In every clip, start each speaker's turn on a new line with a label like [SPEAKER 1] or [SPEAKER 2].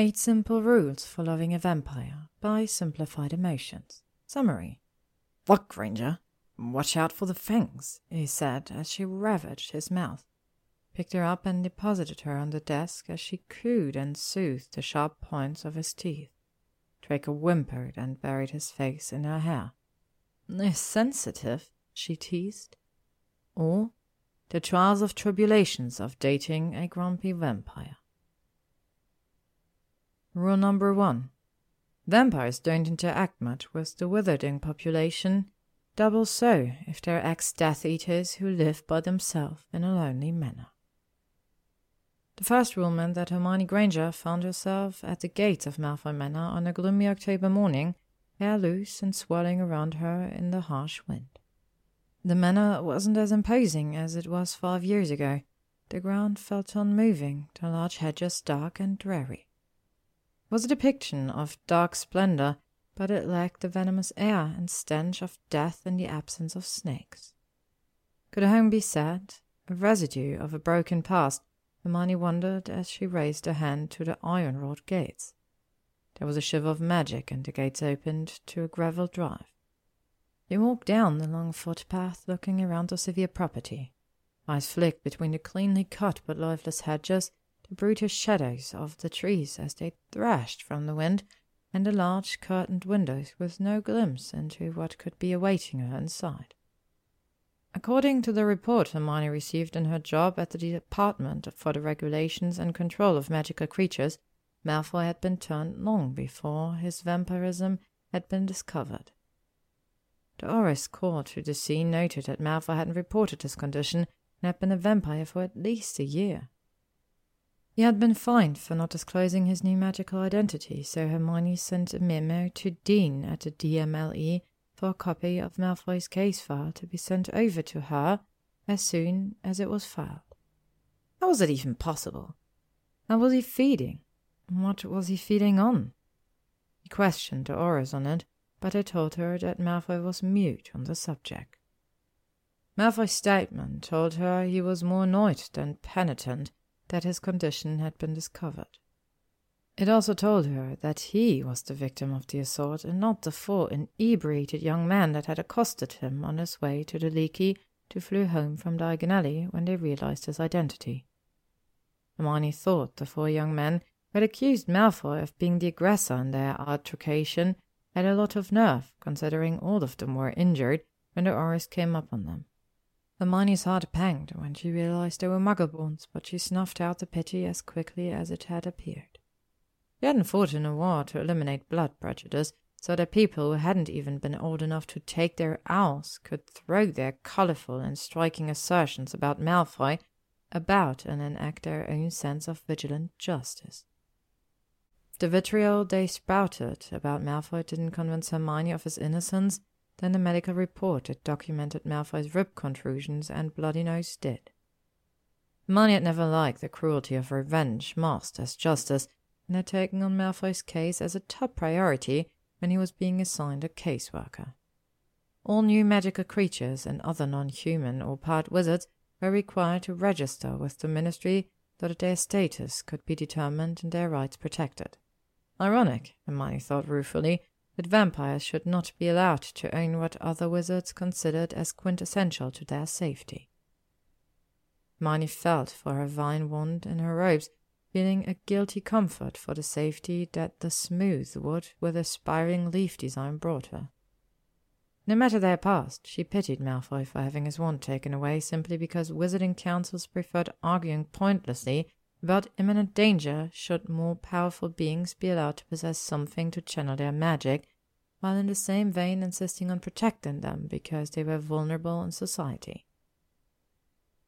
[SPEAKER 1] Eight Simple Rules for Loving a Vampire by Simplified Emotions. Summary Look, Granger, watch out for the fangs, he said as she ravaged his mouth. Picked her up and deposited her on the desk as she cooed and soothed the sharp points of his teeth. Draco whimpered and buried his face in her hair. Is sensitive, she teased. Or the trials of tribulations of dating a grumpy vampire. Rule number one Vampires don't interact much with the wizarding population, double so if they're ex Death Eaters who live by themselves in a lonely manner. The first rule meant that Hermione Granger found herself at the gates of Malfoy Manor on a gloomy October morning, hair loose and swirling around her in the harsh wind. The manor wasn't as imposing as it was five years ago. The ground felt unmoving, the large hedges dark and dreary was a depiction of dark splendor, but it lacked the venomous air and stench of death in the absence of snakes. Could a home be sad, a residue of a broken past? Hermione wondered as she raised her hand to the iron-wrought gates. There was a shiver of magic, and the gates opened to a gravel drive. They walked down the long footpath, looking around the severe property. Eyes flicked between the cleanly cut but lifeless hedges the brutish shadows of the trees as they thrashed from the wind, and the large curtained windows with no glimpse into what could be awaiting her inside. According to the report Hermione received in her job at the Department for the Regulations and Control of Magical Creatures, Malfoy had been turned long before his vampirism had been discovered. The Aurors called to the scene noted that Malfoy hadn't reported his condition and had been a vampire for at least a year. He had been fined for not disclosing his new magical identity, so Hermione sent a memo to Dean at the DMLE for a copy of Malfoy's case file to be sent over to her as soon as it was filed. How was it even possible? How was he feeding? What was he feeding on? He questioned the Aurors on it, but I told her that Malfoy was mute on the subject. Malfoy's statement told her he was more annoyed than penitent that his condition had been discovered. It also told her that he was the victim of the assault and not the four inebriated young men that had accosted him on his way to the Leaky to Floo home from Diagon Alley when they realized his identity. Hermione thought the four young men who had accused Malfoy of being the aggressor in their altercation had a lot of nerve, considering all of them were injured when the Aurors came up on them. Hermione's heart panged when she realized they were muggleborns, but she snuffed out the pity as quickly as it had appeared. She hadn't fought in a war to eliminate blood prejudice, so that people who hadn't even been old enough to take their owls could throw their colorful and striking assertions about Malfoy about and enact their own sense of vigilant justice. The vitriol they spouted about Malfoy didn't convince Hermione of his innocence, then the medical report that documented Malfoy's rib contusions and bloody nose did. Hermione had never liked the cruelty of revenge masked as justice, and had taken on Malfoy's case as a top priority when he was being assigned a caseworker. All new magical creatures and other non-human or part wizards were required to register with the Ministry so that their status could be determined and their rights protected. Ironic, Hermione thought ruefully, that vampires should not be allowed to own what other wizards considered as quintessential to their safety. Hermione felt for her vine wand in her robes, feeling a guilty comfort for the safety that the smooth wood with a spiraling leaf design brought her. No matter their past, she pitied Malfoy for having his wand taken away simply because wizarding councils preferred arguing pointlessly about imminent danger should more powerful beings be allowed to possess something to channel their magic, while in the same vein insisting on protecting them because they were vulnerable in society.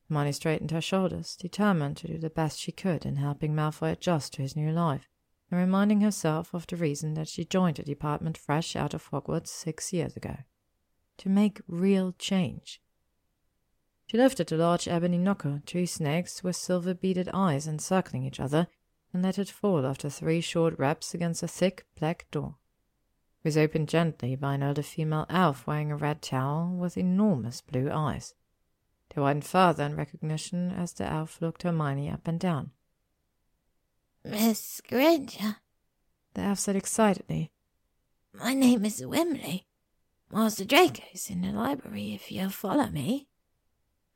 [SPEAKER 1] Molly straightened her shoulders, determined to do the best she could in helping Malfoy adjust to his new life, and reminding herself of the reason that she joined the department fresh out of Hogwarts six years ago. To make real change. She lifted the large ebony knocker, two snakes with silver beaded eyes encircling each other, and let it fall after three short raps against a thick black door. Was opened gently by an older female elf wearing a red towel with enormous blue eyes. They widened further in recognition as the elf looked Hermione up and down.
[SPEAKER 2] Miss Granger,
[SPEAKER 1] the elf said excitedly.
[SPEAKER 2] My name is Wimley. Master Draco's in the library if you'll follow me.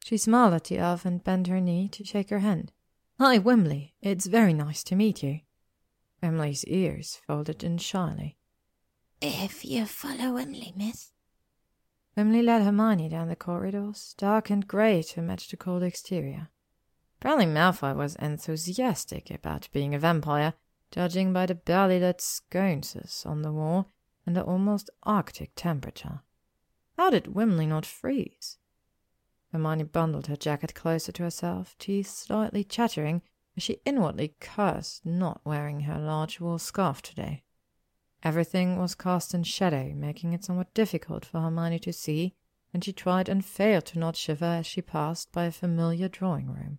[SPEAKER 1] She smiled at the elf and bent her knee to shake her hand. Hi, Wimley. It's very nice to meet you. Wimley's ears folded in shyly.
[SPEAKER 2] If you follow Wimley, miss.
[SPEAKER 1] Wimley led Hermione down the corridors, dark and grey to match the cold exterior. Apparently Malfoy was enthusiastic about being a vampire, judging by the barely lit sconces on the wall and the almost arctic temperature. How did Wimley not freeze? Hermione bundled her jacket closer to herself, teeth slightly chattering as she inwardly cursed not wearing her large wool scarf today. Everything was cast in shadow, making it somewhat difficult for Hermione to see, and she tried and failed to not shiver as she passed by a familiar drawing room.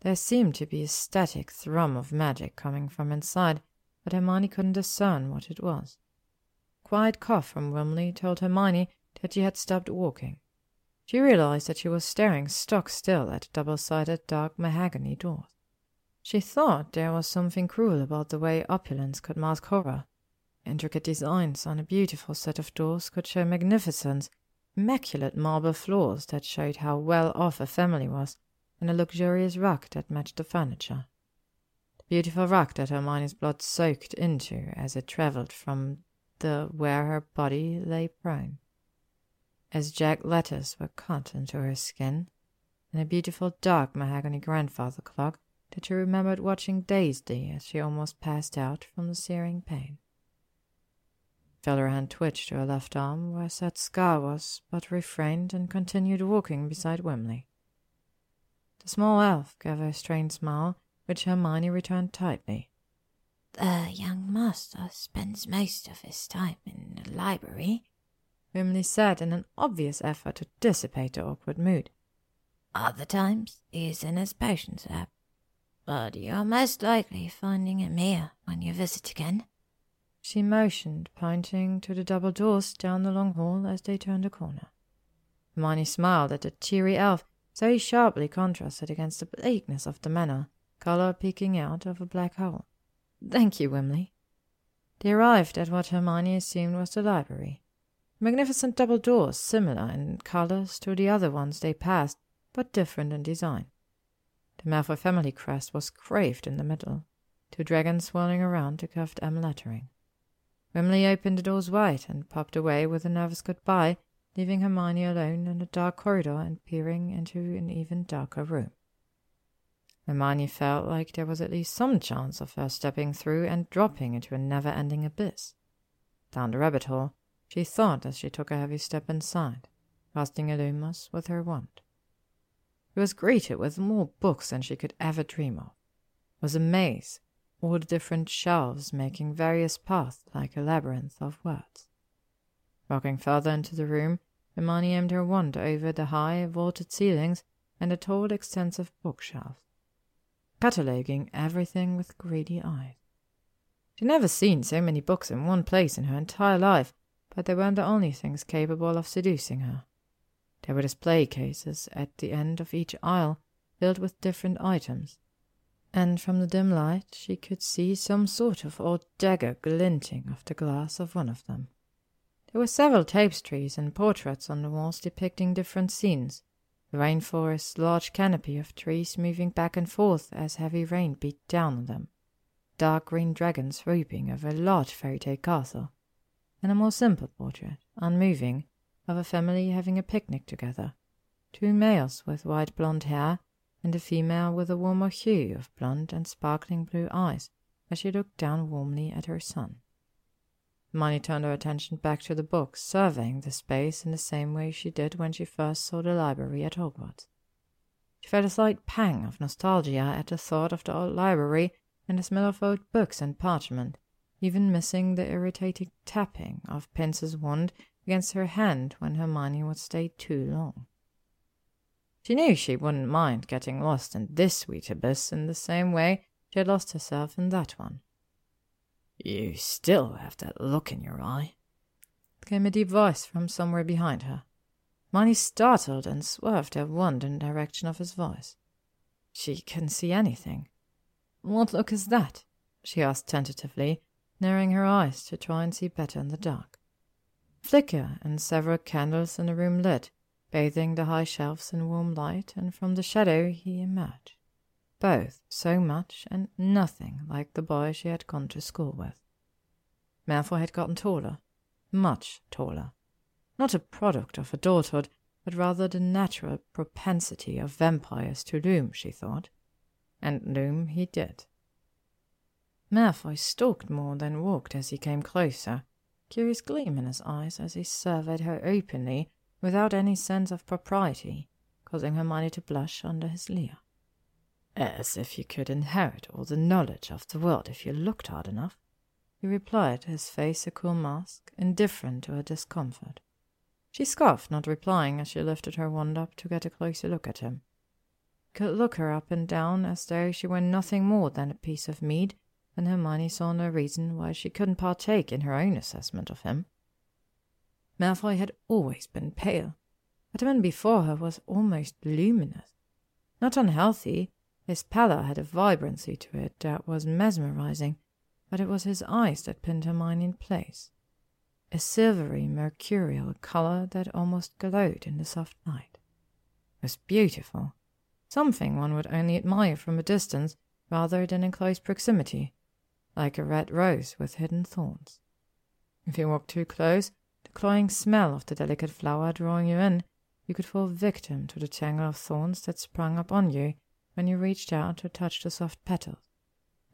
[SPEAKER 1] There seemed to be a static thrum of magic coming from inside, but Hermione couldn't discern what it was. A quiet cough from Wimley told Hermione that she had stopped walking. She realized that she was staring stock still at double-sided dark mahogany doors. She thought there was something cruel about the way opulence could mask horror. Intricate designs on a beautiful set of doors could show magnificence, immaculate marble floors that showed how well off a family was, and a luxurious rug that matched the furniture. The beautiful rug that Hermione's blood soaked into as it travelled from the where her body lay prone. As jagged letters were cut into her skin, and a beautiful dark mahogany grandfather clock that she remembered watching dazedly as she almost passed out from the searing pain. Felt her hand twitch to her left arm where a sad scar was, but refrained and continued walking beside Wimley. The small elf gave her a strained smile, which Hermione returned tightly.
[SPEAKER 2] The young master spends most of his time in the library,
[SPEAKER 1] Wimley said in an obvious effort to dissipate the awkward mood.
[SPEAKER 2] Other times he's in his potions lab. But you're most likely finding him here when you visit again.
[SPEAKER 1] She motioned, pointing to the double doors down the long hall as they turned a corner. Hermione smiled at the cheery elf so sharply contrasted against the bleakness of the manor, colour peeking out of a black hole. Thank you, Wimley. They arrived at what Hermione assumed was the library. Magnificent double doors, similar in colours to the other ones they passed, but different in design. The Malfoy family crest was carved in the middle, two dragons swirling around the curved M lettering. Wimley opened the doors wide and popped away with a nervous goodbye leaving Hermione alone in the dark corridor and peering into an even darker room. Hermione felt like there was at least some chance of her stepping through and dropping into a never ending abyss. Down the rabbit hole, she thought as she took a heavy step inside, casting Lumos with her wand. She was greeted with more books than she could ever dream of. Was a maze, all the different shelves making various paths like a labyrinth of words. Walking further into the room, Hermione aimed her wand over the high, vaulted ceilings and the tall, extensive bookshelves, cataloguing everything with greedy eyes. She'd never seen so many books in one place in her entire life, but they weren't the only things capable of seducing her. There were display cases at the end of each aisle filled with different items, and from the dim light she could see some sort of old dagger glinting off the glass of one of them. There were several tapestries and portraits on the walls depicting different scenes. The rainforest's large canopy of trees moving back and forth as heavy rain beat down on them. Dark green dragons swooping over a large fairy tale castle. And a more simple portrait, unmoving, of a family having a picnic together. Two males with white blonde hair, and a female with a warmer hue of blonde and sparkling blue eyes as she looked down warmly at her son. Hermione turned her attention back to the books, surveying the space in the same way she did when she first saw the library at Hogwarts. She felt a slight pang of nostalgia at the thought of the old library and the smell of old books and parchment, even missing the irritating tapping of Pince's wand against her hand when Hermione would stay too long. She knew she wouldn't mind getting lost in this sweet abyss in the same way she had lost herself in that one.
[SPEAKER 3] You still have that look in your eye.
[SPEAKER 1] Came a deep voice from somewhere behind her. Hermione startled and swerved her wand in the direction of his voice. She couldn't see anything. What look is that? she asked tentatively, narrowing her eyes to try and see better in the dark. Flicker and several candles in the room lit, bathing the high shelves in warm light, and from the shadow he emerged. Both so much and nothing like the boy she had gone to school with. Malfoy had gotten taller, much taller. Not a product of adulthood, but rather the natural propensity of vampires to loom, she thought. And loom he did. Malfoy stalked more than walked as he came closer, curious gleam in his eyes as he surveyed her openly, without any sense of propriety, causing Hermione to blush under his leer. As if you could inherit all the knowledge of the world if you looked hard enough, he replied, his face a cool mask, indifferent to her discomfort. She scoffed, not replying as she lifted her wand up to get a closer look at him. He could look her up and down as though she were nothing more than a piece of meat, and Hermione saw no reason why she couldn't partake in her own assessment of him. Malfoy had always been pale, but the man before her was almost luminous. Not unhealthy, his pallor had a vibrancy to it that was mesmerizing, but it was his eyes that pinned her mind in place. A silvery, mercurial color that almost glowed in the soft light. It was beautiful, something one would only admire from a distance rather than in close proximity, like a red rose with hidden thorns. If you walked too close, the cloying smell of the delicate flower drawing you in, you could fall victim to the tangle of thorns that sprung up on you when you reached out to touch the soft petals.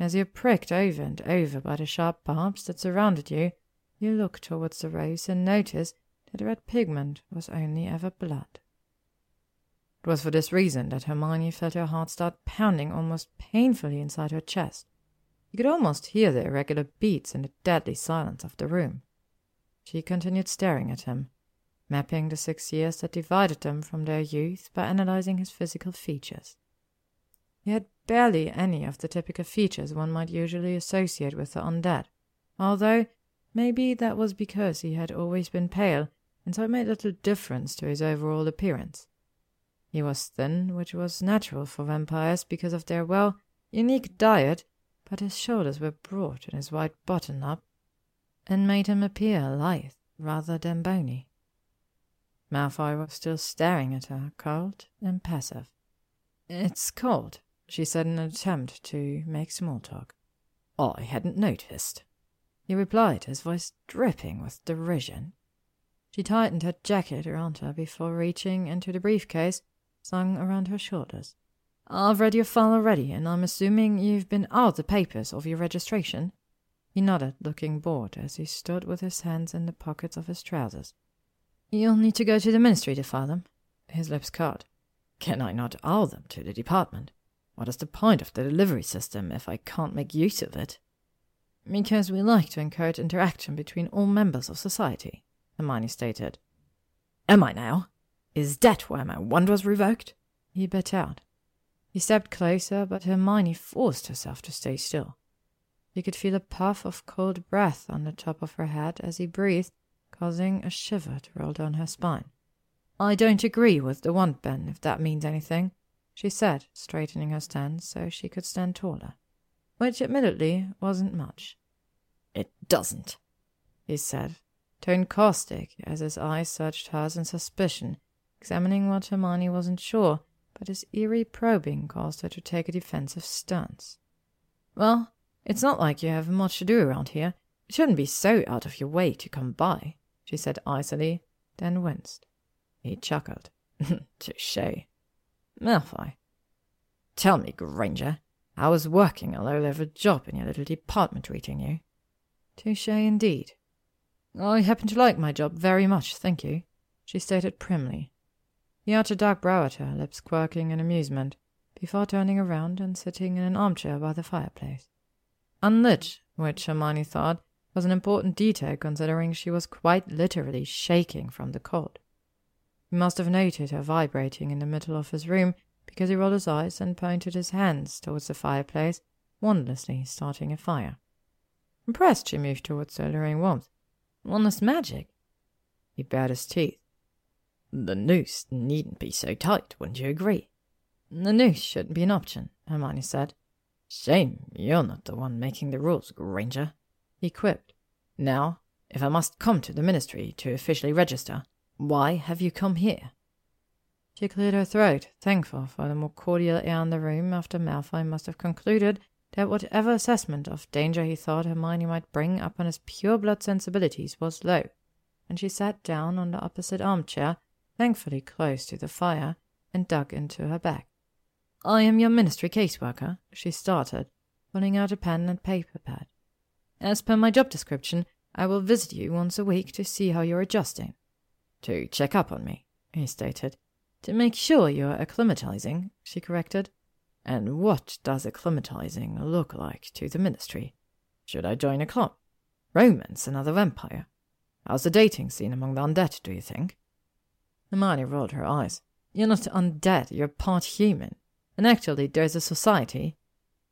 [SPEAKER 1] As you pricked over and over by the sharp barbs that surrounded you, you looked towards the rose and noticed that the red pigment was only ever blood. It was for this reason that Hermione felt her heart start pounding almost painfully inside her chest. You could almost hear the irregular beats in the deadly silence of the room. She continued staring at him, mapping the six years that divided them from their youth by analyzing his physical features. He had barely any of the typical features one might usually associate with the undead, although maybe that was because he had always been pale, and so it made little difference to his overall appearance. He was thin, which was natural for vampires because of their, well, unique diet, but his shoulders were broad and his white button up, and made him appear lithe rather than bony. Malfoy was still staring at her, cold and passive. It's cold, she said in an attempt to make small talk. I hadn't noticed. He replied, his voice dripping with derision. She tightened her jacket around her before reaching into the briefcase slung around her shoulders. I've read your file already, and I'm assuming you've been out the papers of your registration. He nodded, looking bored as he stood with his hands in the pockets of his trousers. You'll need to go to the ministry to file them. His lips curled. Can I not owe them to the department? What is the point of the delivery system if I can't make use of it? Because we like to encourage interaction between all members of society, Hermione stated. Am I now? Is that why my wand was revoked? He bit out. He stepped closer, but Hermione forced herself to stay still. He could feel a puff of cold breath on the top of her head as he breathed, causing a shiver to roll down her spine. I don't agree with the wand Ben, if that means anything she said, straightening her stance so she could stand taller, which admittedly wasn't much. It doesn't, he said, tone caustic as his eyes searched hers in suspicion, examining what Hermione wasn't sure, but his eerie probing caused her to take a defensive stance. Well, it's not like you have much to do around here. It shouldn't be so out of your way to come by, she said icily, then winced. He chuckled. Touche. Malfoy. Tell me, Granger, I was working a low-level job in your little department treating you? Touche indeed. I happen to like my job very much, thank you, she stated primly. He arched a dark brow at her, lips quirking in amusement, before turning around and sitting in an armchair by the fireplace. Unlit, which Hermione thought was an important detail considering she was quite literally shaking from the cold. He must have noted her vibrating in the middle of his room because he rolled his eyes and pointed his hands towards the fireplace, wondrously starting a fire. Impressed, she moved towards the alluring warmth. Wondrous magic. He bared his teeth. The noose needn't be so tight, wouldn't you agree? The noose shouldn't be an option, Hermione said.
[SPEAKER 3] Shame you're not the one making the rules, Granger, he quipped. Now, if I must come to the ministry to officially register, why have you come here?
[SPEAKER 1] She cleared her throat, thankful for the more cordial air in the room after Malfoy must have concluded that whatever assessment of danger he thought Hermione might bring upon his pure blood sensibilities was low, and she sat down on the opposite armchair, thankfully close to the fire, and dug into her back. I am your ministry caseworker, she started, pulling out a pen and paper pad. As per my job description, I will visit you once a week to see how you're adjusting.
[SPEAKER 3] To check up on me, he stated.
[SPEAKER 1] To make sure you're acclimatizing, she corrected.
[SPEAKER 3] And what does acclimatizing look like to the ministry? Should I join a club? Romance another vampire? How's the dating scene among the undead, do you think?
[SPEAKER 1] Hermione rolled her eyes. You're not undead, you're part human. And actually, there's a society.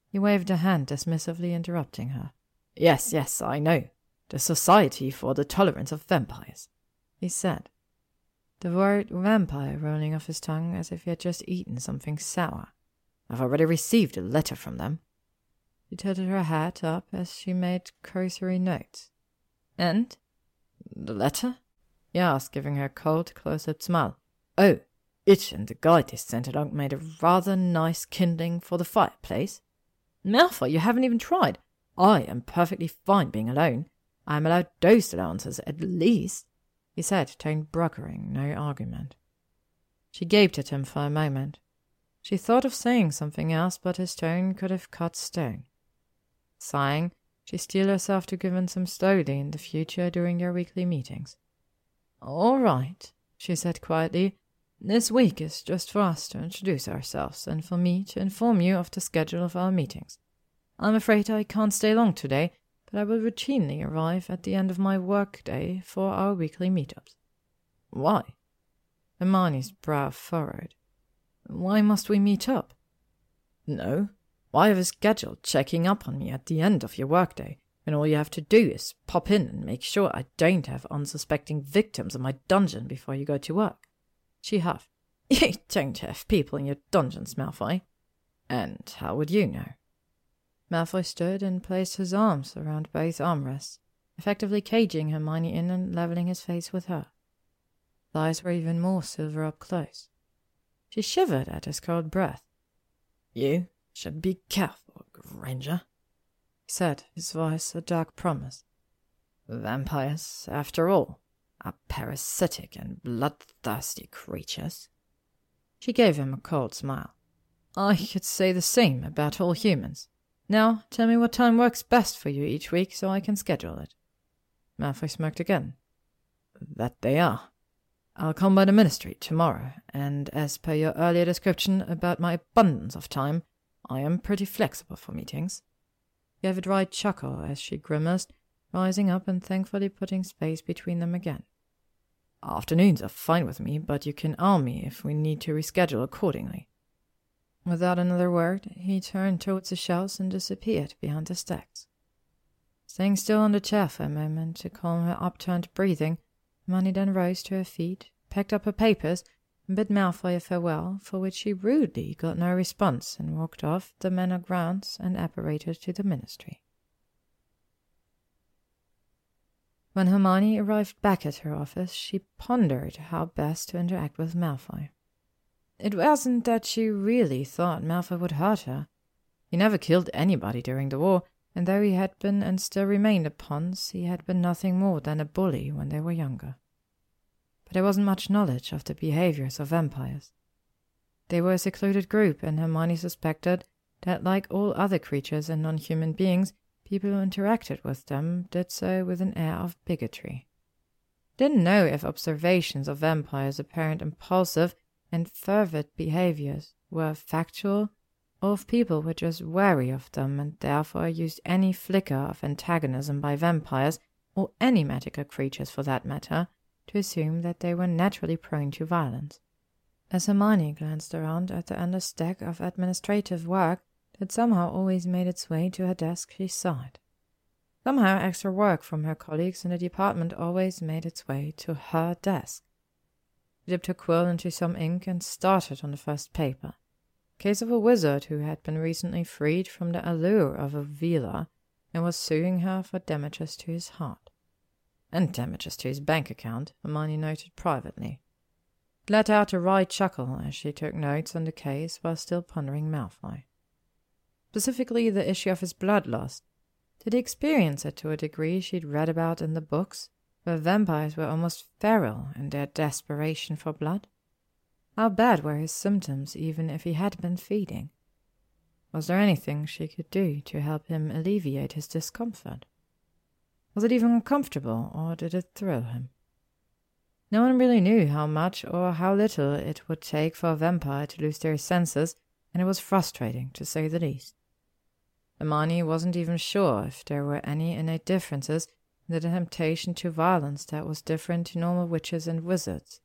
[SPEAKER 1] He waved a hand dismissively, interrupting her.
[SPEAKER 3] Yes, yes, I know. The Society for the Tolerance of Vampires, he said.
[SPEAKER 1] The word vampire rolling off his tongue as if he had just eaten something sour.
[SPEAKER 3] I've already received a letter from them.
[SPEAKER 1] She tilted her hat up as she made cursory notes. And?
[SPEAKER 3] The letter? He asked, giving her a cold, close-up smile. Oh, it and the they sent along made a rather nice kindling for the fireplace.
[SPEAKER 1] Malfoy, you haven't even tried. I am perfectly fine being alone. I am allowed dose allowances, at least, he said, tone brokering no argument. She gaped at him for a moment. She thought of saying something else, but his tone could have cut stone. Sighing, she steeled herself to give some slowly in the future during their weekly meetings. All right, she said quietly. This week is just for us to introduce ourselves and for me to inform you of the schedule of our meetings. I'm afraid I can't stay long today, but I will routinely arrive at the end of my work day for our weekly meetups.
[SPEAKER 3] Why?
[SPEAKER 1] Hermione's brow furrowed. Why must we meet up?
[SPEAKER 3] No. Why have a schedule checking up on me at the end of your workday when all you have to do is pop in and make sure I don't have unsuspecting victims in my dungeon before you go to work?
[SPEAKER 1] She huffed.
[SPEAKER 3] You don't have people in your dungeons, Malfoy. And how would you know?
[SPEAKER 1] Malfoy stood and placed his arms around both armrests, effectively caging Hermione in and leveling his face with her. The eyes were even more silver up close. She shivered at his cold breath.
[SPEAKER 3] You should be careful, Granger,
[SPEAKER 1] he said, his voice a dark promise.
[SPEAKER 3] Vampires, after all, are parasitic and bloodthirsty creatures.
[SPEAKER 1] She gave him a cold smile. I could say the same about all humans. Now, tell me what time works best for you each week so I can schedule it. Malfoy smirked again.
[SPEAKER 3] That they are. I'll come by the ministry tomorrow, and as per your earlier description about my abundance of time, I am pretty flexible for meetings.
[SPEAKER 1] Gave a dry chuckle as she grimaced, rising up and thankfully putting space between them again.
[SPEAKER 3] Afternoons are fine with me, but you can arm me if we need to reschedule accordingly.
[SPEAKER 1] Without another word, he turned towards the shelves and disappeared behind the stacks. Staying still on the chair for a moment to calm her upturned breathing, Hermione then rose to her feet, packed up her papers, bid Malfoy a farewell, for which he rudely got no response, and walked off the manor grounds and apparated to the ministry. When Hermione arrived back at her office, she pondered how best to interact with Malfoy. It wasn't that she really thought Malfoy would hurt her. He never killed anybody during the war, and though he had been and still remained a Ponce, he had been nothing more than a bully when they were younger. But there wasn't much knowledge of the behaviors of vampires. They were a secluded group, and Hermione suspected that, like all other creatures and non human beings, people who interacted with them did so with an air of bigotry. Didn't know if observations of vampires' apparent impulsive and fervid behaviors were factual, or if people were just wary of them and therefore used any flicker of antagonism by vampires, or any magical creatures for that matter, to assume that they were naturally prone to violence. As Hermione glanced around at the endless stack of administrative work that somehow always made its way to her desk, she sighed. Somehow extra work from her colleagues in the department always made its way to her desk dipped her quill into some ink and started on the first paper. Case of a wizard who had been recently freed from the allure of a veela and was suing her for damages to his heart. And damages to his bank account, Hermione noted privately. Let out a wry chuckle as she took notes on the case while still pondering Malfoy. Specifically, the issue of his blood bloodlust. Did he experience it to a degree she'd read about in the books, where vampires were almost feral in their desperation for blood? How bad were his symptoms, even if he had been feeding? Was there anything she could do to help him alleviate his discomfort? Was it even comfortable, or did it thrill him? No one really knew how much or how little it would take for a vampire to lose their senses, and it was frustrating, to say the least. Hermione wasn't even sure if there were any innate differences in the temptation to violence that was different to normal witches and wizards.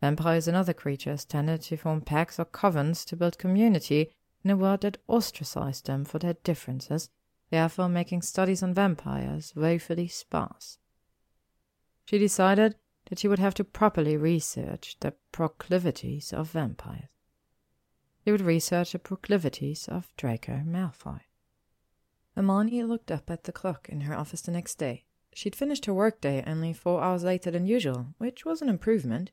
[SPEAKER 1] Vampires and other creatures tended to form packs or covens to build community in a world that ostracized them for their differences, therefore making studies on vampires woefully sparse. She decided that she would have to properly research the proclivities of vampires. She would research the proclivities of Draco Malfoy. Hermione looked up at the clock in her office the next day. She'd finished her workday only four hours later than usual, which was an improvement.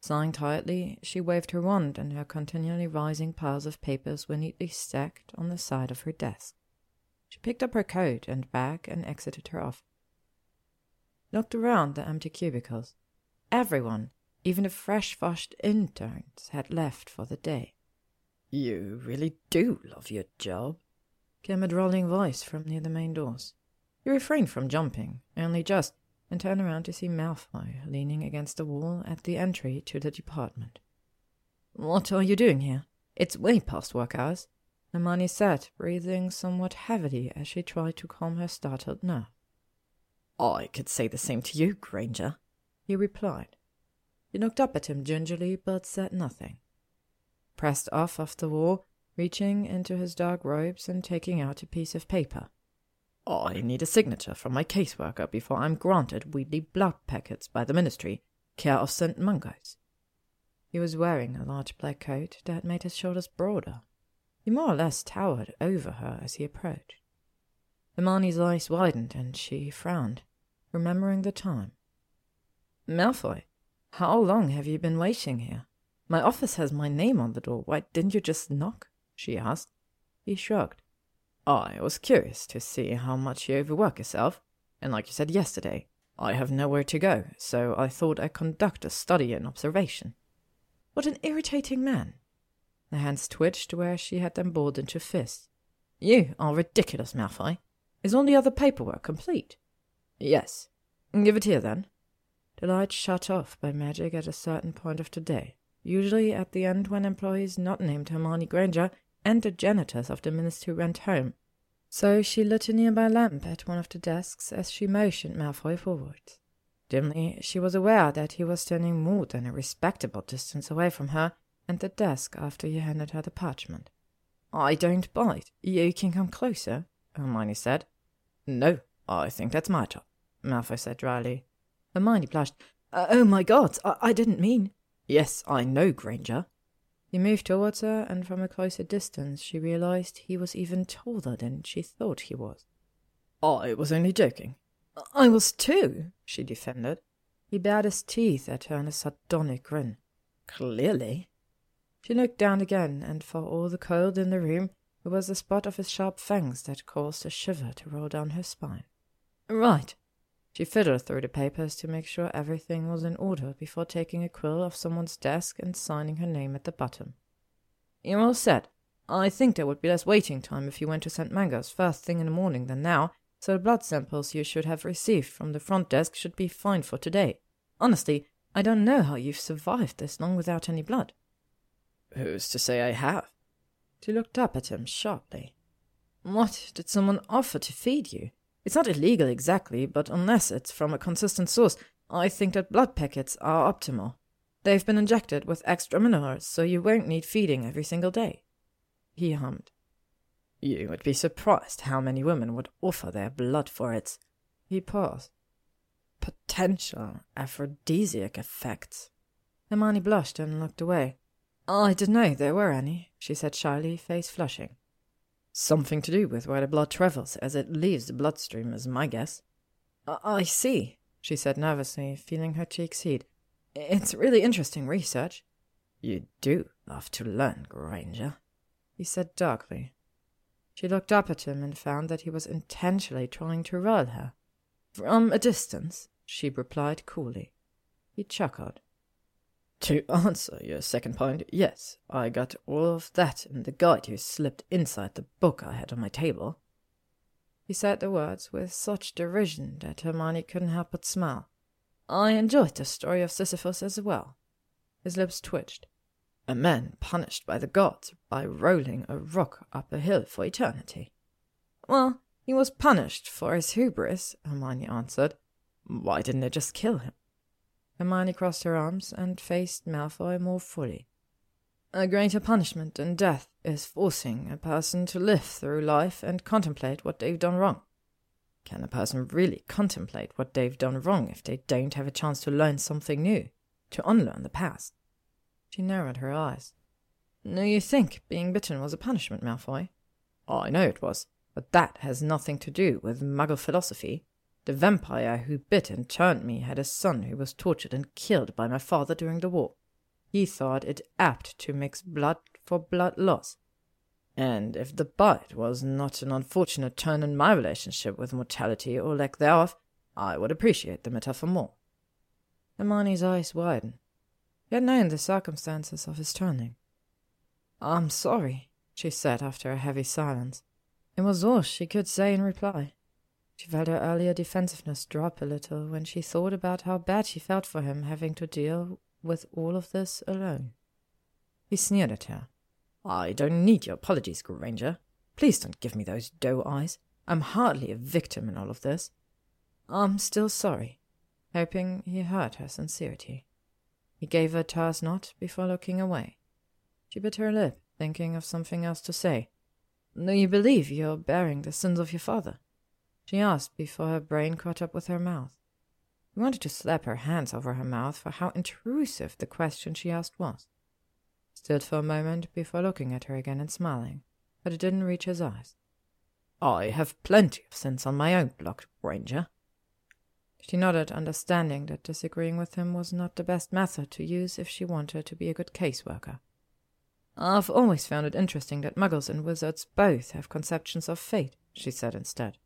[SPEAKER 1] Sighing tiredly, she waved her wand, and her continually rising piles of papers were neatly stacked on the side of her desk. She picked up her coat and bag and exited her office. Looked around the empty cubicles. Everyone, even the fresh-washed interns, had left for the day.
[SPEAKER 3] You really do love your job,
[SPEAKER 1] came a drawling voice from near the main doors. He refrained from jumping, only just, and turned around to see Malfoy leaning against the wall at the entry to the department. What are you doing here? It's way past work hours. Hermione sat, breathing somewhat heavily as she tried to calm her startled nerve.
[SPEAKER 3] I could say the same to you, Granger, he replied.
[SPEAKER 1] He looked up at him gingerly, but said nothing. Pressed off of the wall, reaching into his dark robes and taking out a piece of paper.
[SPEAKER 3] I need a signature from my caseworker before I'm granted Weedly blood packets by the Ministry, care of St. Mungo's.
[SPEAKER 1] He was wearing a large black coat that made his shoulders broader. He more or less towered over her as he approached. Hermione's eyes widened and she frowned, remembering the time. Malfoy, how long have you been waiting here? My office has my name on the door. Why didn't you just knock? she asked. He shrugged.
[SPEAKER 3] I was curious to see how much you overwork yourself, and like you said yesterday, I have nowhere to go, so I thought I'd conduct a study and observation.
[SPEAKER 1] What an irritating man! The hands twitched where she had them balled into fists. You are ridiculous, Malfoy. Is all the other paperwork complete?
[SPEAKER 3] Yes.
[SPEAKER 1] Give it here, then. The light shut off by magic at a certain point of the day, usually at the end when employees not named Hermione Granger and the janitors of the ministry went home. So she lit a nearby lamp at one of the desks as she motioned Malfoy forward. Dimly, she was aware that he was standing more than a respectable distance away from her and the desk after he handed her the parchment. I don't bite. You can come closer, Hermione said.
[SPEAKER 3] No, I think that's my job, Malfoy said dryly.
[SPEAKER 1] Hermione blushed. Uh, oh my god, I, I didn't mean.
[SPEAKER 3] Yes, I know, Granger.
[SPEAKER 1] He moved towards her, and from a closer distance she realized he was even taller than she thought he was.
[SPEAKER 3] I was only joking.
[SPEAKER 1] I was too, she defended. He bared his teeth at her in a sardonic grin.
[SPEAKER 3] Clearly.
[SPEAKER 1] She looked down again, and for all the cold in the room, it was the spot of his sharp fangs that caused a shiver to roll down her spine. Right. She fiddled through the papers to make sure everything was in order before taking a quill off someone's desk and signing her name at the bottom. You're all set. I think there would be less waiting time if you went to St. Mungo's first thing in the morning than now, so the blood samples you should have received from the front desk should be fine for today. Honestly, I don't know how you've survived this long without any blood.
[SPEAKER 3] Who's to say I have?
[SPEAKER 1] She looked up at him sharply. What? Did someone offer to feed you? It's not illegal exactly, but unless it's from a consistent source, I think that blood packets are optimal. They've been injected with extra minerals, so you won't need feeding every single day. He hummed.
[SPEAKER 3] You would be surprised how many women would offer their blood for it.
[SPEAKER 1] He paused.
[SPEAKER 3] Potential aphrodisiac effects.
[SPEAKER 1] Hermione blushed and looked away.
[SPEAKER 3] Oh, I didn't know there were any, she said shyly, face flushing. Something to do with where the blood travels as it leaves the bloodstream is my guess. I, I see, she said nervously, feeling her cheeks heat. It's really interesting research. You do love to learn, Granger, he said darkly. She looked up at him and found that he was intentionally trying to rile her. From a distance, she replied coolly. He chuckled. To answer your second point, yes, I got all of that in the guide you slipped inside the book I had on my table. He said the words with such derision that Hermione couldn't help but smile. I enjoyed the story of Sisyphus as well. His lips twitched. A man punished by the gods by rolling a rock up a hill for eternity. Well, he was punished for his hubris, Hermione answered. Why didn't they just kill him? Hermione crossed her arms and faced Malfoy more fully. A greater punishment than death is forcing a person to live through life and contemplate what they've done wrong. Can a person really contemplate what they've done wrong if they don't have a chance to learn something new, to unlearn the past? She narrowed her eyes. Do you think being bitten was a punishment, Malfoy? I know it was, but that has nothing to do with Muggle philosophy. The vampire who bit and turned me had a son who was tortured and killed by my father during the war. He thought it apt to mix blood for blood loss. And if the bite was not an unfortunate turn in my relationship with mortality or lack thereof, I would appreciate the metaphor more. Hermione's eyes widened. He had known the circumstances of his turning. I'm sorry, she said after a heavy silence. It was all she could say in reply. She felt her earlier defensiveness drop a little when she thought about how bad she felt for him having to deal with all of this alone. He sneered at her. I don't need your apologies, Granger. Please don't give me those doe eyes. I'm hardly a victim in all of this. I'm still sorry, hoping he heard her sincerity. He gave her a terse nod before looking away. She bit her lip, thinking of something else to say. Do you believe you're bearing the sins of your father? She asked before her brain caught up with her mouth. He wanted to slap her hands over her mouth for how intrusive the question she asked was. Stood for a moment before looking at her again and smiling, but it didn't reach his eyes. I have plenty of sense on my own block, Granger. She nodded, understanding that disagreeing with him was not the best method to use if she wanted to be a good caseworker. I've always found it interesting that muggles and wizards both have conceptions of fate, she said instead.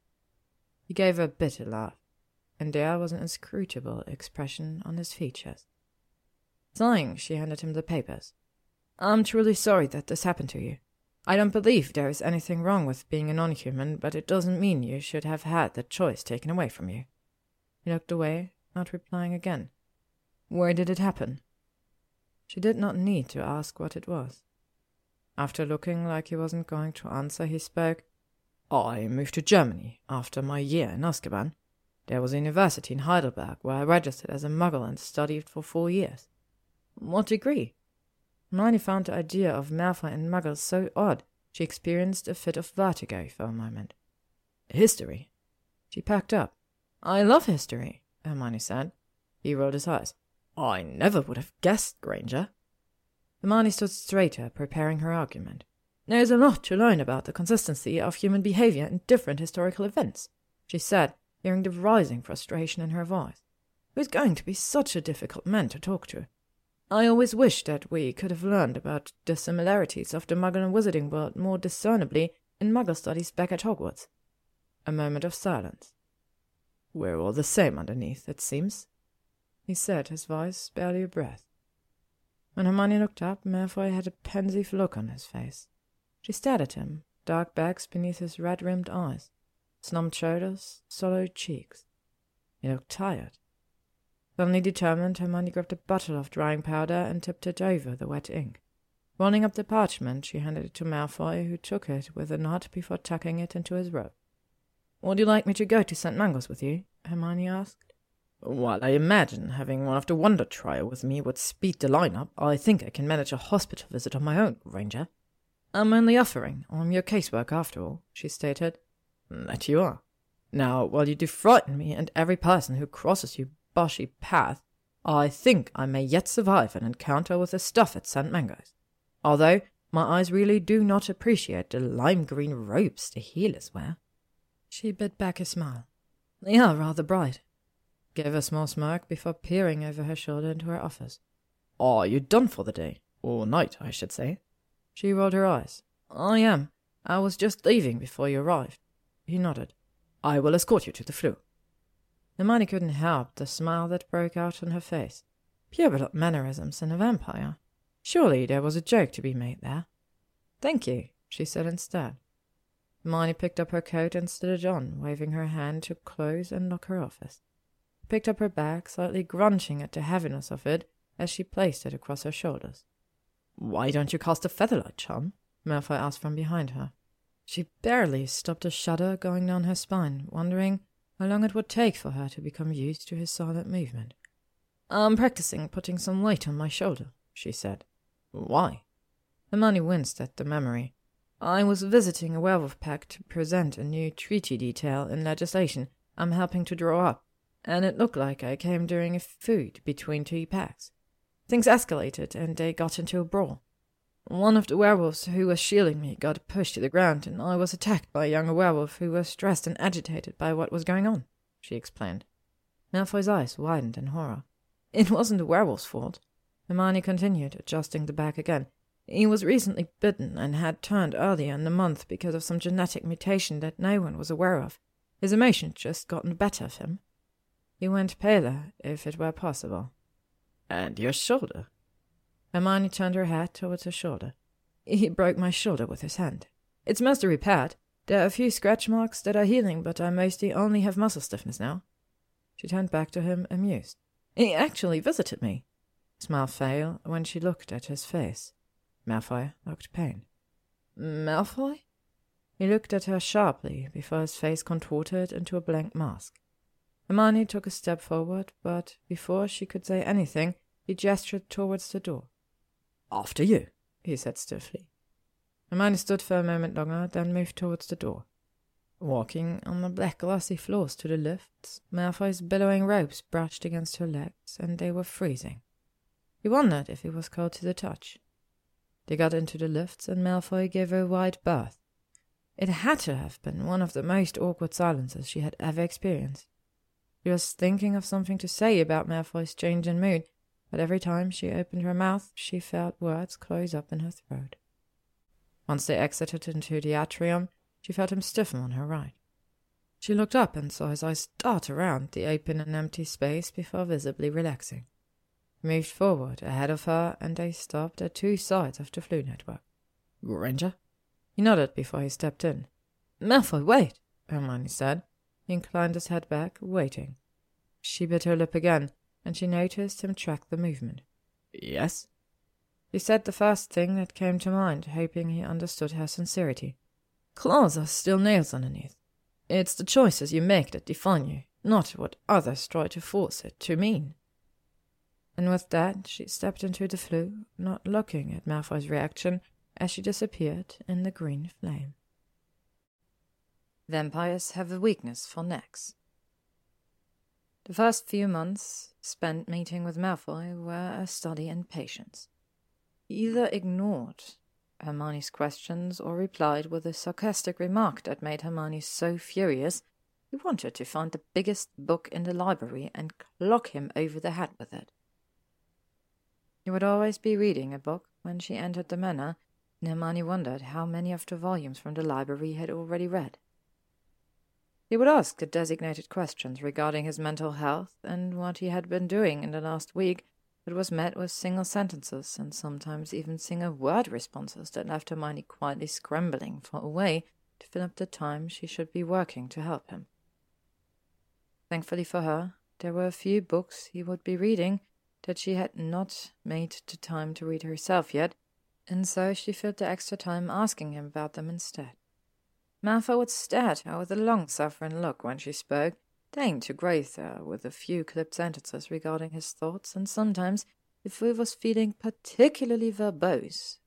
[SPEAKER 3] He gave a bitter laugh, and there was an inscrutable expression on his features. Sighing, she handed him the papers. I'm truly sorry that this happened to you. I don't believe there is anything wrong with being a non-human, but it doesn't mean you should have had the choice taken away from you. He looked away, not replying again. Where did it happen? She did not need to ask what it was. After looking like he wasn't going to answer, he spoke. I moved to Germany after my year in Azkaban. There was a university in Heidelberg where I registered as a muggle and studied for four years. What degree? Hermione found the idea of Malfoy and muggles so odd she experienced a fit of vertigo for a moment. History. She packed up. I love history, Hermione said. He rolled his eyes. I never would have guessed, Granger. Hermione stood straighter, preparing her argument. There is a lot to learn about the consistency of human behavior in different historical events, she said, hearing the rising frustration in her voice. Who's going to be such a difficult man to talk to? I always wished that we could have learned about the similarities of the Muggle and Wizarding world more discernibly in Muggle studies back at Hogwarts. A moment of silence. We're all the same underneath, it seems, he said, his voice barely a breath. When Hermione looked up, Malfoy had a pensive look on his face. She stared at him, dark bags beneath his red-rimmed eyes, slumped shoulders, swallowed cheeks. He looked tired. Suddenly determined, Hermione grabbed a bottle of drying powder and tipped it over the wet ink. Rolling up the parchment, she handed it to Malfoy, who took it with a nod before tucking it into his robe. Would you like me to go to St. Mungo's with you? Hermione asked. Well, I imagine having one of the Wonder Trio with me would speed the line-up. I think I can manage a hospital visit on my own, Granger. I'm only offering. I'm your casework, after all, she stated. That you are. Now, while you do frighten me and every person who crosses your boshy path, I think I may yet survive an encounter with the stuff at St. Mungo's. Although my eyes really do not appreciate the lime green robes the healers wear. She bit back a smile. They are rather bright. Gave a small smirk before peering over her shoulder into her office. Are you done for the day? Or night, I should say. She rolled her eyes. I am. I was just leaving before you arrived. He nodded. I will escort you to the Floo. Hermione couldn't help the smile that broke out on her face. Pure mannerisms in a vampire. Surely there was a joke to be made there. Thank you, she said instead. Hermione picked up her coat and stood it on, waving her hand to close and lock her office. Picked up her bag, slightly grunting at the heaviness of it as she placed it across her shoulders. Why don't you cast a featherlight charm? Malfoy asked from behind her. She barely stopped a shudder going down her spine, wondering how long it would take for her to become used to his silent movement. I'm practicing putting some weight on my shoulder, she said. Why? Hermione winced at the memory. I was visiting a werewolf pack to present a new treaty detail in legislation I'm helping to draw up, and it looked like I came during a feud between two packs. Things escalated, and they got into a brawl. One of the werewolves who was shielding me got pushed to the ground, and I was attacked by a younger werewolf who was stressed and agitated by what was going on, she explained. Malfoy's eyes widened in horror. It wasn't the werewolf's fault. Hermione continued, adjusting the bag again. He was recently bitten and had turned earlier in the month because of some genetic mutation that no one was aware of. His emotions just gotten the better of him. He went paler, if it were possible. And your shoulder? Hermione turned her head towards her shoulder. He broke my shoulder with his hand. It's mostly repaired. There are a few scratch marks that are healing, but I mostly only have muscle stiffness now. She turned back to him, amused. He actually visited me smile failed when she looked at his face. Malfoy looked pain. Malfoy? He looked at her sharply before his face contorted into a blank mask. Hermione took a step forward, but before she could say anything, he gestured towards the door. After you, he said stiffly. Hermione stood for a moment longer, then moved towards the door. Walking on the black glossy floors to the lifts, Malfoy's billowing robes brushed against her legs, and they were freezing. He wondered if he was cold to the touch. They got into the lifts, and Malfoy gave her a wide berth. It had to have been one of the most awkward silences she had ever experienced. She was thinking of something to say about Malfoy's change in mood, but every time she opened her mouth, she felt words close up in her throat. Once they exited into the atrium, she felt him stiffen on her right. She looked up and saw his eyes dart around the open and empty space before visibly relaxing moved forward ahead of her, and they stopped at two sides of the Floo network. Granger? He nodded before he stepped in. Malfoy, wait, Hermione said. Inclined his head back, waiting. She bit her lip again, and she noticed him track the movement. Yes? He said the first thing that came to mind, hoping he understood her sincerity. Claws are still nails underneath. It's the choices you make that define you, not what others try to force it to mean and with that she stepped into the Floo, not looking at Malfoy's reaction as she disappeared in the green flame. Vampires have a weakness for necks. The first few months spent meeting with Malfoy were a study in patience. He either ignored Hermione's questions or replied with a sarcastic remark that made Hermione so furious he wanted to find the biggest book in the library and clock him over the head with it. He would always be reading a book when she entered the manor, and Hermione wondered how many of the volumes from the library he had already read. He would ask the designated questions regarding his mental health and what he had been doing in the last week, but was met with single sentences and sometimes even single word responses that left Hermione quietly scrambling for a way to fill up the time she should be working to help him. Thankfully for her, there were a few books he would be reading that she had not made the time to read herself yet, and so she filled the extra time asking him about them instead. Malfoy would stare at her with a long suffering look when she spoke, deigning to grace her with a few clipped sentences regarding his thoughts, and sometimes, if he was feeling particularly verbose,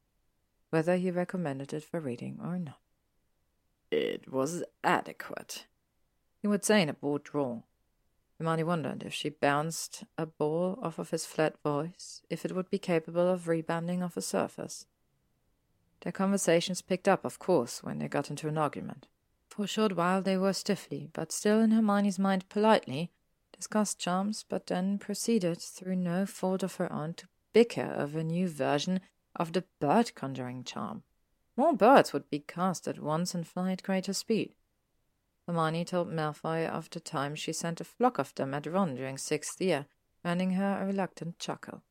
[SPEAKER 3] whether he recommended it for reading or not. It was adequate, he would say in a bored drawl. Hermione wondered if she bounced a ball off of his flat voice, if it would be capable of rebounding off a surface.
[SPEAKER 1] Their conversations picked up, of course, when they got into an argument. For a short while they were stiffly, but still in Hermione's mind politely, discussed charms, but then proceeded, through no fault of her own, to bicker over a new version of the bird conjuring charm. More birds would be cast at once and fly at greater speed. Hermione told Malfoy of the time she sent a flock of them at Ron during sixth year, earning her a reluctant chuckle.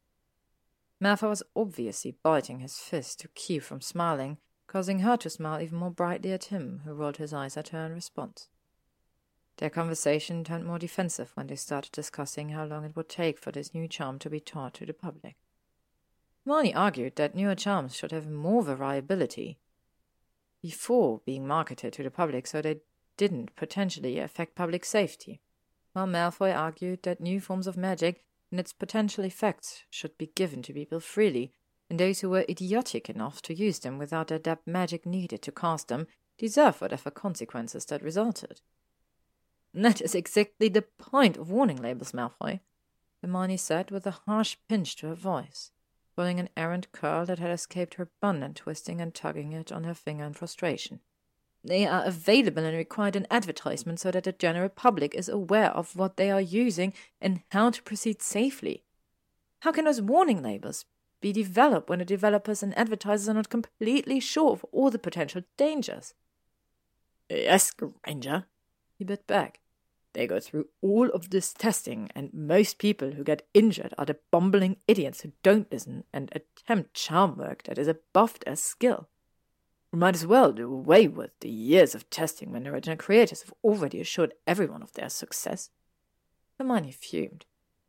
[SPEAKER 1] Malfoy was obviously biting his fist to keep from smiling, causing her to smile even more brightly at him, who rolled his eyes at her in response. Their conversation turned more defensive when they started discussing how long it would take for this new charm to be taught to the public. Hermione argued that newer charms should have more variability before being marketed to the public so they didn't potentially affect public safety, while Malfoy argued that new forms of magic and its potential effects should be given to people freely, and those who were idiotic enough to use them without the adept magic needed to cast them deserve whatever consequences that resulted. That is exactly the point of warning labels, Malfoy, Hermione said with a harsh pinch to her voice, pulling an errant curl that had escaped her bun and twisting and tugging it on her finger in frustration. They are available and required in advertisement so that the general public is aware of what they are using and how to proceed safely. How can those warning labels be developed when the developers and advertisers are not completely sure of all the potential dangers?
[SPEAKER 3] Yes, Granger, he bit back. They go through all of this testing, and most people who get injured are the bumbling idiots who don't listen and attempt charm work that is above their skill. We might as well do away with the years of testing when the original creators have already assured everyone of their success.
[SPEAKER 1] Hermione fumed.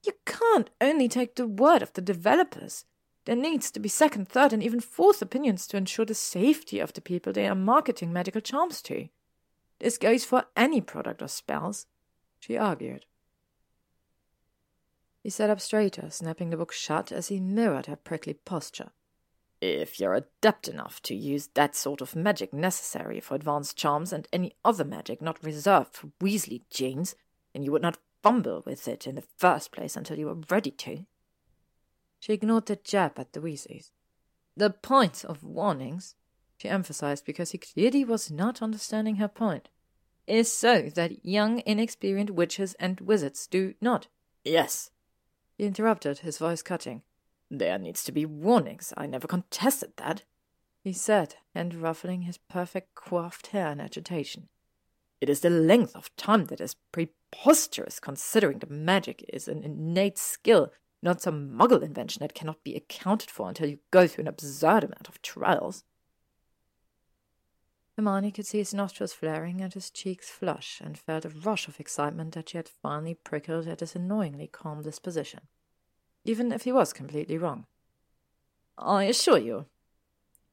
[SPEAKER 1] You can't only take the word of the developers. There needs to be second, third, and even fourth opinions to ensure the safety of the people they are marketing magical charms to. This goes for any product or spells, she argued. He sat up straighter, snapping the book shut as he mirrored her prickly posture.
[SPEAKER 3] If you're adept enough to use that sort of magic necessary for advanced charms and any other magic not reserved for Weasley genes, then you would not fumble with it in the first place until you were ready to.
[SPEAKER 1] She ignored the jab at the Weasleys. The point of warnings, she emphasized because he clearly was not understanding her point, is so that young, inexperienced witches and wizards do not.
[SPEAKER 3] Yes,
[SPEAKER 1] he interrupted, his voice cutting.
[SPEAKER 3] There needs to be warnings. I never contested that,
[SPEAKER 1] he said, and ruffling his perfect coiffed hair in agitation.
[SPEAKER 3] It is the length of time that is preposterous, considering the magic is an innate skill, not some muggle invention that cannot be accounted for until you go through an absurd amount of trials.
[SPEAKER 1] Hermione could see his nostrils flaring and his cheeks flush, and felt a rush of excitement that she had finally prickled at his annoyingly calm disposition even if he was completely wrong. I assure you,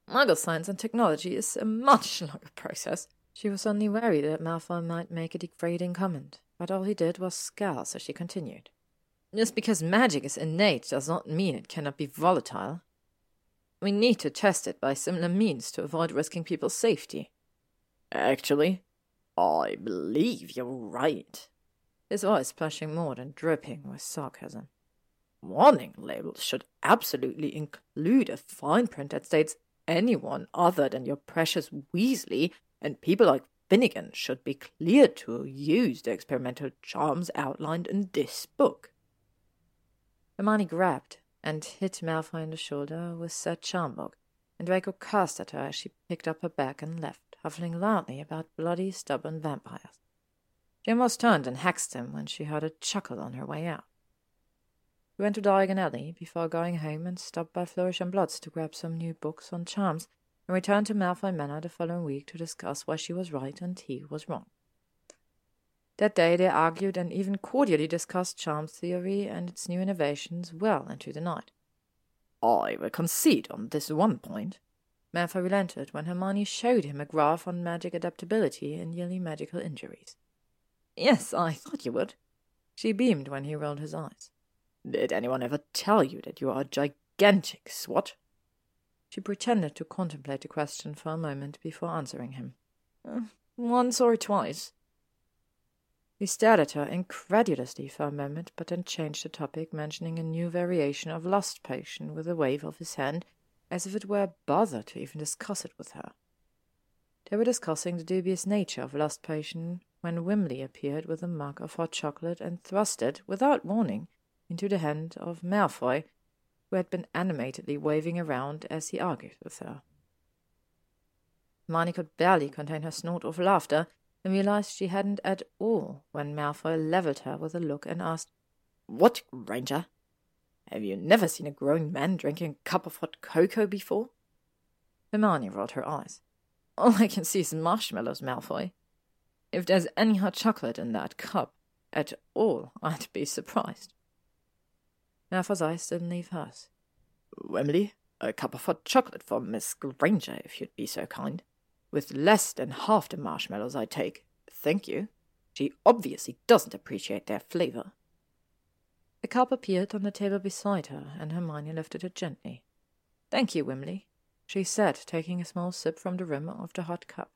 [SPEAKER 1] Muggle science and technology is a much longer process. She was only wary that Malfoy might make a degrading comment, but all he did was scowl as she continued. Just because magic is innate does not mean it cannot be volatile. We need to test it by similar means to avoid risking people's safety.
[SPEAKER 3] Actually, I believe you're right.
[SPEAKER 1] His voice splashing more than dripping with sarcasm
[SPEAKER 3] warning labels should absolutely include a fine print that states anyone other than your precious Weasley and people like Finnigan should be cleared to use the experimental charms outlined in this book.
[SPEAKER 1] Hermione grabbed and hit Malfoy in the shoulder with said charm book, and Draco cursed at her as she picked up her bag and left, huffing loudly about bloody, stubborn vampires. She almost turned and hexed him when she heard a chuckle on her way out. We went to Diagon Alley before going home and stopped by Flourish and Blotts to grab some new books on charms and returned to Malfoy Manor the following week to discuss why she was right and he was wrong. That day they argued and even cordially discussed charms theory and its new innovations well into the night.
[SPEAKER 3] I will concede on this one point.
[SPEAKER 1] Malfoy relented when Hermione showed him a graph on magic adaptability and yearly magical injuries. Yes, I thought you would. She beamed when he rolled his eyes.
[SPEAKER 3] Did anyone ever tell you that you are gigantic swot?
[SPEAKER 1] She pretended to contemplate the question for a moment before answering him. Uh, once or twice. He stared at her incredulously for a moment, but then changed the topic, mentioning a new variation of lust potion with a wave of his hand, as if it were a bother to even discuss it with her. They were discussing the dubious nature of lust potion when Wimley appeared with a mug of hot chocolate and thrust it, without warning, into the hand of Malfoy, who had been animatedly waving around as he argued with her. Hermione could barely contain her snort of laughter and realized she hadn't at all when Malfoy levelled her with a look and asked, What, Granger? Have you never seen a grown man drinking a cup of hot cocoa before? Hermione rolled her eyes. All I can see is marshmallows, Malfoy. If there's any hot chocolate in that cup at all, I'd be surprised. Malfoy's eyes didn't leave hers. Wimley, a cup of hot chocolate for Miss Granger, if you'd be so kind. With less than half the marshmallows I take. Thank you. She obviously doesn't appreciate their flavor. A cup appeared on the table beside her, and Hermione lifted it gently. Thank you, Wimley, she said, taking a small sip from the rim of the hot cup.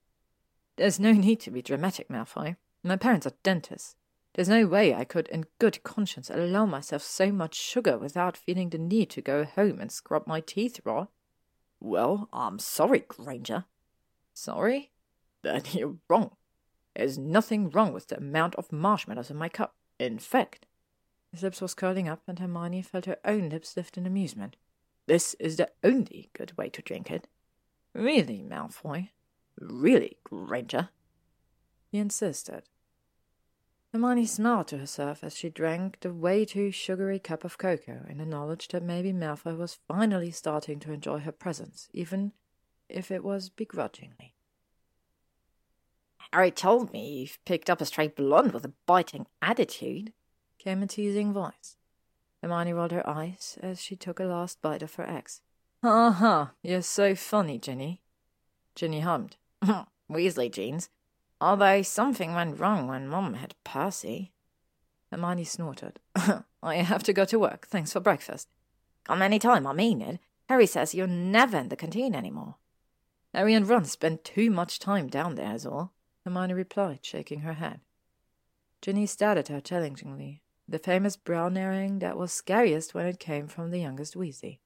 [SPEAKER 1] There's no need to be dramatic, Malfoy. My parents are dentists. There's no way I could, in good conscience, allow myself so much sugar without feeling the need to go home and scrub my teeth raw. Well, I'm sorry, Granger. Sorry? Then you're wrong. There's nothing wrong with the amount of marshmallows in my cup. In fact, his lips was curling up, and Hermione felt her own lips lift in amusement. This is the only good way to drink it. Really, Malfoy? Really, Granger? He insisted. Hermione smiled to herself as she drank the way too sugary cup of cocoa in the knowledge that maybe Malfoy was finally starting to enjoy her presence, even if it was begrudgingly. Harry told me you've picked up a stray blonde with a biting attitude, came a teasing voice. Hermione rolled her eyes as she took a last bite of her eggs. Ha ha, you're so funny, Ginny. Ginny hummed. Weasley genes. Although something went wrong when Mum had Percy. Hermione snorted. I have to go to work. Thanks for breakfast. Come any time, I mean it. Harry says you're never in the canteen any more. Harry and Ron spend too much time down there, is all, Hermione replied, shaking her head. Ginny stared at her challengingly, the famous brow narrowing that was scariest when it came from the youngest Weasley.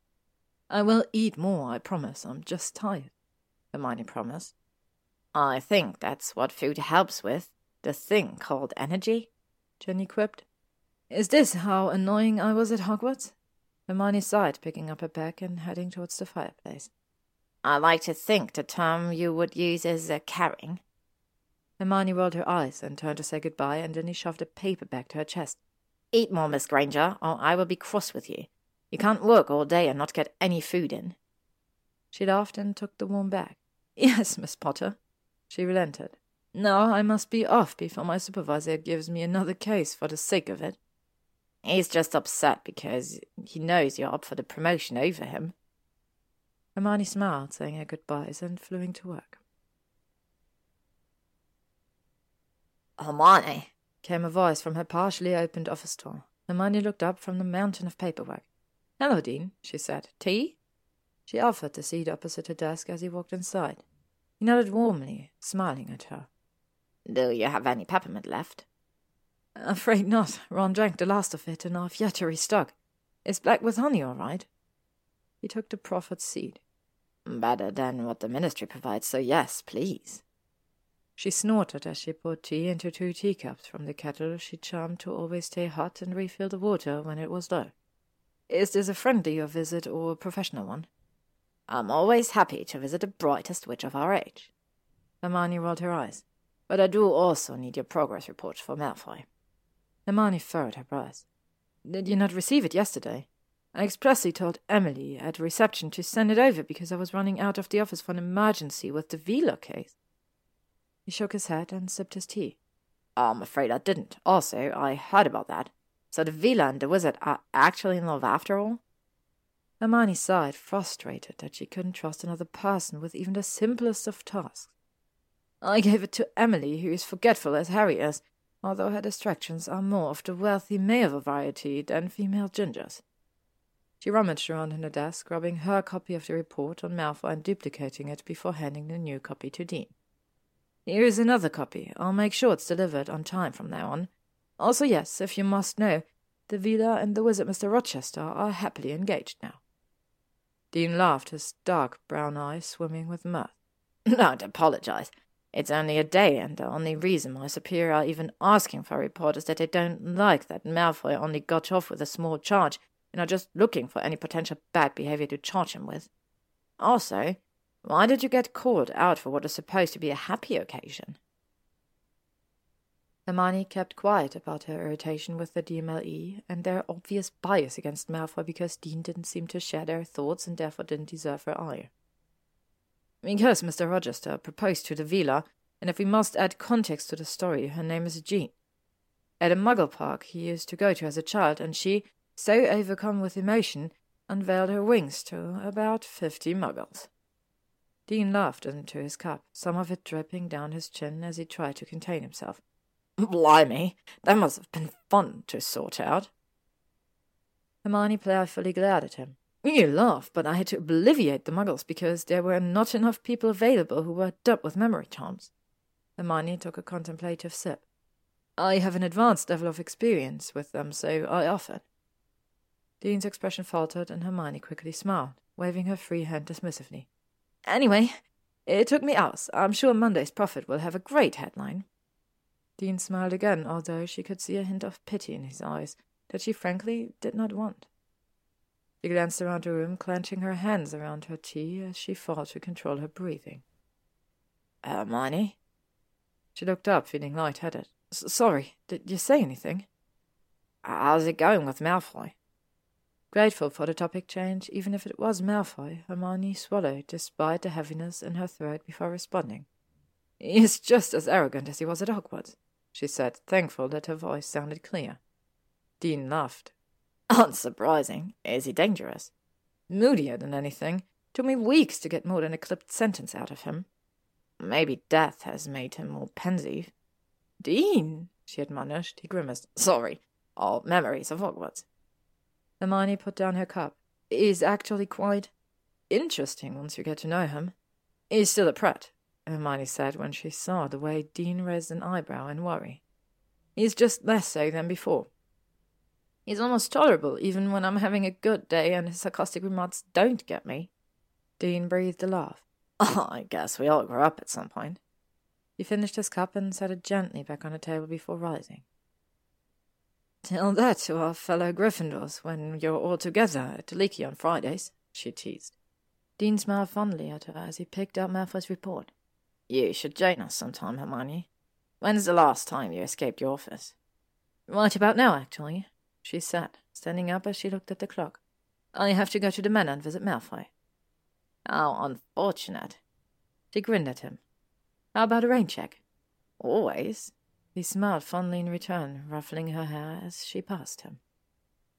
[SPEAKER 1] I will eat more, I promise. I'm just tired, Hermione promised. I think that's what food helps with, the thing called energy, Ginny quipped. Is this how annoying I was at Hogwarts? Hermione sighed, picking up her bag and heading towards the fireplace. I like to think the term you would use is a carrying. Hermione rolled her eyes and turned to say goodbye, and Ginny shoved a paper bag to her chest. Eat more, Miss Granger, or I will be cross with you. You can't work all day and not get any food in. She laughed and took the warm bag. Yes, Miss Potter. She relented. Now I must be off before my supervisor gives me another case for the sake of it. He's just upset because he knows you're up for the promotion over him. Hermione smiled, saying her goodbyes, and flew into work. Hermione, came a voice from her partially opened office door. Hermione looked up from the mountain of paperwork. Hello, Dean, she said. Tea? She offered the seat opposite her desk as he walked inside. He nodded warmly, smiling at her. Do you have any peppermint left? Afraid not. Ron drank the last of it, and I've yet to restock. Is black with honey all right? He took the proffered seed. Better than what the ministry provides, so yes, please. She snorted as she poured tea into two teacups from the kettle she charmed to always stay hot and refill the water when it was low. Is this a friendly visit or a professional one? I'm always happy to visit the brightest witch of our age. Hermione rolled her eyes. But I do also need your progress report for Malfoy. Hermione furrowed her brows. Did you not receive it yesterday? I expressly told Emily at reception to send it over because I was running out of the office for an emergency with the Veela case. He shook his head and sipped his tea. I'm afraid I didn't. Also, I heard about that. So the Veela and the wizard are uh, actually in love after all? Hermione sighed, frustrated that she couldn't trust another person with even the simplest of tasks. I gave it to Emily, who is forgetful as Harry is, although her distractions are more of the wealthy male variety than female gingers. She rummaged around in her desk, rubbing her copy of the report on Malfoy and duplicating it before handing the new copy to Dean. Here is another copy. I'll make sure it's delivered on time from now on. Also, yes, if you must know, the Veela and the wizard Mr. Rochester are happily engaged now. Dean laughed, his dark brown eyes swimming with mirth.
[SPEAKER 3] Don't apologize. It's only a day, and the only reason my superior are even asking for a report is that they don't like that Malfoy only got off with a small charge and are just looking for any potential bad behavior to charge him with. Also, why did you get called out for what is supposed to be a happy occasion?
[SPEAKER 1] Hermione kept quiet about her irritation with the DMLE and their obvious bias against Malfoy because Dean didn't seem to share their thoughts and therefore didn't deserve her ire. Because Mr. Rochester proposed to the Veela, and if we must add context to the story, her name is Jean. At a muggle park he used to go to as a child, and she, so overcome with emotion, unveiled her wings to about fifty muggles. Dean laughed into his cup, some of it dripping down his chin as he tried to contain himself.
[SPEAKER 3] Blimey, that must have been fun to sort out.
[SPEAKER 1] Hermione playfully glared at him. You laugh, but I had to obliviate the muggles because there were not enough people available who were dubbed with memory charms. Hermione took a contemplative sip. I have an advanced level of experience with them, so I offered. Dean's expression faltered, and Hermione quickly smiled, waving her free hand dismissively. Anyway, it took me hours. I'm sure Monday's Prophet will have a great headline. Dean smiled again, although she could see a hint of pity in his eyes that she frankly did not want. She glanced around the room, clenching her hands around her tea as she fought to control her breathing.
[SPEAKER 3] Hermione?
[SPEAKER 1] She looked up, feeling light-headed. Sorry, did you say anything?
[SPEAKER 3] How's it going with Malfoy?
[SPEAKER 1] Grateful for the topic change, even if it was Malfoy, Hermione swallowed despite the heaviness in her throat before responding. He is just as arrogant as he was at Hogwarts she said, thankful that her voice sounded clear. Dean laughed.
[SPEAKER 3] Unsurprising. Is he dangerous?
[SPEAKER 1] Moodier than anything. Took me weeks to get more than a clipped sentence out of him.
[SPEAKER 3] Maybe death has made him more pensive.
[SPEAKER 1] Dean, she admonished. He grimaced.
[SPEAKER 3] Sorry. All memories of Hogwarts.
[SPEAKER 1] Hermione put down her cup. He's actually quite interesting once you get to know him. He's still a prat, Hermione said when she saw the way Dean raised an eyebrow in worry. He's just less so than before. He's almost tolerable, even when I'm having a good day and his sarcastic remarks don't get me. Dean breathed a laugh.
[SPEAKER 3] Oh, I guess we all grow up at some point.
[SPEAKER 1] He finished his cup and set it gently back on the table before rising. Tell that to our fellow Gryffindors when you're all together at Leaky on Fridays, she teased. Dean smiled fondly at her as he picked up Malfoy's report.
[SPEAKER 3] You should join us sometime, Hermione. When's the last time you escaped your office?
[SPEAKER 1] Right about now, actually, she said, standing up as she looked at the clock. I have to go to the manor and visit Malfoy.
[SPEAKER 3] How unfortunate.
[SPEAKER 1] She grinned at him. How about a rain check?
[SPEAKER 3] Always.
[SPEAKER 1] He smiled fondly in return, ruffling her hair as she passed him.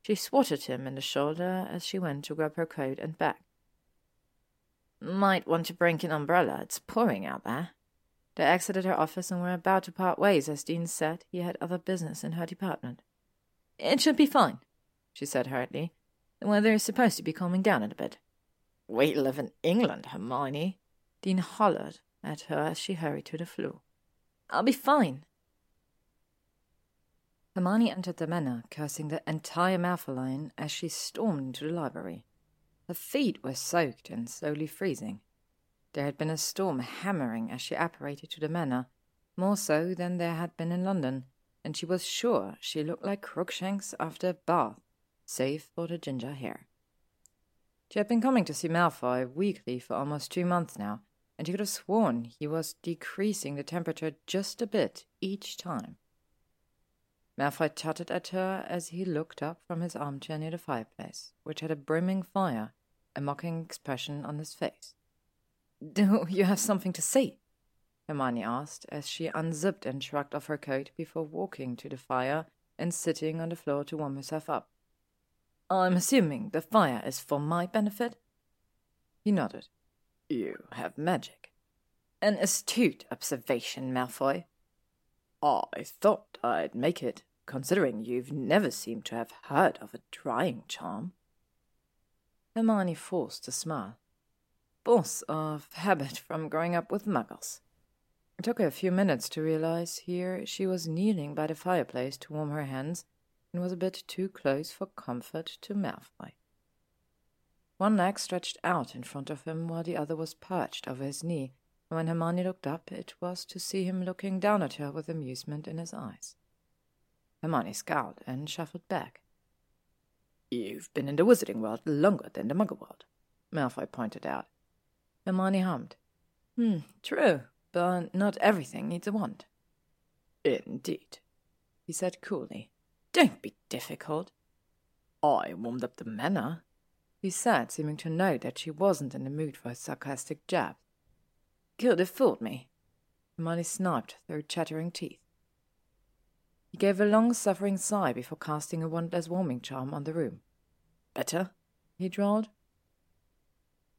[SPEAKER 1] She swatted him in the shoulder as she went to grab her coat and bag.
[SPEAKER 3] Might want to bring an umbrella. It's pouring out there.
[SPEAKER 1] They exited her office and were about to part ways as Dean said he had other business in her department. It should be fine, she said hurriedly. The weather is supposed to be calming down a bit.
[SPEAKER 3] We live in England, Hermione.
[SPEAKER 1] Dean hollered at her as she hurried to the floor. I'll be fine. Hermione entered the manor, cursing the entire Malfoy line as she stormed into the library. Her feet were soaked and slowly freezing. There had been a storm hammering as she apparated to the manor, more so than there had been in London, and she was sure she looked like Crookshanks after a bath, save for the ginger hair. She had been coming to see Malfoy weekly for almost two months now, and she could have sworn he was decreasing the temperature just a bit each time. Malfoy tutted at her as he looked up from his armchair near the fireplace, which had a brimming fire, a mocking expression on his face. Do you have something to say? Hermione asked as she unzipped and shrugged off her coat before walking to the fire and sitting on the floor to warm herself up. I'm assuming the fire is for my benefit? He nodded.
[SPEAKER 3] You have magic.
[SPEAKER 1] An astute observation, Malfoy.
[SPEAKER 3] I thought I'd make it, considering you've never seemed to have heard of a drying charm.
[SPEAKER 1] Hermione forced a smile. Force of habit from growing up with muggles. It took her a few minutes to realize here she was kneeling by the fireplace to warm her hands and was a bit too close for comfort to Malfoy. One leg stretched out in front of him while the other was perched over his knee, when Hermione looked up, it was to see him looking down at her with amusement in his eyes. Hermione scowled and shuffled back. You've been in the wizarding world longer than the muggle world, Malfoy pointed out. Hermione hummed. Hmm, true, but not everything needs a wand. Indeed, he said coolly. Don't be difficult. I warmed up the manor, he said, seeming to know that she wasn't in the mood for a sarcastic jab. Could have fooled me. Hermione sniped through chattering teeth. He gave a long, suffering sigh before casting a wandless warming charm on the room. Better? he drawled.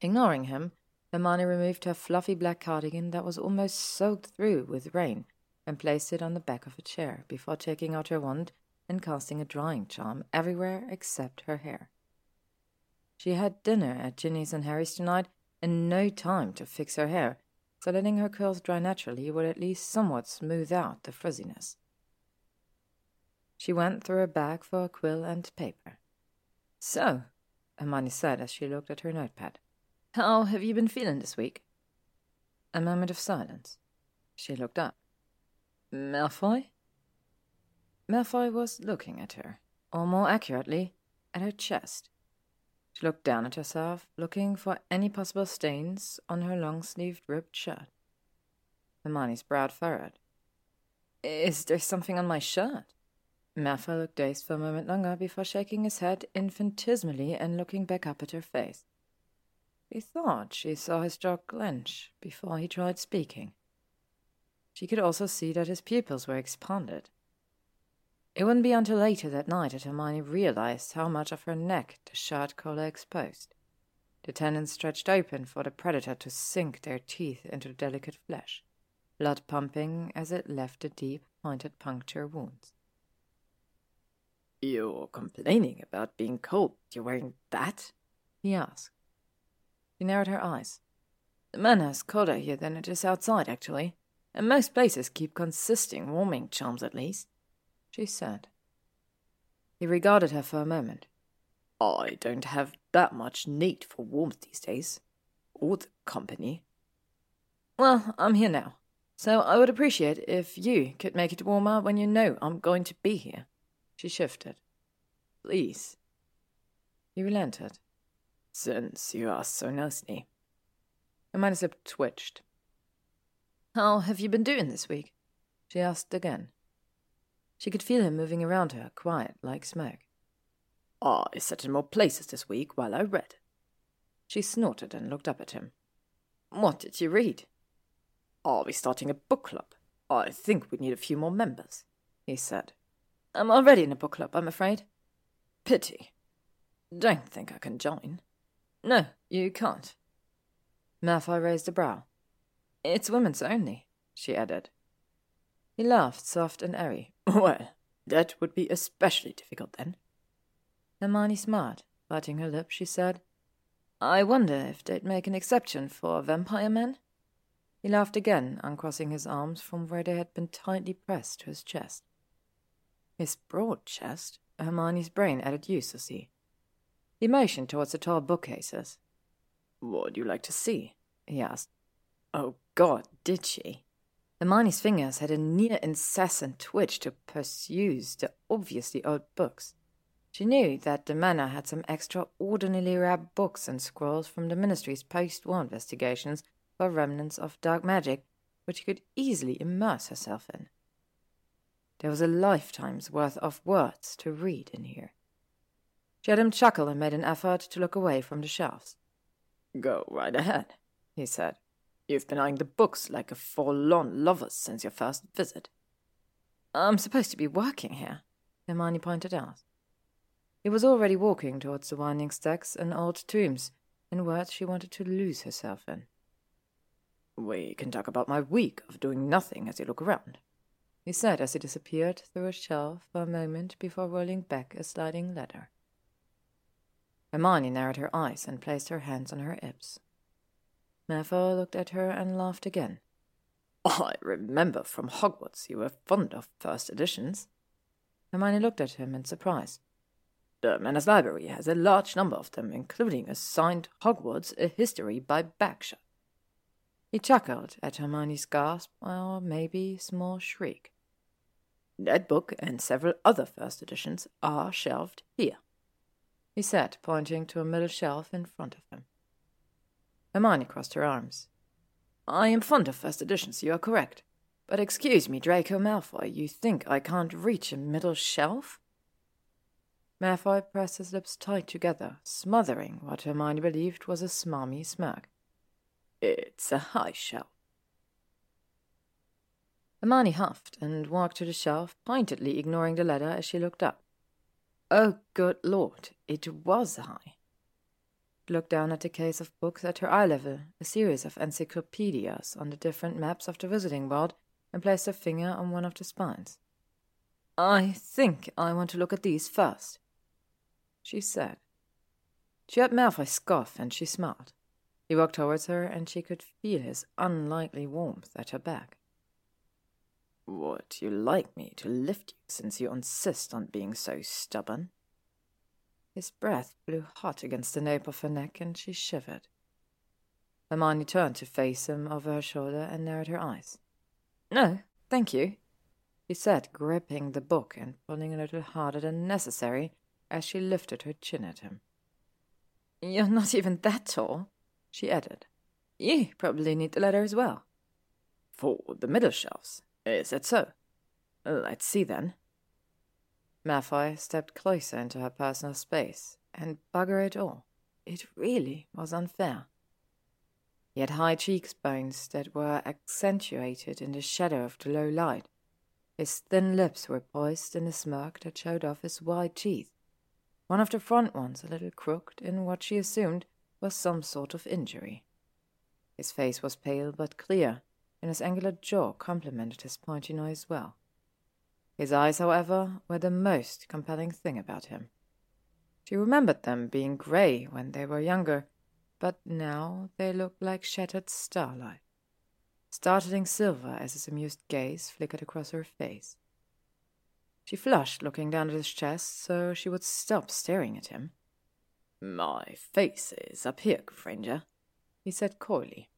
[SPEAKER 1] Ignoring him, Hermione removed her fluffy black cardigan that was almost soaked through with rain and placed it on the back of a chair before taking out her wand and casting a drying charm everywhere except her hair. She had dinner at Ginny's and Harry's tonight and no time to fix her hair, so letting her curls dry naturally would at least somewhat smooth out the frizziness. She went through her bag for a quill and paper. So, Hermione said as she looked at her notepad. How have you been feeling this week? A moment of silence. She looked up. Malfoy? Malfoy was looking at her, or more accurately, at her chest. She looked down at herself, looking for any possible stains on her long sleeved ribbed shirt. Hermione's brow furrowed. Is there something on my shirt? Malfoy looked dazed for a moment longer before shaking his head infinitesimally and looking back up at her face. He thought she saw his jaw clench before he tried speaking. She could also see that his pupils were expanded. It wouldn't be until later that night that Hermione realized how much of her neck the shirt collar exposed. The tendons stretched open for the predator to sink their teeth into the delicate flesh, blood pumping as it left the deep, pointed puncture wounds. You're complaining about being cold. You're wearing that? he asked. She narrowed her eyes. The manor's colder here than it is outside, actually, and most places keep consisting warming charms at least, she said. He regarded her for a moment. I don't have that much need for warmth these days, or the company. Well, I'm here now, so I would appreciate if you could make it warmer when you know I'm going to be here. She shifted. Please. He relented. Since you are so nicely. Hermione's lip twitched. How have you been doing this week? She asked again. She could feel him moving around her, quiet like smoke. I sat in more places this week while I read. She snorted and looked up at him. What did you read? Are we starting a book club? I think we need a few more members, he said. I'm already in a book club, I'm afraid. Pity. Don't think I can join. No, you can't. Malfoy raised a brow. It's women's only, she added. He laughed, soft and airy. Well, that would be especially difficult then. Hermione smiled. Biting her lip, she said, I wonder if they'd make an exception for a vampire men? He laughed again, uncrossing his arms from where they had been tightly pressed to his chest. His broad chest, Hermione's brain added uselessly. He motioned towards the tall bookcases. What'd you like to see? he asked. Oh, God, did she? Hermione's fingers had a near incessant twitch to peruse the obviously old books. She knew that the manor had some extraordinarily rare books and scrolls from the Ministry's post war investigations for remnants of dark magic, which she could easily immerse herself in. There was a lifetime's worth of words to read in here. She had him chuckle and made an effort to look away from the shelves. Go right ahead, he said. You've been eyeing the books like a forlorn lover since your first visit. I'm supposed to be working here, Hermione pointed out. He was already walking towards the winding stacks and old tombs, in words she wanted to lose herself in. We can talk about my week of doing nothing as you look around, he said as he disappeared through a shelf for a moment before rolling back a sliding ladder. Hermione narrowed her eyes and placed her hands on her hips. Malfoy looked at her and laughed again. I remember from Hogwarts you were fond of first editions. Hermione looked at him in surprise.
[SPEAKER 3] The Manor's library has a large number of them, including a signed Hogwarts A History by Bagshot. He chuckled at Hermione's gasp, or maybe small shriek. That book and several other first editions are shelved here, he said, pointing to a middle shelf in front of him. Hermione crossed her arms. I am fond of first editions, you are correct. But excuse me, Draco Malfoy, you think I can't reach a middle shelf? Malfoy pressed his lips tight together, smothering what Hermione believed was a smarmy smirk. It's a high shelf. Hermione huffed and walked to the shelf, pointedly ignoring the letter as she looked up. Oh, good lord, it was high. Looked down at the case of books at her eye level, a series of encyclopedias on the different maps of the visiting World, and placed her finger on one of the spines. I think I want to look at these first, she said. She heard Malfoy scoff, and she smiled. He walked towards her, and she could feel his unlikely warmth at her back. Would you like me to lift you since you insist on being so stubborn? His breath blew hot against the nape of her neck, and she shivered. Hermione turned to face him over her shoulder and narrowed her eyes. No, thank you, he said, gripping the book and pulling a little harder than necessary as she lifted her chin at him. You're not even that tall, she added. You probably need the ladder as well. For the middle shelves, is that so? Let's see then. Malfoy stepped closer into her personal space, and bugger it all, it really was unfair. He had high cheekbones that were accentuated in the shadow of the low light. His thin lips were poised in a smirk that showed off his white teeth, one of the front ones a little crooked in what she assumed was some sort of injury. His face was pale but clear, and his angular jaw complemented his pointy nose well. His eyes, however, were the most compelling thing about him. She remembered them being grey when they were younger, but now they looked like shattered starlight, startling silver as his amused gaze flickered across her face. She flushed, looking down at his chest, so she would stop staring at him. My face is up here, Granger, he said coyly.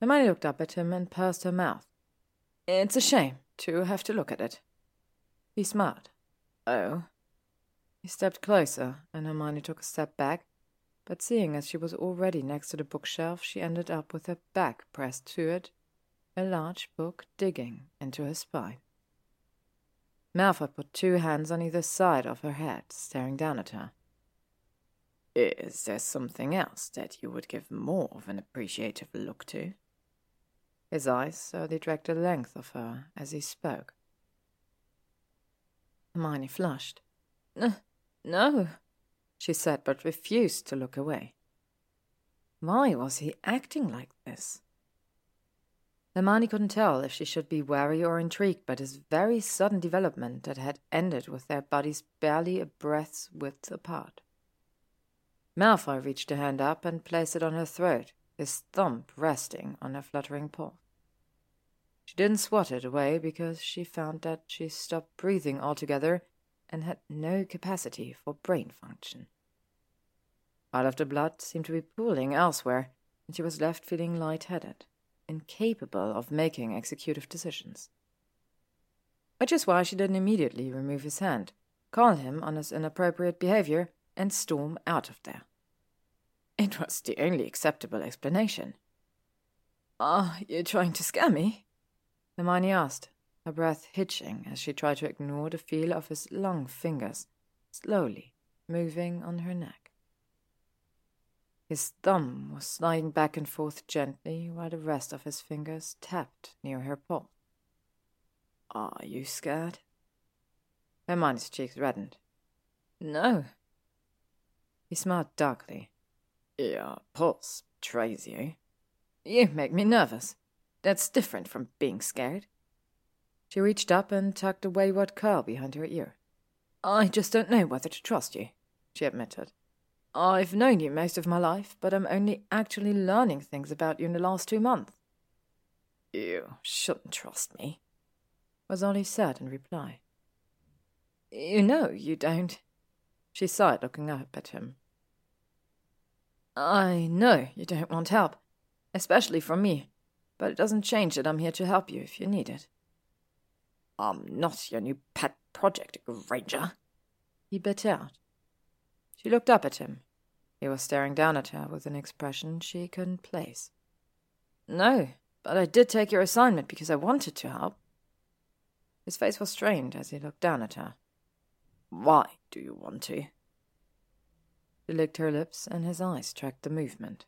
[SPEAKER 3] Hermione looked up at him and pursed her mouth. It's a shame to have to look at it. He smiled. Oh. He stepped closer, and Hermione took a step back, but seeing as she was already next to the bookshelf, she ended up with her back pressed to it, a large book digging into her spine. Malfoy put two hands on either side of her head, staring down at her. Is there something else that you would give more of an appreciative look to? His eyes slowly dragged the length of her as he spoke. Hermione flushed. No, she said, but refused to look away. Why was he acting like this? Hermione couldn't tell if she should be wary or intrigued by this very sudden development that had ended with their bodies barely a breath's width apart. Malfoy reached a hand up and placed it on her throat, his thumb resting on her fluttering paw. She didn't swat it away because she found that she stopped breathing altogether and had no capacity for brain function. All of the blood seemed to be pooling elsewhere, and she was left feeling light-headed incapable of making executive decisions. Which is why she didn't immediately remove his hand, call him on his inappropriate behavior, and storm out of there. It was the only acceptable explanation. Ah, Are you trying to scare me? Hermione asked, her breath hitching as she tried to ignore the feel of his long fingers, slowly moving on her neck. His thumb was sliding back and forth gently while the rest of his fingers tapped near her paw. Are you scared? Hermione's cheeks reddened. No. He smiled darkly. Your pulse betrays you. You make me nervous. That's different from being scared. She reached up and tucked a wayward curl behind her ear. I just don't know whether to trust you, she admitted. I've known you most of my life, but I'm only actually learning things about you in the last two months. You shouldn't trust me, was all he said in reply. You know you don't. She sighed, looking up at him. I know you don't want help, especially from me, but it doesn't change that I'm here to help you if you need it. I'm not your new pet project, Granger, he bit out. She looked up at him. He was staring down at her with an expression she couldn't place. No, but I did take your assignment because I wanted to help. His face was strained as he looked down at her. Why do you want to? Licked her lips, and his eyes tracked the movement.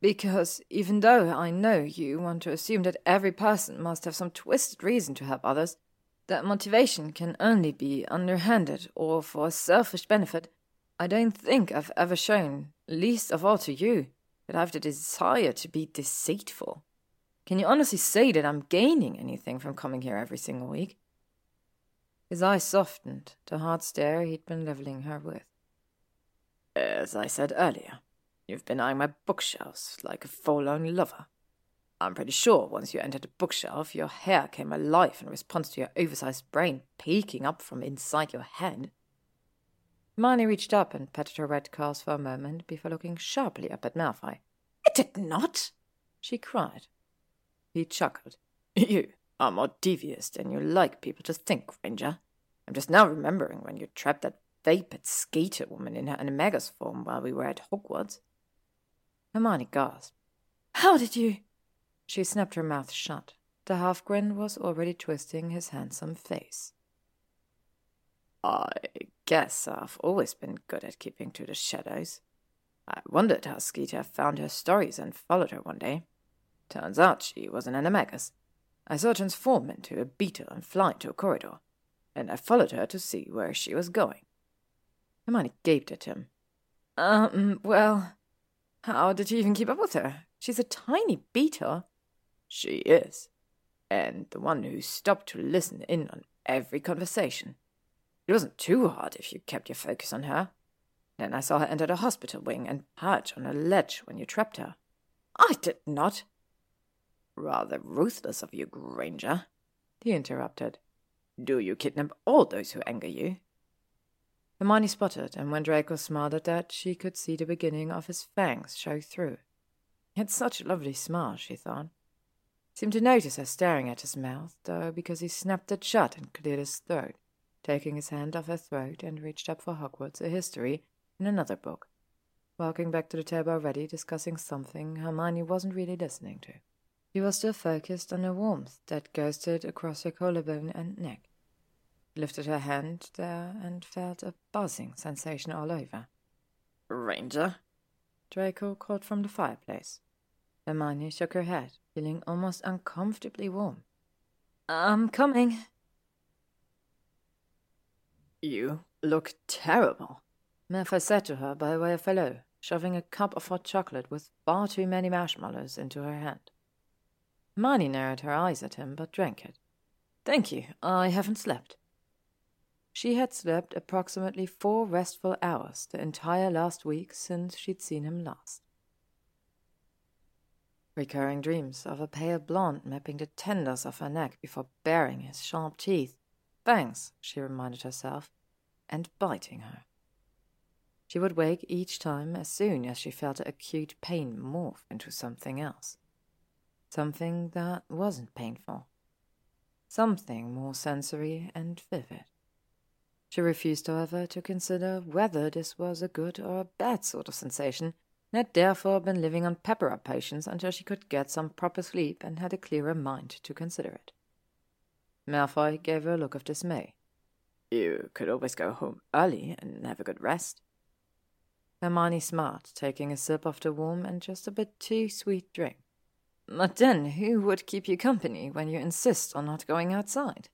[SPEAKER 3] Because even though I know you want to assume that every person must have some twisted reason to help others, that motivation can only be underhanded or for selfish benefit, I don't think I've ever shown, least of all to you, that I've the desire to be deceitful. Can you honestly say that I'm gaining anything from coming here every single week? His eyes softened, the hard stare he'd been leveling her with. As I said earlier, you've been eyeing my bookshelves like a forlorn lover. I'm pretty sure once you entered the bookshelf, your hair came alive in response to your oversized brain peeking up from inside your head. Hermione reached up and patted her red curls for a moment before looking sharply up at Malfoy.
[SPEAKER 2] It did not, she cried.
[SPEAKER 3] He chuckled. You are more devious than you like people to think, Granger. I'm just now remembering when you trapped that vapid Skeeter woman in her animagus form while we were at Hogwarts. Hermione gasped.
[SPEAKER 2] How did you?
[SPEAKER 3] She snapped her mouth shut. The half grin was already twisting his handsome face. I guess I've always been good at keeping to the shadows. I wondered how Skeeter found her stories and followed her one day. Turns out she was an animagus. I saw her transform into a beetle and fly into a corridor, and I followed her to see where she was going. Hermione gaped at him. Um, well, how did you even keep up with her? She's a tiny beetle. She is, and the one who stopped to listen in on every conversation. It wasn't too hard if you kept your focus on her. Then I saw her enter the hospital wing and perch on a ledge when you trapped her.
[SPEAKER 2] I did not.
[SPEAKER 3] Rather ruthless of you, Granger, he interrupted. Do you kidnap all those who anger you? Hermione spotted, and when Draco smiled at that, she could see the beginning of his fangs show through. He had such a lovely smile, she thought. Seemed to notice her staring at his mouth, though, because he snapped it shut and cleared his throat, taking his hand off her throat and reached up for Hogwarts, a history, in another book, walking back to the table already, discussing something Hermione wasn't really listening to. He was still focused on the warmth that ghosted across her collarbone and neck. Lifted her hand there and felt a buzzing sensation all over. Granger? Draco called from the fireplace. Hermione shook her head, feeling almost uncomfortably warm. I'm coming. You look terrible, Malfoy said to her by way of hello, shoving a cup of hot chocolate with far too many marshmallows into her hand. Hermione narrowed her eyes at him, but drank it. Thank you, I haven't slept. She had slept approximately four restful hours the entire last week since she'd seen him last. Recurring dreams of a pale blonde mapping the tendons of her neck before baring his sharp teeth. Thanks, she reminded herself, and biting her. She would wake each time as soon as she felt acute pain morph into something else something that wasn't painful, something more sensory and vivid. She refused, however, to consider whether this was a good or a bad sort of sensation, and had therefore been living on pepper up potions until she could get some proper sleep and had a clearer mind to consider it. Malfoy gave her a look of dismay. You could always go home early and have a good rest. Hermione smiled, taking a sip of the warm and just a bit too sweet drink. But then, who would keep you company when you insist on not going outside?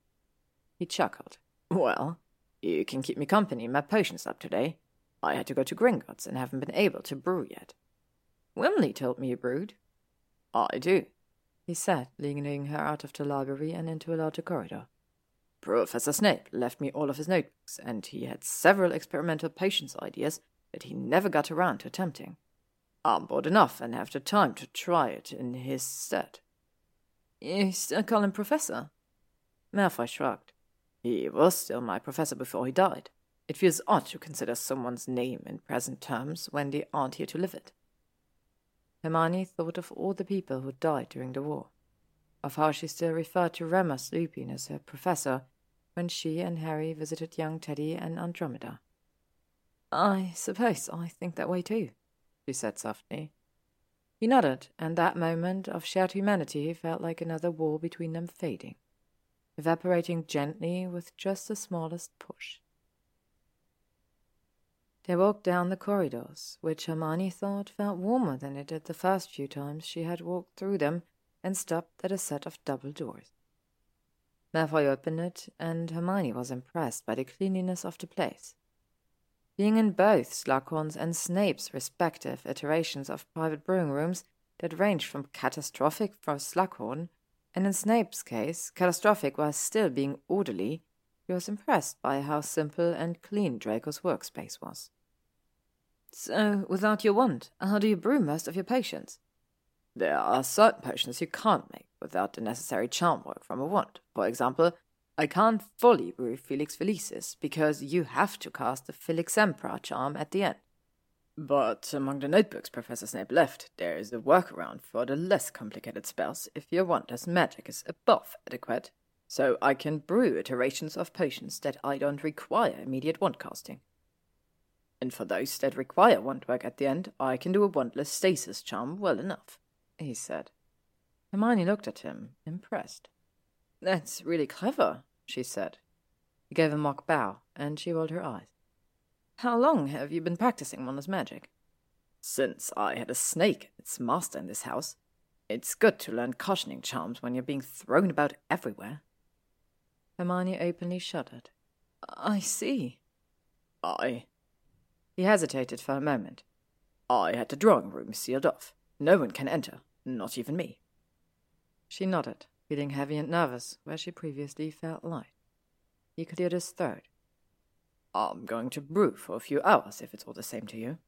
[SPEAKER 3] He chuckled. Well, you can keep me company. My potion's up today. I had to go to Gringotts and haven't been able to brew yet. Wimley told me you brewed. I do, he said, leading her out of the library and into a larger corridor. Professor Snape left me all of his notebooks, and he had several experimental potions ideas that he never got around to attempting. I'm bored enough and have the time to try it in his stead. You still call him Professor? Malfoy shrugged. He was still my professor before he died. It feels odd to consider someone's name in present terms when they aren't here to live it. Hermione thought of all the people who died during the war, of how she still referred to Remus Lupin as her professor when she and Harry visited young Teddy and Andromeda. I suppose I think that way too, she said softly. He nodded, and that moment of shared humanity felt like another wall between them fading, evaporating gently with just the smallest push. They walked down the corridors, which Hermione thought felt warmer than it did the first few times she had walked through them, and stopped at a set of double doors. Malfoy opened it, and Hermione was impressed by the cleanliness of the place. Being in both Slughorn's and Snape's respective iterations of private brewing rooms that ranged from catastrophic for Slughorn, and in Snape's case, catastrophic while still being orderly, he was impressed by how simple and clean Draco's workspace was. So, without your wand, how do you brew most of your potions? There are certain potions you can't make without the necessary charm work from a wand. For example, I can't fully brew Felix Felicis because you have to cast the Felixempra charm at the end. But among the notebooks Professor Snape left, there is a workaround for the less complicated spells if your wand's magic is above adequate so I can brew iterations of potions that I don't require immediate wand casting. And for those that require wand work at the end, I can do a wandless stasis charm well enough, he said. Hermione looked at him, impressed. That's really clever, she said. He gave a mock bow, and she rolled her eyes. How long have you been practicing wandless magic? Since I had a snake its master in this house. It's good to learn cushioning charms when you're being thrown about everywhere. Hermione openly shuddered. I see. I. He hesitated for a moment. I had the drawing room sealed off. No one can enter, not even me. She nodded, feeling heavy and nervous where she previously felt light. He cleared his throat. I'm going to brew for a few hours if it's all the same to you.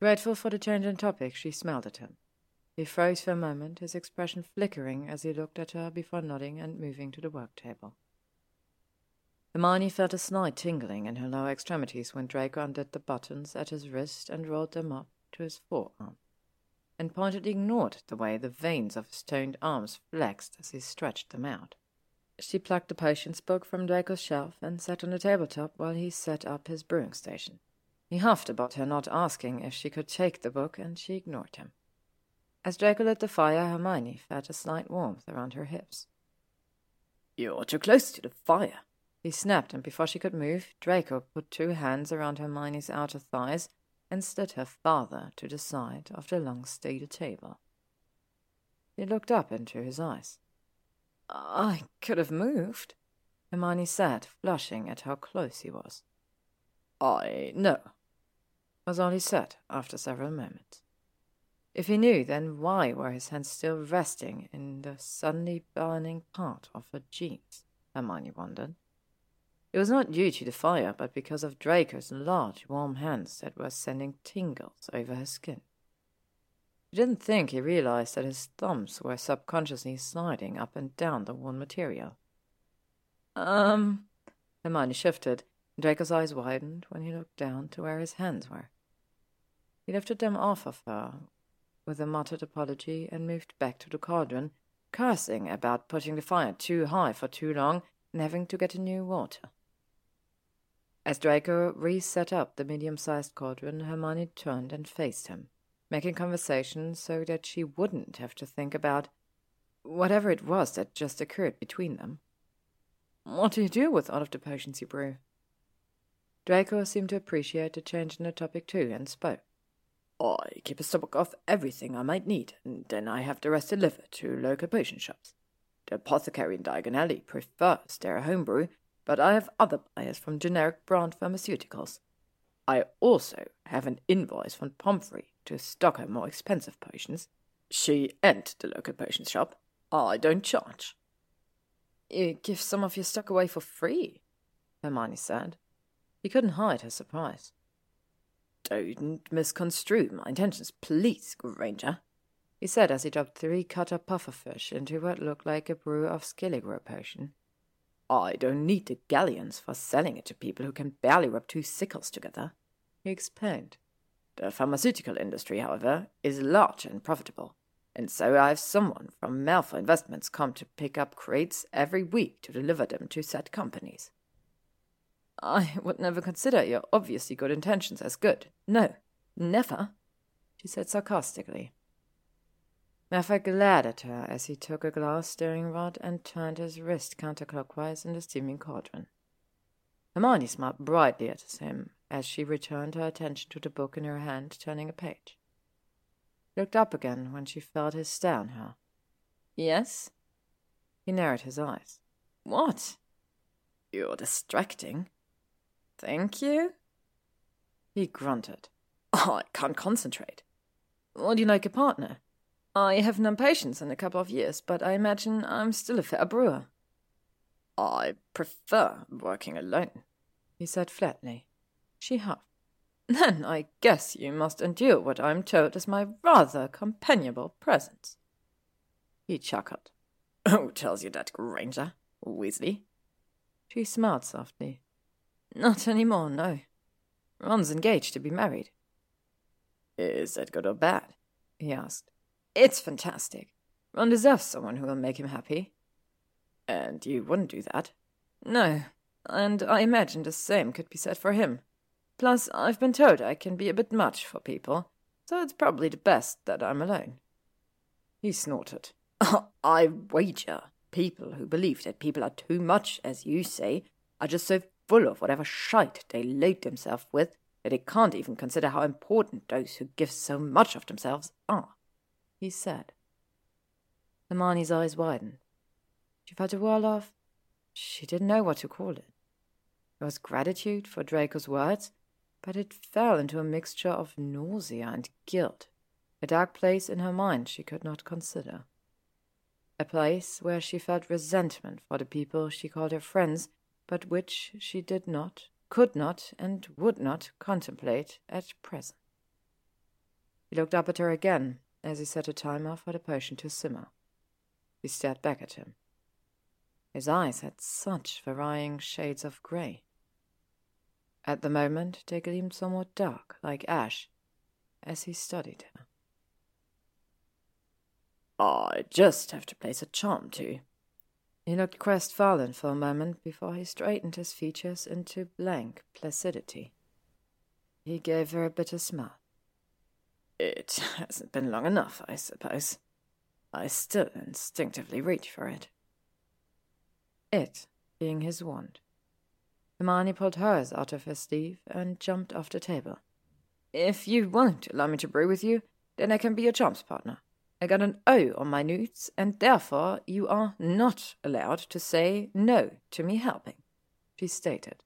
[SPEAKER 3] Grateful for the change in topic, she smiled at him. He froze for a moment, his expression flickering as he looked at her before nodding and moving to the work table. Hermione felt a slight tingling in her lower extremities when Draco undid the buttons at his wrist and rolled them up to his forearm, and pointedly ignored the way the veins of his toned arms flexed as he stretched them out. She plucked the potions book from Draco's shelf and sat on the tabletop while he set up his brewing station. He huffed about her not asking if she could take the book, and she ignored him. As Draco lit the fire, Hermione felt a slight warmth around her hips. You're too close to the fire, he snapped, and before she could move, Draco put two hands around Hermione's outer thighs and slid her farther to the side of the long steel table. She looked up into his eyes. I could have moved, Hermione said, flushing at how close he was. I know, was all he said after several moments. If he knew, then why were his hands still resting in the suddenly burning part of her jeans? Hermione wondered. It was not due to the fire, but because of Draco's large, warm hands that were sending tingles over her skin. She didn't think he realized that his thumbs were subconsciously sliding up and down the worn material. Um, Hermione shifted, and Draco's eyes widened when he looked down to where his hands were. He lifted them off of her with a muttered apology and moved back to the cauldron, cursing about putting the fire too high for too long and having to get a new water. As Draco reset up the medium sized cauldron, Hermione turned and faced him, making conversation so that she wouldn't have to think about whatever it was that just occurred between them. What do you do with all of the potions you brew? Draco seemed to appreciate the change in the topic too and spoke. I keep a stock of everything I might need, and then I have the rest delivered to local potion shops. The apothecary in Diagon Alley prefers their homebrew, but I have other buyers from generic brand pharmaceuticals. I also have an invoice from Pomfrey to stock her more expensive potions. She and the local potion shop. I don't charge. You give some of your stock away for free, Hermione said. He couldn't hide her surprise. Don't misconstrue my intentions, please, Granger, he said as he dropped three cutter pufferfish into what looked like a brew of skilligrew potion. I don't need the galleons for selling it to people who can barely rub two sickles together, he explained. The pharmaceutical industry, however, is large and profitable, and so I have someone from Malfoy Investments come to pick up crates every week to deliver them to said companies. I would never consider your obviously good intentions as good. No, never, she said sarcastically. Malfoy glared at her as he took a glass stirring rod and turned his wrist counterclockwise in the steaming cauldron. Hermione smiled brightly at him as she returned her attention to the book in her hand, turning a page. Looked up again when she felt his stare on her. Yes? He narrowed his eyes. What? You're distracting. Thank you? He grunted. Oh, I can't concentrate. Would you like a partner? I haven't done patience in a couple of years, but I imagine I'm still a fair brewer. I prefer working alone, he said flatly. She huffed. Then I guess you must endure what I'm told is my rather companionable presence. He chuckled. Who tells you that, Granger? Weasley? She smiled softly. Not any more, no. Ron's engaged to be married. Is that good or bad? he asked. It's fantastic. Ron deserves someone who will make him happy. And you wouldn't do that? No, and I imagine the same could be said for him. Plus, I've been told I can be a bit much for people, so it's probably the best that I'm alone. He snorted. I wager people who believe that people are too much, as you say, are just so full of whatever shite they load themselves with that they can't even consider how important those who give so much of themselves are, he said. Hermione's eyes widened. She felt a whirl of. She didn't know what to call it. It was gratitude for Draco's words, but it fell into a mixture of nausea and guilt, a dark place in her mind she could not consider. A place where she felt resentment for the people she called her friends, but which she did not, could not, and would not contemplate at present. He looked up at her again as he set a timer for the potion to simmer. She stared back at him. His eyes had such varying shades of grey. At the moment they gleamed somewhat dark, like ash, as he studied her. I just have to place a charm too. He looked crestfallen for a moment before he straightened his features into blank placidity. He gave her a bitter smile. It hasn't been long enough, I suppose. I still instinctively reach for it. It being his wand. Hermione pulled hers out of her sleeve and jumped off the table. If you won't allow me to brew with you, then I can be your charms partner. I got an O on my NEWTs, and therefore you are not allowed to say no to me helping, she stated.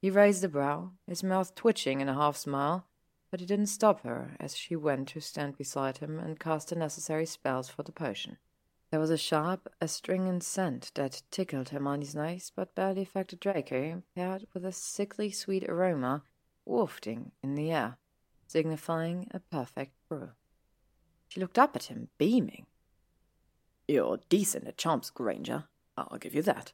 [SPEAKER 3] He raised a brow, his mouth twitching in a half smile, but he didn't stop her as she went to stand beside him and cast the necessary spells for the potion. There was a sharp, astringent scent that tickled Hermione's nose but barely affected Draco, paired with a sickly sweet aroma wafting in the air, signifying a perfect brew. She looked up at him, beaming. You're decent at charms, Granger. I'll give you that.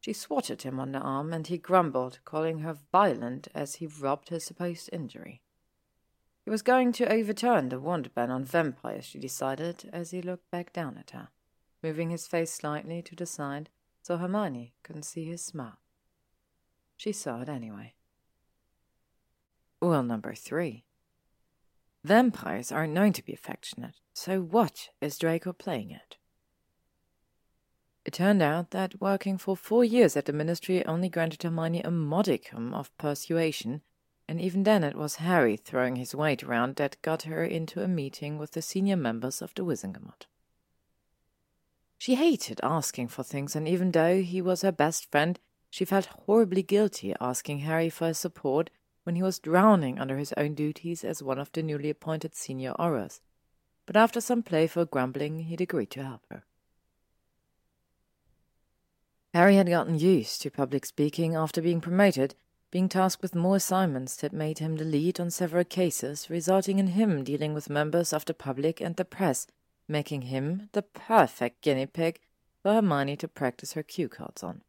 [SPEAKER 3] She swatted him on the arm, and he grumbled, calling her violent as he rubbed his supposed injury. He was going to overturn the wand ban on vampires, she decided, as he looked back down at her, moving his face slightly to the side so Hermione couldn't see his smile. She saw it anyway. Well, number three. Vampires aren't known to be affectionate, so what is Draco playing at? It turned out that working for four years at the ministry only granted Hermione a modicum of persuasion and even then it was Harry throwing his weight around that got her into a meeting with the senior members of the Wizengamot. She hated asking for things, and even though he was her best friend, she felt horribly guilty asking Harry for his support when he was drowning under his own duties as one of the newly appointed senior Aurors. But after some playful grumbling, he'd agreed to help her. Harry had gotten used to public speaking after being promoted, being tasked with more assignments that made him the lead on several cases, resulting in him dealing with members of the public and the press, making him the perfect guinea pig for Hermione to practice her cue cards on.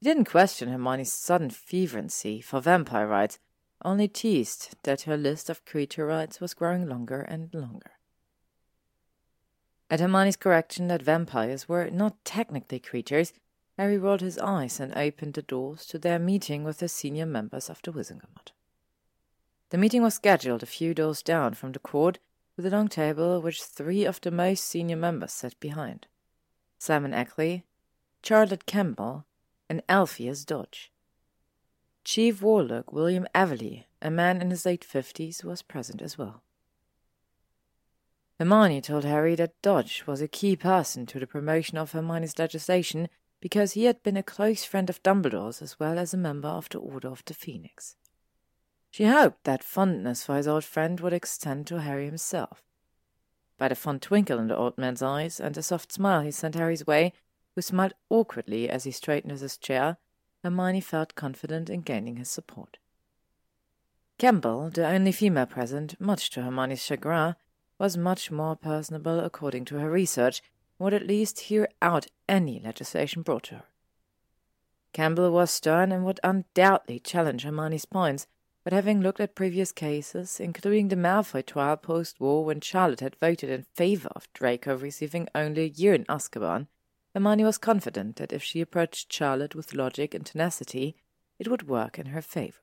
[SPEAKER 3] He didn't question Hermione's sudden fervency for vampire rights, only teased that her list of creature rights was growing longer and longer. At Hermione's correction that vampires were not technically creatures, Harry rolled his eyes and opened the doors to their meeting with the senior members of the Wizengamot. The meeting was scheduled a few doors down from the court, with a long table which three of the most senior members sat behind. Simon Eckley, Charlotte Campbell, and Alpheus Dodge. Chief Warlock William Everleigh, a man in his late fifties, was present as well. Hermione told Harry that Dodge was a key person to the promotion of Hermione's legislation because he had been a close friend of Dumbledore's as well as a member of the Order of the Phoenix. She hoped that fondness for his old friend would extend to Harry himself. By the fond twinkle in the old man's eyes and the soft smile he sent Harry's way, who smiled awkwardly as he straightened his chair, Hermione felt confident in gaining his support. Campbell, the only female present, much to Hermione's chagrin, was much more personable according to her research, would at least hear out any legislation brought to her. Campbell was stern and would undoubtedly challenge Hermione's points, but having looked at previous cases, including the Malfoy trial post-war when Charlotte had voted in favor of Draco receiving only a year in Azkaban, Hermione was confident that if she approached Charlotte with logic and tenacity, it would work in her favor.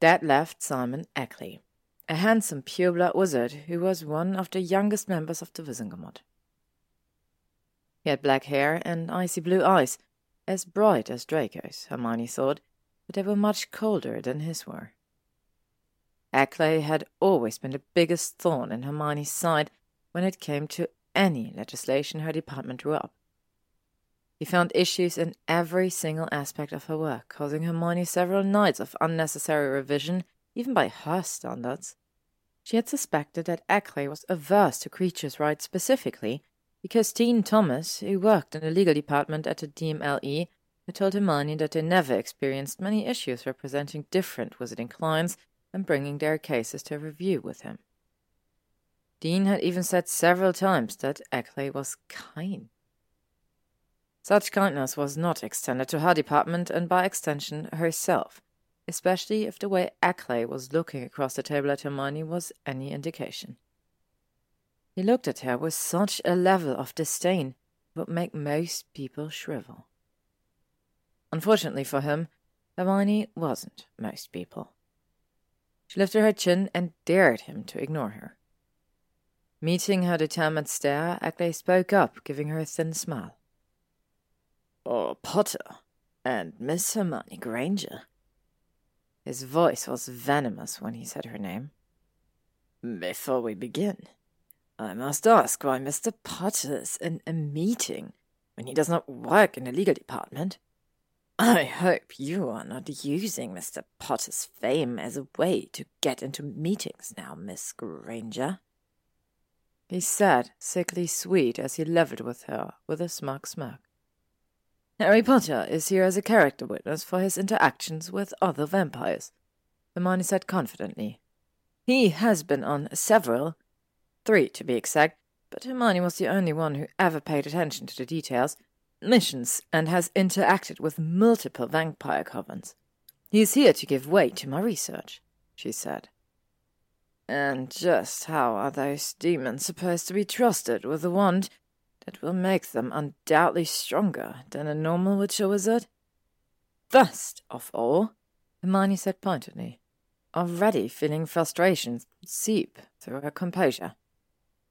[SPEAKER 3] That left Simon Ackley, a handsome pureblood wizard who was one of the youngest members of the Wizengamot. He had black hair and icy blue eyes, as bright as Draco's, Hermione thought, but they were much colder than his were. Ackley had always been the biggest thorn in Hermione's side when it came to any legislation her department drew up. He found issues in every single aspect of her work, causing Hermione several nights of unnecessary revision, even by her standards. She had suspected that Ackley was averse to creatures' rights specifically, because Dean Thomas, who worked in the legal department at the DMLE, had told Hermione that they never experienced many issues representing different wizarding clients and bringing their cases to review with him. Dean had even said several times that Ackley was kind. Such kindness was not extended to her department and by extension herself, especially if the way Ackley was looking across the table at Hermione was any indication. He looked at her with such a level of disdain that would make most people shrivel. Unfortunately for him, Hermione wasn't most people. She lifted her chin and dared him to ignore her. Meeting her determined stare, Ackley spoke up, giving her a thin smile. Oh, Potter, and Miss Hermione Granger. His voice was venomous when he said her name. Before we begin, I must ask why Mr. Potter is in a meeting when he does not work in the legal department. I hope you are not using Mr. Potter's fame as a way to get into meetings now, Miss Granger. He said, sickly sweet as he levelled with her with a smug smirk. Harry Potter is here as a character witness for his interactions with other vampires, Hermione said confidently. He has been on several, three to be exact, but Hermione was the only one who ever paid attention to the details, missions and has interacted with multiple vampire covens. He is here to give weight to my research, she said. And just how are those demons supposed to be trusted with a wand that will make them undoubtedly stronger than a normal witcher wizard? First of all, Hermione said pointedly, already feeling frustration seep through her composure.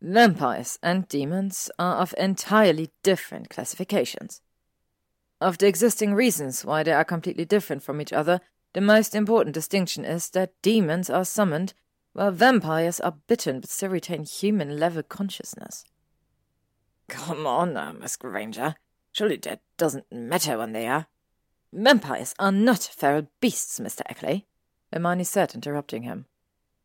[SPEAKER 3] Vampires and demons are of entirely different classifications. Of the existing reasons why they are completely different from each other, the most important distinction is that demons are summoned, while vampires are bitten but still retain human level consciousness. Come on now, Miss Granger. Surely that doesn't matter when they are. Vampires are not feral beasts, Mr. Ackley, Hermione said, interrupting him.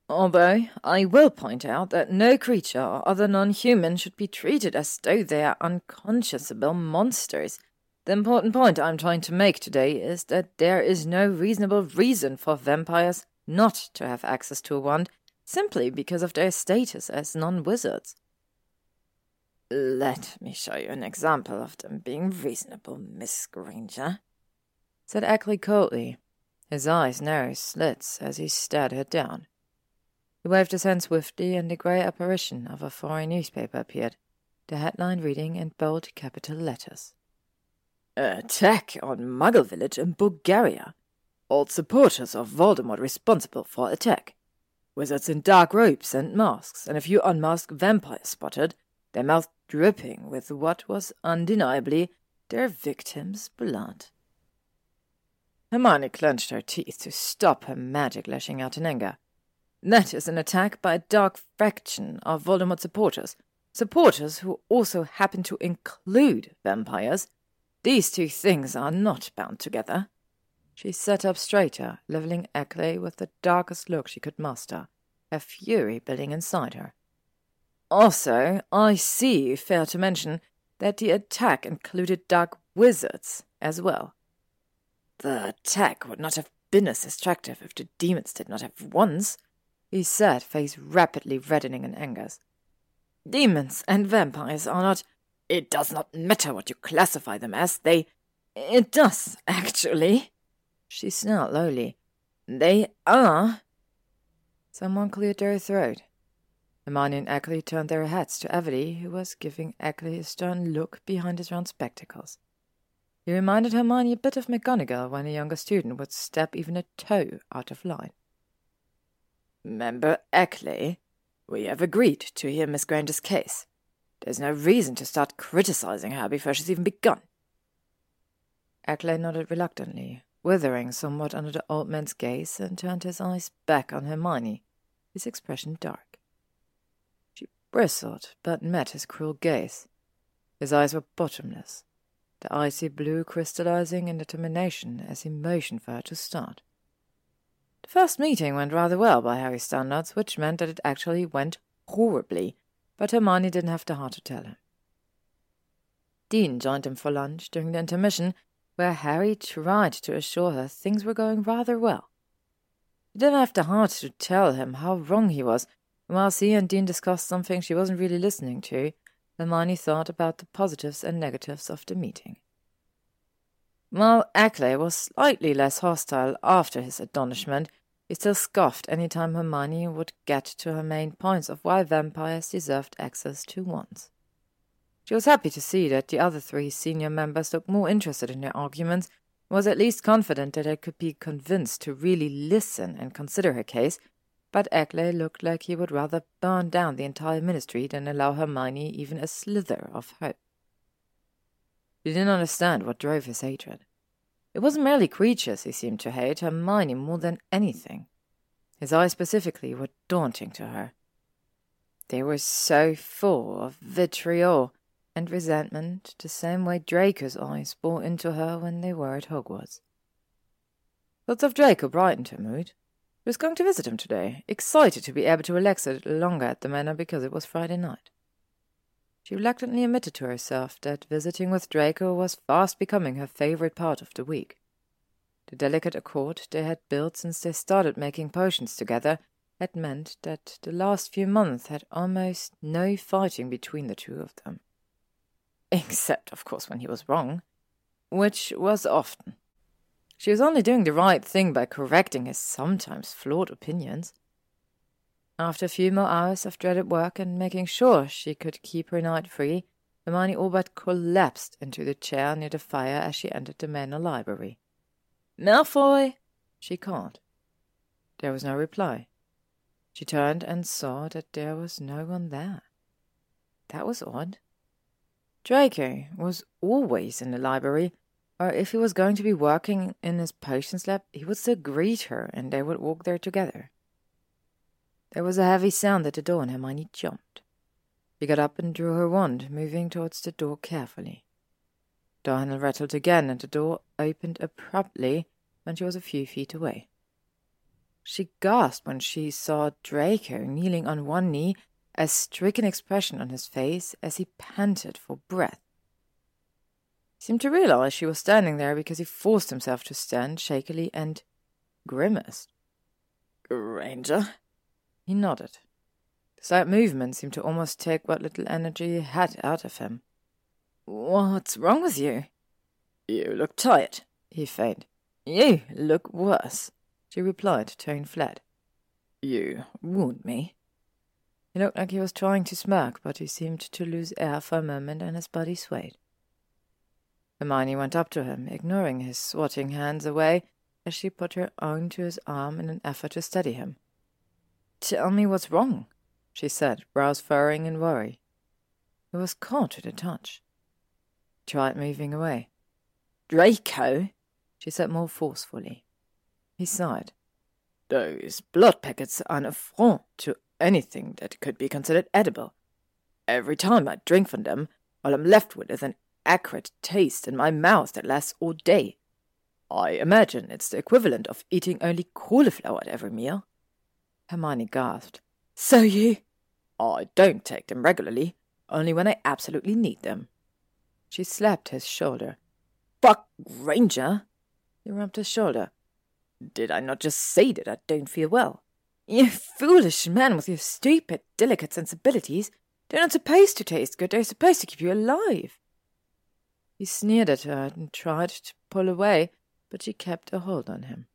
[SPEAKER 3] Although I will point out that no creature or other non human should be treated as though they are unconscionable monsters. The important point I'm trying to make today is that there is no reasonable reason for vampires not to have access to a wand simply because of their status as non wizards. Let me show you an example of them being reasonable, Miss Granger, said Ackley coldly, his eyes narrow slits as he stared her down. He waved his hand swiftly, and the grey apparition of a foreign newspaper appeared, the headline reading in bold capital letters. Attack on Muggle village in Bulgaria. All supporters of Voldemort responsible for attack. Wizards in dark robes and masks, and a few unmasked vampires spotted, their mouths dripping with what was undeniably their victim's blood. Hermione clenched her teeth to stop her magic lashing out in anger. That is an attack by a dark faction of Voldemort supporters, supporters who also happen to include vampires. These two things are not bound together. She sat up straighter, leveling Ackley with the darkest look she could muster, her fury building inside her. Also, I see you to mention that the attack included dark wizards as well. The attack would not have been as destructive if the demons did not have wands, he said, face rapidly reddening in anger. Demons and vampires are not. It does not matter what you classify them as, they. It does, actually. She snarled lowly. They are. Someone cleared her throat. Hermione and Ackley turned their heads to Evely, who was giving Ackley a stern look behind his round spectacles. He reminded Hermione a bit of McGonagall when a younger student would step even a toe out of line. Member Ackley, we have agreed to hear Miss Granger's case. There's no reason to start criticizing her before she's even begun. Ackley nodded reluctantly, withering somewhat under the old man's gaze, and turned his eyes back on Hermione, his expression dark. Bristled, but met his cruel gaze. His eyes were bottomless, the icy blue crystallizing in determination as he motioned for her to start. The first meeting went rather well by Harry's standards, which meant that it actually went horribly, but Hermione didn't have the heart to tell him. Dean joined him for lunch during the intermission, where Harry tried to assure her things were going rather well. She didn't have the heart to tell him how wrong he was, and whilst he and Dean discussed something she wasn't really listening to, Hermione thought about the positives and negatives of the meeting. While Ackley was slightly less hostile after his admonishment, he still scoffed any time Hermione would get to her main points of why vampires deserved access to wands. She was happy to see that the other three senior members looked more interested in their arguments, was at least confident that they could be convinced to really listen and consider her case, but Ackley looked like he would rather burn down the entire ministry than allow Hermione even a slither of hope. She didn't understand what drove his hatred. It wasn't merely creatures he seemed to hate, Hermione more than anything. His eyes specifically were daunting to her. They were so full of vitriol and resentment, the same way Draco's eyes bore into her when they were at Hogwarts. Thoughts of Draco brightened her mood. Was going to visit him today, excited to be able to relax a little longer at the manor because it was Friday night. She reluctantly admitted to herself that visiting with Draco was fast becoming her favorite part of the week. The delicate accord they had built since they started making potions together had meant that the last few months had almost no fighting between the two of them. Except, of course, when he was wrong, which was often. She was only doing the right thing by correcting his sometimes flawed opinions. After a few more hours of dreaded work and making sure she could keep her night free, Hermione all but collapsed into the chair near the fire as she entered the manor library. Malfoy! she called. There was no reply. She turned and saw that there was no one there. That was odd. Draco was always in the library, or if he was going to be working in his potions lab, he would still greet her and they would walk there together. There was a heavy sound at the door, and Hermione jumped. She got up and drew her wand, moving towards the door carefully. The handle rattled again, and the door opened abruptly when she was a few feet away. She gasped when she saw Draco kneeling on one knee, a stricken expression on his face as he panted for breath. Seemed to realize she was standing there because he forced himself to stand shakily and grimaced. Granger, he nodded.
[SPEAKER 1] The slight movement seemed to almost take what little energy he had out of him. What's wrong with you? You look tired, he feigned. You look worse, she replied, tone flat. You wound me. He looked like he was trying to smirk, but he seemed to lose air for a moment and his body swayed. Hermione went up to him, ignoring his swatting hands away as she put her own to his arm in an effort to steady him. Tell me what's wrong, she said, brows furrowing in worry. He was caught at a touch. He tried moving away. Draco, she said more forcefully. He sighed. Those blood packets are an affront to anything that could be considered edible. Every time I drink from them, all I'm left with is an acrid taste in my mouth that lasts all day. I imagine it's the equivalent of eating only cauliflower at every meal. Hermione gasped. So you. I don't take them regularly, only when I absolutely need them. She slapped his shoulder. Fuck, Granger! He rubbed his shoulder. Did I not just say that I don't feel well? You foolish man with your stupid, delicate sensibilities. They're not supposed to taste good, they're supposed to keep you alive. He sneered at her and tried to pull away, but she kept a hold on him.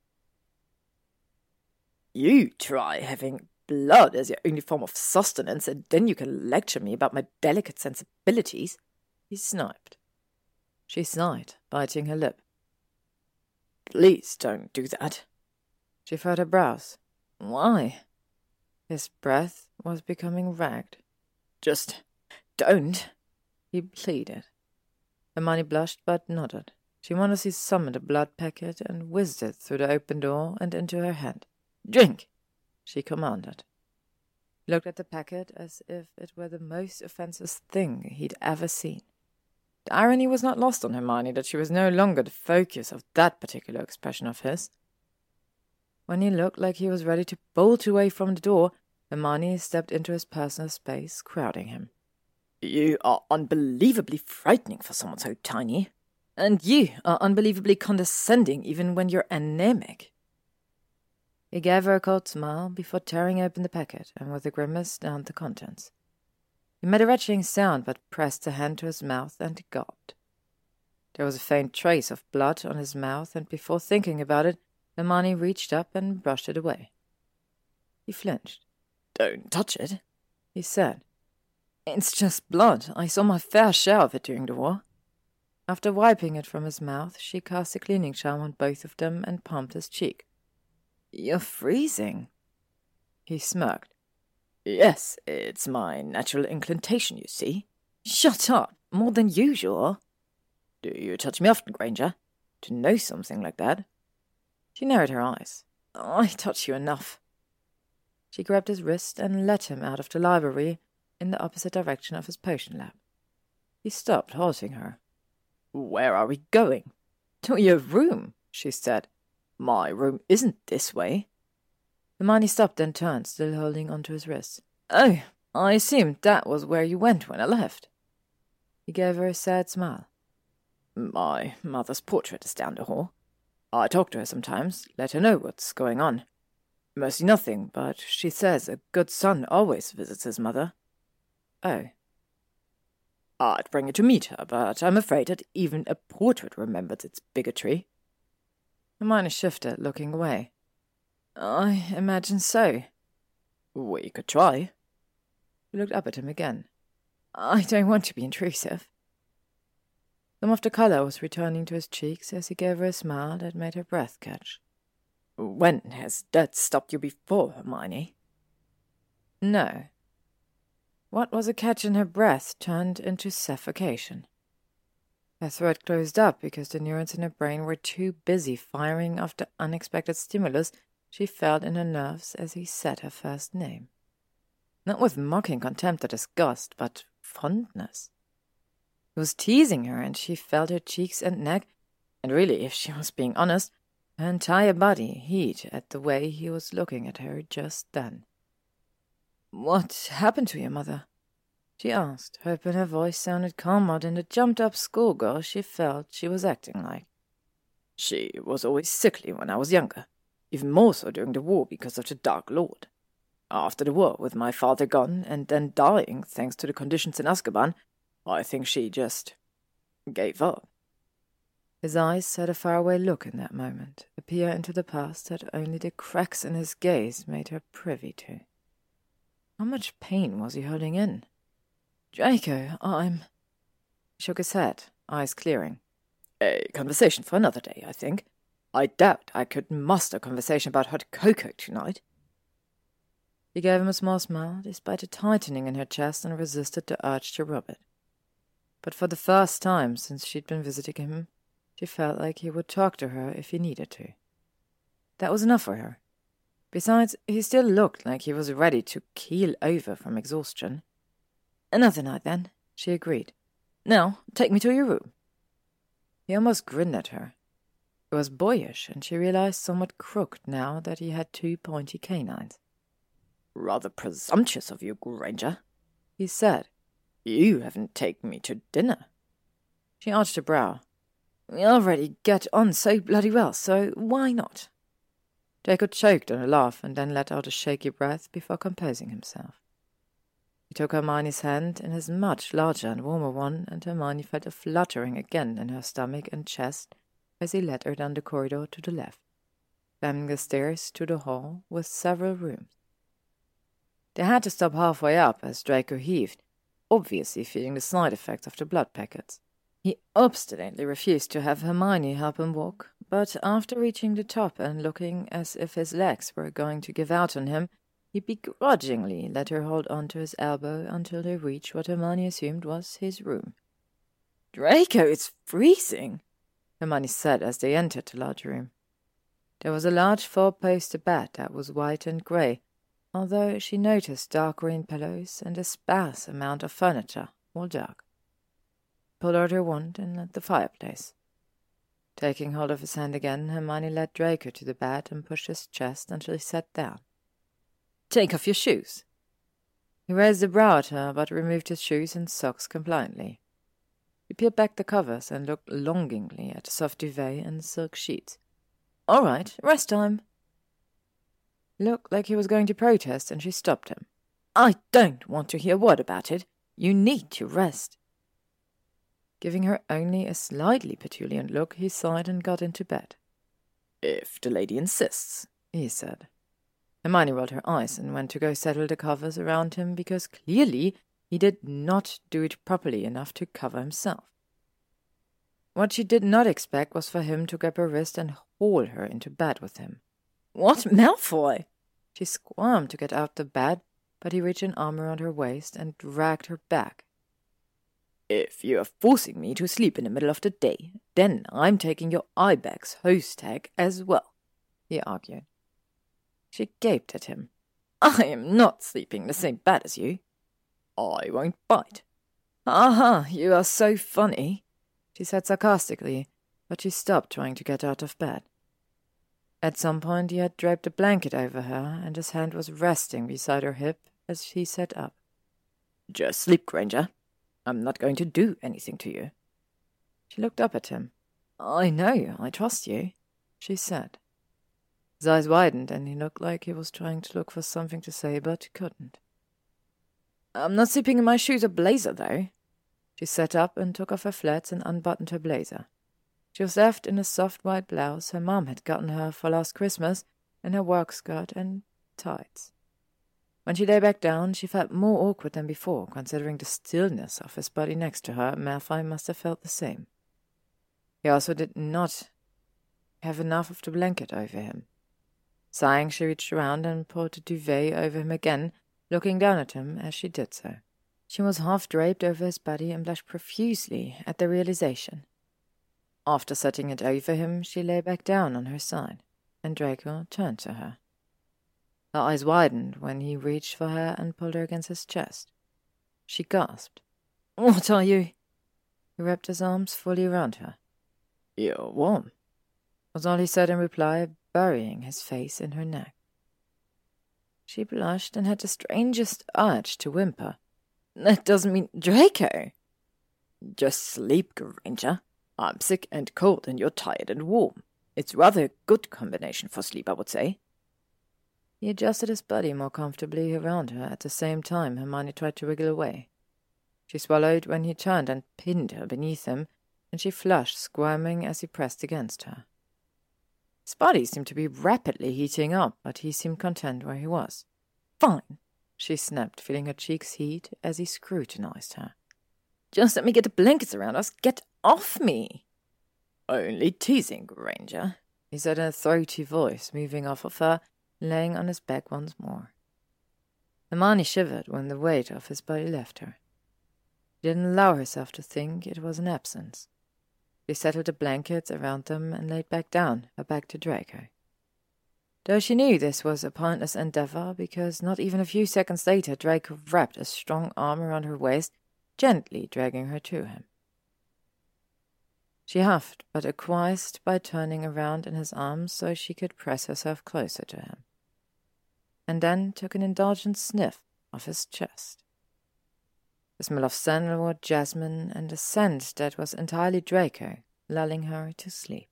[SPEAKER 1] You try having blood as your only form of sustenance, and then you can lecture me about my delicate sensibilities, he sniped. She sighed, biting her lip. Please don't do that. She furrowed her brows. Why? His breath was becoming ragged. Just don't, he pleaded. Hermione blushed but nodded. She modestly summoned a blood packet and whizzed it through the open door and into her hand. Drink, she commanded. He looked at the packet as if it were the most offensive thing he'd ever seen. The irony was not lost on Hermione that she was no longer the focus of that particular expression of his. When he looked like he was ready to bolt away from the door, Hermione stepped into his personal space, crowding him. You are unbelievably frightening for someone so tiny. And you are unbelievably condescending even when you're anemic. He gave her a cold smile before tearing open the packet and with a grimace downed the contents. He made a retching sound but pressed a hand to his mouth and gulped. There was a faint trace of blood on his mouth, and before thinking about it, Hermione reached up and brushed it away. He flinched. Don't touch it, he said. It's just blood. I saw my fair share of it during the war. After wiping it from his mouth, she cast a cleaning charm on both of them and pumped his cheek. You're freezing. He smirked. Yes, it's my natural inclination, you see. Shut up, more than usual. Do you touch me often, Granger? To know something like that? She narrowed her eyes. I touch you enough. She grabbed his wrist and led him out of the library in the opposite direction of his potion lab. He stopped, halting her. Where are we going? To your room, she said. My room isn't this way. The Hermione stopped and turned, still holding onto his wrist. Oh, I assumed that was where you went when I left. He gave her a sad smile. My mother's portrait is down the hall. I talk to her sometimes, let her know what's going on. Mostly nothing, but she says a good son always visits his mother. Oh. I'd bring it to meet her, but I'm afraid that even a portrait remembers its bigotry. Hermione shifted, looking away. I imagine so. We could try. He looked up at him again. I don't want to be intrusive. Some of the colour was returning to his cheeks as he gave her a smile that made her breath catch. When has that stopped you before, Hermione? No. What was a catch in her breath turned into suffocation. Her throat closed up because the neurons in her brain were too busy firing off the unexpected stimulus she felt in her nerves as he said her first name. Not with mocking contempt or disgust, but fondness. He was teasing her, and she felt her cheeks and neck, and really, if she was being honest, her entire body heat at the way he was looking at her just then. What happened to your mother? she asked, hoping her voice sounded calmer than the jumped up schoolgirl she felt she was acting like. She was always sickly when I was younger, even more so during the war because of the Dark Lord.
[SPEAKER 3] After the war, with my father gone and then dying thanks to the conditions in Azkaban, I think she just gave up. His eyes had a faraway look in that moment, a peer into the past that only the cracks in his gaze made her privy to. How much pain was he holding in? Draco, I'm. He shook his head, eyes clearing. A conversation for another day, I think. I doubt I could muster conversation about hot cocoa tonight. He gave him a small smile, despite a tightening in her chest, and resisted the urge to rub it. But for the first time since she'd been visiting him, she felt like he would talk to her if he needed to. That was enough for her. Besides, he still looked like he was ready to keel over from exhaustion. Another night, then, she agreed. Now, take me to your room. He almost grinned at her. It was boyish, and she realized somewhat crooked now that he had two pointy canines. Rather presumptuous of you, Granger, he said. You haven't taken me to dinner. She arched a brow. We already get on so bloody well, so why not? Draco choked on a laugh and then let out a shaky breath before composing himself. He took Hermione's hand in his much larger and warmer one, and Hermione felt a fluttering again in her stomach and chest as he led her down the corridor to the left, climbing the stairs to the hall with several rooms. They had to stop halfway up as Draco heaved, obviously feeling the side effects of the blood packets. He obstinately refused to have Hermione help him walk, but after reaching the top and looking as if his legs were going to give out on him, he begrudgingly let her hold on to his elbow until they reached what Hermione assumed was his room. Draco, it's freezing, Hermione said as they entered the large room. There was a large four-poster bed that was white and grey, although she noticed dark green pillows and a sparse amount of furniture, all dark. Pulled out her wand and lit the fireplace. Taking hold of his hand again, Hermione led Draco to the bed and pushed his chest until he sat down. Take off your shoes. He raised a brow at her, but removed his shoes and socks compliantly. He peeled back the covers and looked longingly at the soft duvet and silk sheets. All right, rest time. Looked like he was going to protest, and she stopped him. I don't want to hear a word about it. You need to rest. Giving her only a slightly petulant look, he sighed and got into bed. If the lady insists, he said. Hermione rolled her eyes and went to go settle the covers around him because clearly he did not do it properly enough to cover himself. What she did not expect was for him to grab her wrist and haul her into bed with him. What, Malfoy? She squirmed to get out of bed, but he reached an arm around her waist and dragged her back. If you are forcing me to sleep in the middle of the day, then I'm taking your Ibex host tag as well, he argued. She gaped at him. I am not sleeping in the same bed as you. I won't bite. Aha, you are so funny, she said sarcastically, but she stopped trying to get out of bed. At some point he had draped a blanket over her, and his hand was resting beside her hip as she sat up. Just sleep, Granger. I'm not going to do anything to you. She looked up at him. I know, you. I trust you, she said. His eyes widened, and he looked like he was trying to look for something to say, but couldn't. I'm not sleeping in my shoes or blazer, though. She sat up and took off her flats and unbuttoned her blazer. She was left in a soft white blouse her mom had gotten her for last Christmas, and her work skirt and tights. When she lay back down, she felt more awkward than before, considering the stillness of his body next to her. Malfoy must have felt the same. He also did not have enough of the blanket over him. Sighing, she reached around and pulled the duvet over him again, looking down at him as she did so. She was half draped over his body and blushed profusely at the realization. After setting it over him, she lay back down on her side, and Draco turned to her. Her eyes widened when he reached for her and pulled her against his chest. She gasped. What are you? He wrapped his arms fully around her. You're warm, was all he said in reply, burying his face in her neck. She blushed and had the strangest urge to whimper. That doesn't mean Draco. Just sleep, Granger, I'm sick and cold, and you're tired and warm. It's rather a good combination for sleep, I would say.
[SPEAKER 1] He adjusted his body more comfortably around her at the same time Hermione tried to wriggle away. She swallowed when he turned and pinned her beneath him, and she flushed, squirming as he pressed against her. His body seemed to be rapidly heating up, but he seemed content where he was. Fine, she snapped, feeling her cheeks heat as he scrutinized her. Just let me get the blankets around us. Get off me! Only teasing, Granger, he said in a throaty voice, moving off of her, laying on his back once more. Hermione shivered when the weight of his body left her. She didn't allow herself to think it was an absence. She settled the blankets around them and laid back down, her back to Draco. Though she knew this was a pointless endeavor, because not even a few seconds later Draco wrapped a strong arm around her waist, gently dragging her to him. She huffed, but acquiesced by turning around in his arms so she could press herself closer to him, and then took an indulgent sniff of his chest the smell of sandalwood, jasmine, and a scent that was entirely Draco, lulling her to sleep.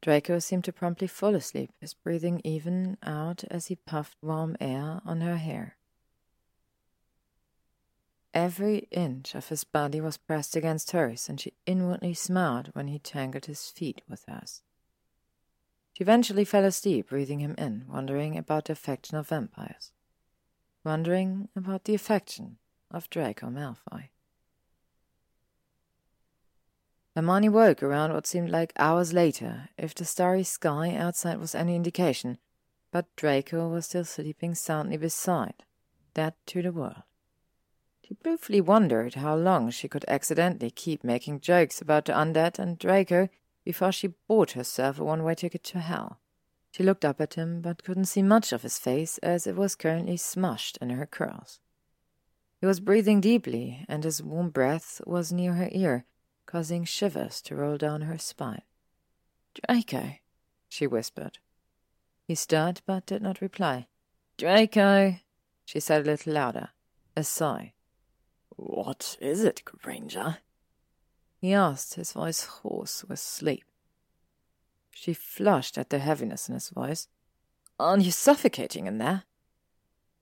[SPEAKER 1] Draco seemed to promptly fall asleep, his breathing even out as he puffed warm air on her hair. Every inch of his body was pressed against hers, and she inwardly smiled when he tangled his feet with hers. She eventually fell asleep, breathing him in, wondering about the affection of vampires. Wondering about the affection of Draco Malfoy. Hermione woke around what seemed like hours later, if the starry sky outside was any indication, but Draco was still sleeping soundly beside, dead to the world. She briefly wondered how long she could accidentally keep making jokes about the undead and Draco before she bought herself a one way ticket to hell. She looked up at him, but couldn't see much of his face as it was currently smushed in her curls. He was breathing deeply, and his warm breath was near her ear, causing shivers to roll down her spine. Draco, she whispered. He stirred but did not reply. Draco, she said a little louder, a sigh. What is it, Granger? He asked, his voice hoarse with sleep. She flushed at the heaviness in his voice. Aren't you suffocating in there?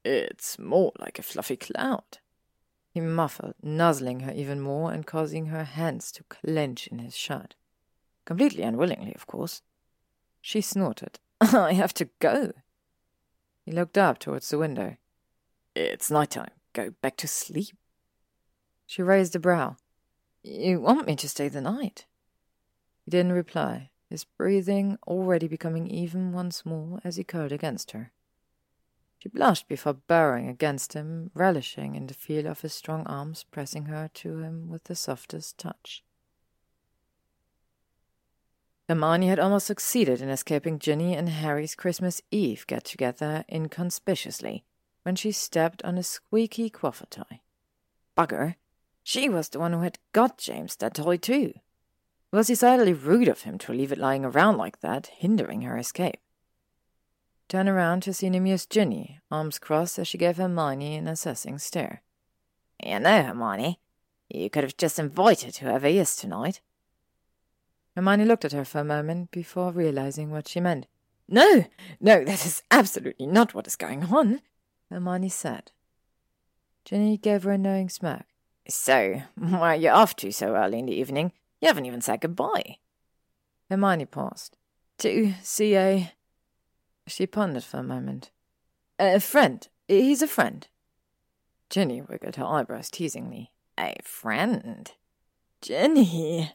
[SPEAKER 1] It's more like a fluffy cloud, he muffled, nuzzling her even more and causing her hands to clench in his shirt. Completely unwillingly, of course. She snorted. I have to go. He looked up towards the window. It's night time. Go back to sleep. She raised a brow. You want me to stay the night? He didn't reply, his breathing already becoming even once more as he curled against her. She blushed before burrowing against him, relishing in the feel of his strong arms pressing her to him with the softest touch. Hermione had almost succeeded in escaping Ginny and Harry's Christmas Eve get together inconspicuously when she stepped on a squeaky quaffle toy. Bugger! She was the one who had got James that toy, too. It was decidedly rude of him to leave it lying around like that, hindering her escape turned around to see an amused Ginny, arms crossed as she gave Hermione an assessing stare. You know, Hermione, you could have just invited whoever he is tonight. Hermione looked at her for a moment before realizing what she meant. No, no, that is absolutely not what is going on, Hermione said. Ginny gave her a knowing smirk. So, where are you off to so early in the evening? You haven't even said goodbye. Hermione paused. To see a she pondered for a moment. A friend. He's a friend. Ginny wiggled her eyebrows teasingly. A friend? Ginny,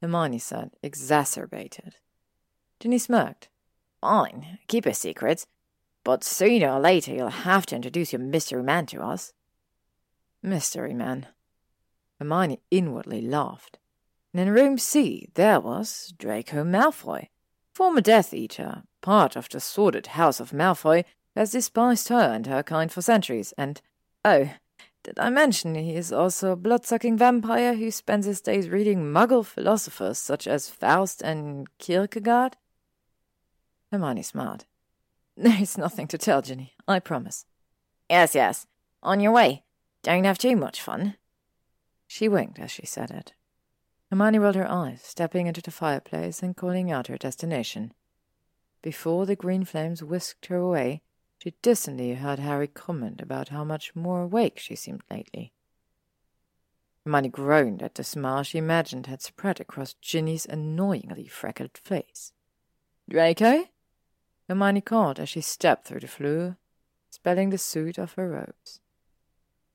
[SPEAKER 1] Hermione said, exacerbated. Ginny smirked. Fine, keep your secrets, but sooner or later you'll have to introduce your mystery man to us. Mystery man. Hermione inwardly laughed. And in room C there was Draco Malfoy, former Death Eater, part of the sordid house of Malfoy, has despised her and her kind for centuries, and, oh, did I mention he is also a blood-sucking vampire who spends his days reading muggle philosophers such as Faust and Kierkegaard? Hermione smiled. There's nothing to tell, Ginny, I promise. Yes, yes. On your way. Don't have too much fun. She winked as she said it. Hermione rolled her eyes, stepping into the fireplace and calling out her destination. Before the green flames whisked her away, She distantly heard Harry comment about how much more awake she seemed lately. Hermione groaned at the smile she imagined had spread across Ginny's annoyingly freckled face. Draco? Hermione called as she stepped through the Floo, spelling the suit of her robes.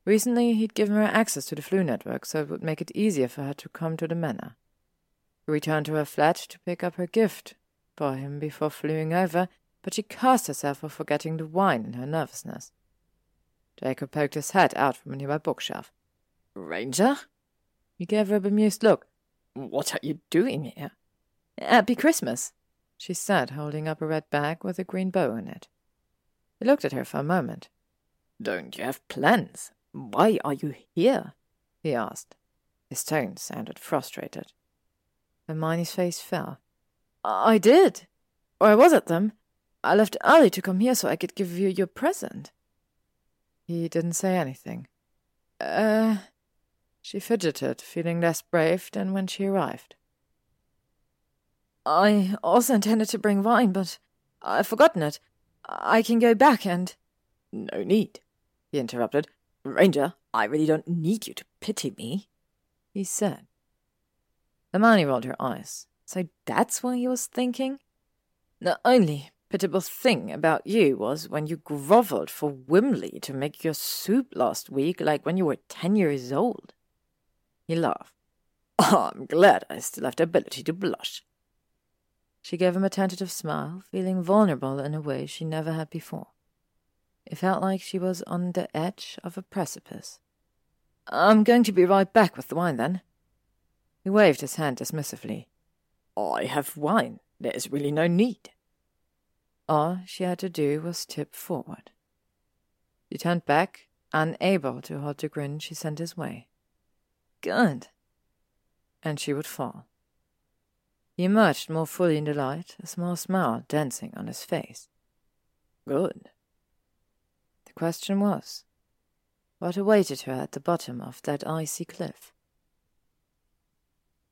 [SPEAKER 1] Recently, he'd given her access to the Floo network so it would make it easier for her to come to the manor. She returned to her flat to pick up her gift for him before fleeing over, but she cursed herself for forgetting the wine in her nervousness. Jacob poked his head out from a nearby bookshelf. Granger? He gave her a bemused look. What are you doing here? Happy Christmas, she said, holding up a red bag with a green bow in it. He looked at her for a moment. Don't you have plans? Why are you here? he asked. His tone sounded frustrated. Hermione's face fell. I did. Or I was at them. I left early to come here so I could give you your present. He didn't say anything. Uh. She fidgeted, feeling less brave than when she arrived. I also intended to bring wine, but I've forgotten it. I can go back and. No need, he interrupted. Granger, I really don't need you to pity me, he said. The Hermione rolled her eyes. So that's what he was thinking? The only pitiable thing about you was when you grovelled for Wimley to make your soup last week, like when you were ten years old. He laughed. Oh, I'm glad I still have the ability to blush. She gave him a tentative smile, feeling vulnerable in a way she never had before. It felt like she was on the edge of a precipice. I'm going to be right back with the wine, then. He waved his hand dismissively. I have wine. There's really no need. All she had to do was tip forward. She turned back, unable to hold the grin she sent his way. Good. And she would fall. He emerged more fully in the light, a small smile dancing on his face. Good. The question was, what awaited her at the bottom of that icy cliff?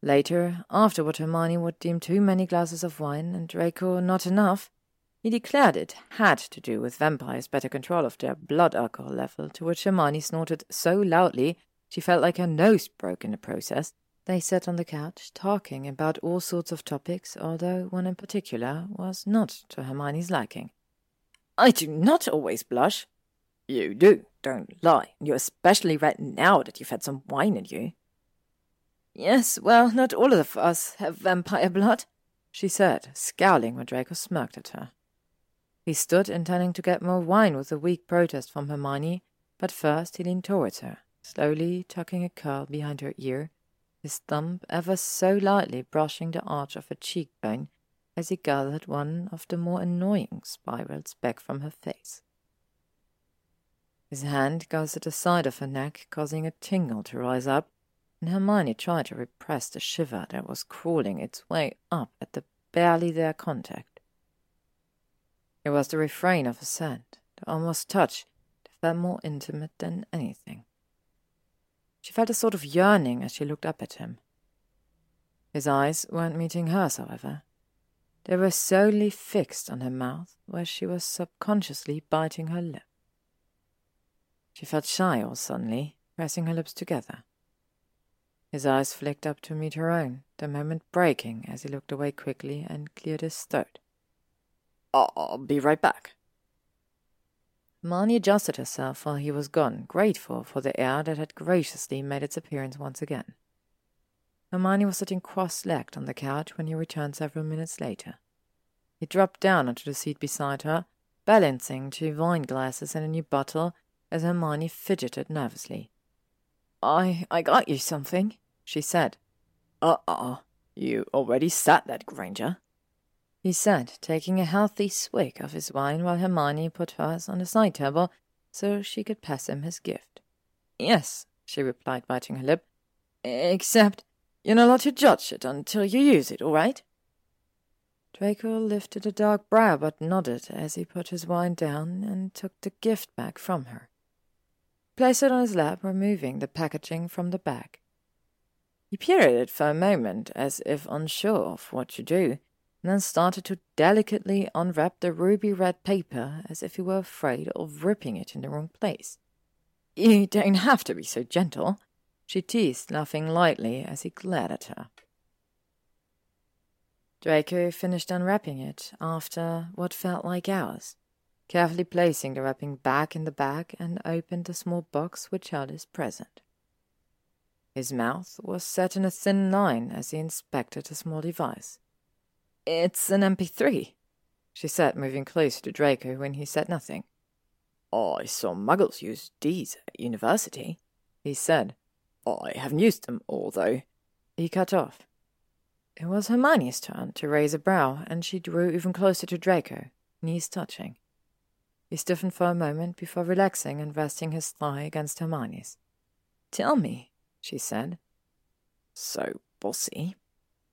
[SPEAKER 1] Later, after what Hermione would deem too many glasses of wine and Draco not enough, he declared it had to do with vampires' better control of their blood alcohol level, to which Hermione snorted so loudly she felt like her nose broke in the process. They sat on the couch, talking about all sorts of topics, although one in particular was not to Hermione's liking. I do not always blush. You do, don't lie. You're especially red now that you've had some wine in you. Yes, well, not all of us have vampire blood, she said, scowling when Draco smirked at her. He stood, intending to get more wine with a weak protest from Hermione, but first he leaned towards her, slowly tucking a curl behind her ear, his thumb ever so lightly brushing the arch of her cheekbone as he gathered one of the more annoying spirals back from her face. His hand goes at the side of her neck, causing a tingle to rise up, and Hermione tried to repress the shiver that was crawling its way up at the barely there contact. It was the refrain of a scent, the almost touch that felt more intimate than anything. She felt a sort of yearning as she looked up at him. His eyes weren't meeting hers, however. They were solely fixed on her mouth, where she was subconsciously biting her lip. She felt shy all suddenly, pressing her lips together. His eyes flicked up to meet her own, the moment breaking as he looked away quickly and cleared his throat. I'll be right back. Hermione adjusted herself while he was gone, grateful for the air that had graciously made its appearance once again. Hermione was sitting cross-legged on the couch when he returned several minutes later. He dropped down onto the seat beside her, balancing two wine glasses and a new bottle as Hermione fidgeted nervously. I I got you something, she said. Uh-uh. You already said that, Granger. He said, taking a healthy swig of his wine while Hermione put hers on a side table so she could pass him his gift. Yes, she replied, biting her lip. Except you're not allowed to judge it until you use it, all right? Draco lifted a dark brow but nodded as he put his wine down and took the gift back from her placed it on his lap, removing the packaging from the bag. He peered at it for a moment, as if unsure of what to do, and then started to delicately unwrap the ruby red paper as if he were afraid of ripping it in the wrong place. You don't have to be so gentle, she teased, laughing lightly as he glared at her. Draco finished unwrapping it after what felt like hours, carefully placing the wrapping back in the bag and opened the small box which held his present. His mouth was set in a thin line as he inspected the small device. It's an MP3, she said, moving closer to Draco when he said nothing. I saw muggles use these at university, he said. I haven't used them, although. He cut off. It was Hermione's turn to raise a brow, and she drew even closer to Draco, knees touching. He stiffened for a moment before relaxing and resting his thigh against Hermione's. Tell me, she said. So bossy,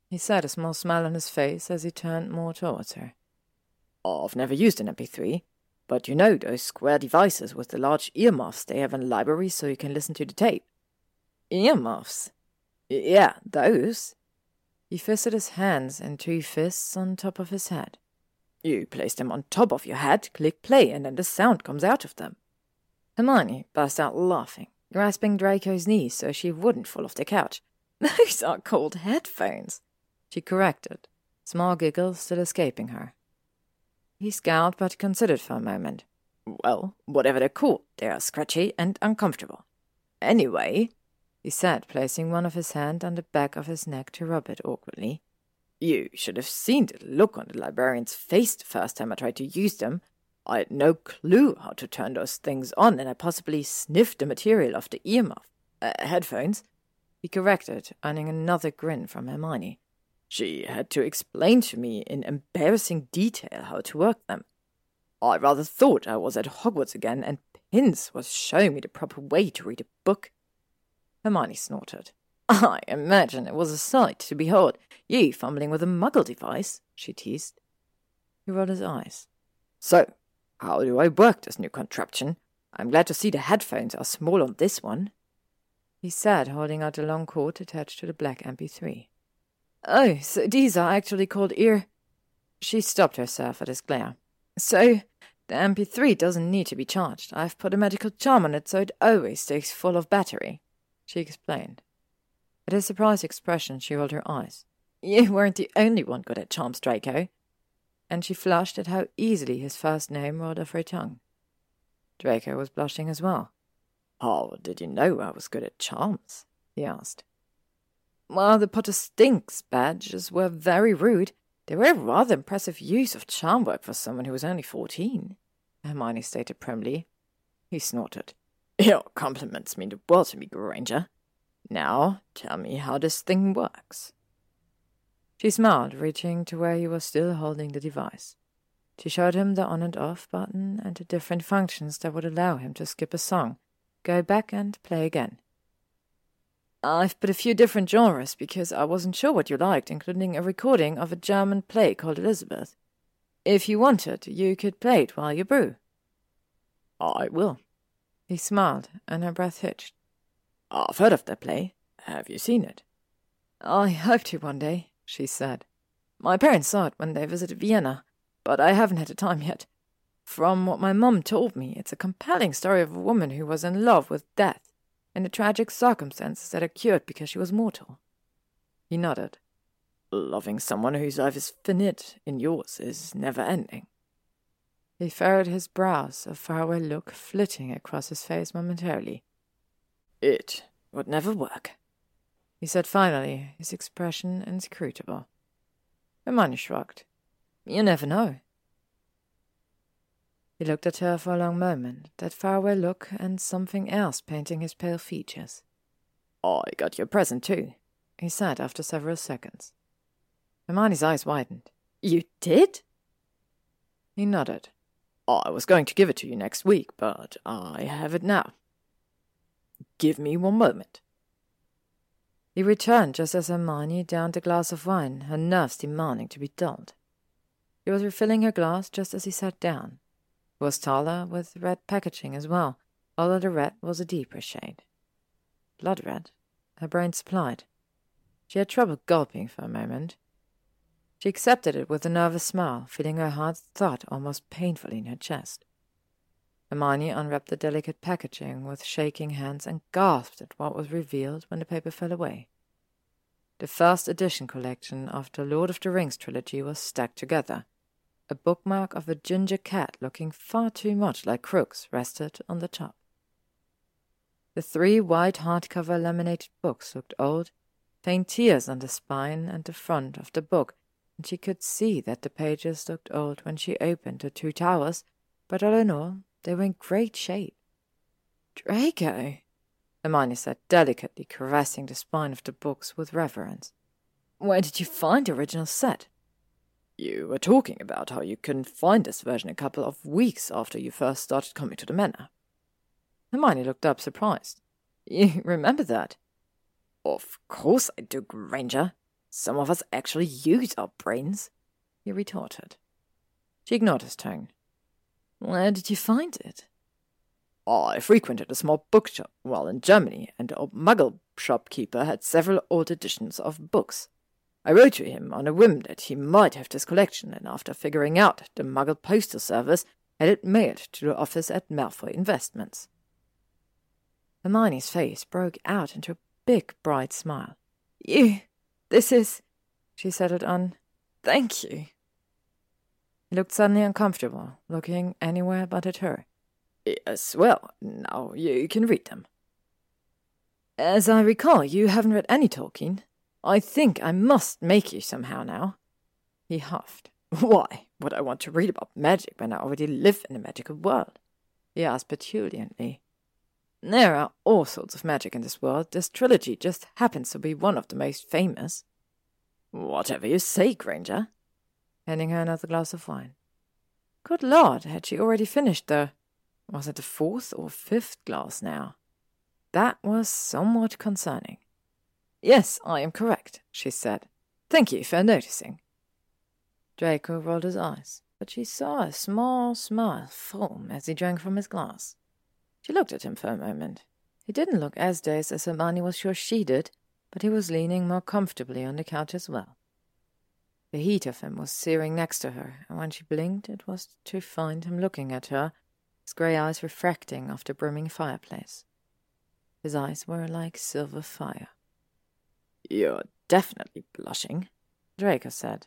[SPEAKER 1] he said, a small smile on his face as he turned more towards her. I've never used an MP3, but you know those square devices with the large earmuffs they have in libraries so you can listen to the tape? Earmuffs? Yeah, those. He fisted his hands in two fists on top of his head. You place them on top of your head, click play, and then the sound comes out of them. Hermione burst out laughing, grasping Draco's knees so she wouldn't fall off the couch. Those are called headphones, she corrected, small giggles still escaping her. He scowled but considered for a moment. Well, whatever they're called, they are scratchy and uncomfortable. Anyway, he said, placing one of his hands on the back of his neck to rub it awkwardly. You should have seen the look on the librarian's face the first time I tried to use them. I had no clue how to turn those things on, and I possibly sniffed the material of the earmuff. Uh, headphones, he corrected, earning another grin from Hermione. She had to explain to me in embarrassing detail how to work them. I rather thought I was at Hogwarts again, and Pince was showing me the proper way to read a book. Hermione snorted. I imagine it was a sight to behold, you fumbling with a muggle device, she teased. He rolled his eyes. So, how do I work this new contraption? I'm glad to see the headphones are small on this one, he said, holding out a long cord attached to the black MP3. Oh, so these are actually called ear. She stopped herself at his glare. So, the MP3 doesn't need to be charged. I've put a magical charm on it so it always stays full of battery she explained. At his surprised expression, she rolled her eyes. You weren't the only one good at charms, Draco. Eh? And she flushed at how easily his first name rolled off her tongue. Draco was blushing as well. How did you know I was good at charms? he asked. Well, the Potter Stinks badges were very rude. They were a rather impressive use of charm work for someone who was only fourteen, Hermione stated primly. He snorted. Your compliments mean the world to me, Granger. Now, tell me how this thing works. She smiled, reaching to where he was still holding the device. She showed him the on and off button and the different functions that would allow him to skip a song, go back and play again. I've put a few different genres because I wasn't sure what you liked, including a recording of a German play called Elizabeth. If you wanted, you could play it while you brew. I will, he smiled, and her breath hitched. I've heard of the play. Have you seen it? I hope to one day, she said. My parents saw it when they visited Vienna, but I haven't had the time yet. From what my mum told me, it's a compelling story of a woman who was in love with death, and the tragic circumstances that occurred because she was mortal. He nodded. Loving someone whose life is finite in yours is never ending. He furrowed his brows, a faraway look flitting across his face momentarily. It would never work, he said finally, his expression inscrutable. Hermione shrugged. You never know. He looked at her for a long moment, that faraway look and something else painting his pale features. I got your present too, he said after several seconds. Hermione's eyes widened. You did? He nodded. I was going to give it to you next week, but I have it now. Give me one moment. He returned just as Hermione downed a glass of wine, her nerves demanding to be dulled. He was refilling her glass just as he sat down. It was taller, with red packaging as well, although the red was a deeper shade. Blood red, her brain supplied. She had trouble gulping for a moment. She accepted it with a nervous smile, feeling her heart thud almost painfully in her chest. Hermione unwrapped the delicate packaging with shaking hands and gasped at what was revealed when the paper fell away. The first edition collection of the Lord of the Rings trilogy was stacked together. A bookmark of a ginger cat looking far too much like Crooks rested on the top. The three white hardcover laminated books looked old, faint tears on the spine and the front of the book, and she could see that the pages looked old when she opened the Two Towers, but all in all, they were in great shape. Draco, Hermione said delicately, caressing the spine of the books with reverence. Where did you find the original set? You were talking about how you couldn't find this version a couple of weeks after you first started coming to the manor. Hermione looked up surprised. You remember that? Of course I do, Granger. Some of us actually use our brains, he retorted. She ignored his tone. Where did you find it? I frequented a small bookshop while in Germany, and the old muggle shopkeeper had several old editions of books. I wrote to him on a whim that he might have this collection, and after figuring out the muggle postal service, had it mailed to the office at Malfoy Investments. Hermione's face broke out into a big, bright smile. You, this is, she settled on, thank you. Looked suddenly uncomfortable, looking anywhere but at her. Yes, well, now you can read them. As I recall, you haven't read any Tolkien. I think I must make you somehow now. He huffed. Why would I want to read about magic when I already live in a magical world? He asked petulantly. There are all sorts of magic in this world. This trilogy just happens to be one of the most famous. Whatever you say, Granger handing her another glass of wine. Good Lord, had she already finished the. Was it the fourth or fifth glass now? That was somewhat concerning. Yes, I am correct, she said. Thank you for noticing. Draco rolled his eyes, but she saw a small smile form as he drank from his glass. She looked at him for a moment. He didn't look as dazed as Hermione was sure she did, but he was leaning more comfortably on the couch as well. The heat of him was searing next to her, and when she blinked, it was to find him looking at her, his grey eyes refracting off the brimming fireplace. His eyes were like silver fire. You're definitely blushing, Draco said.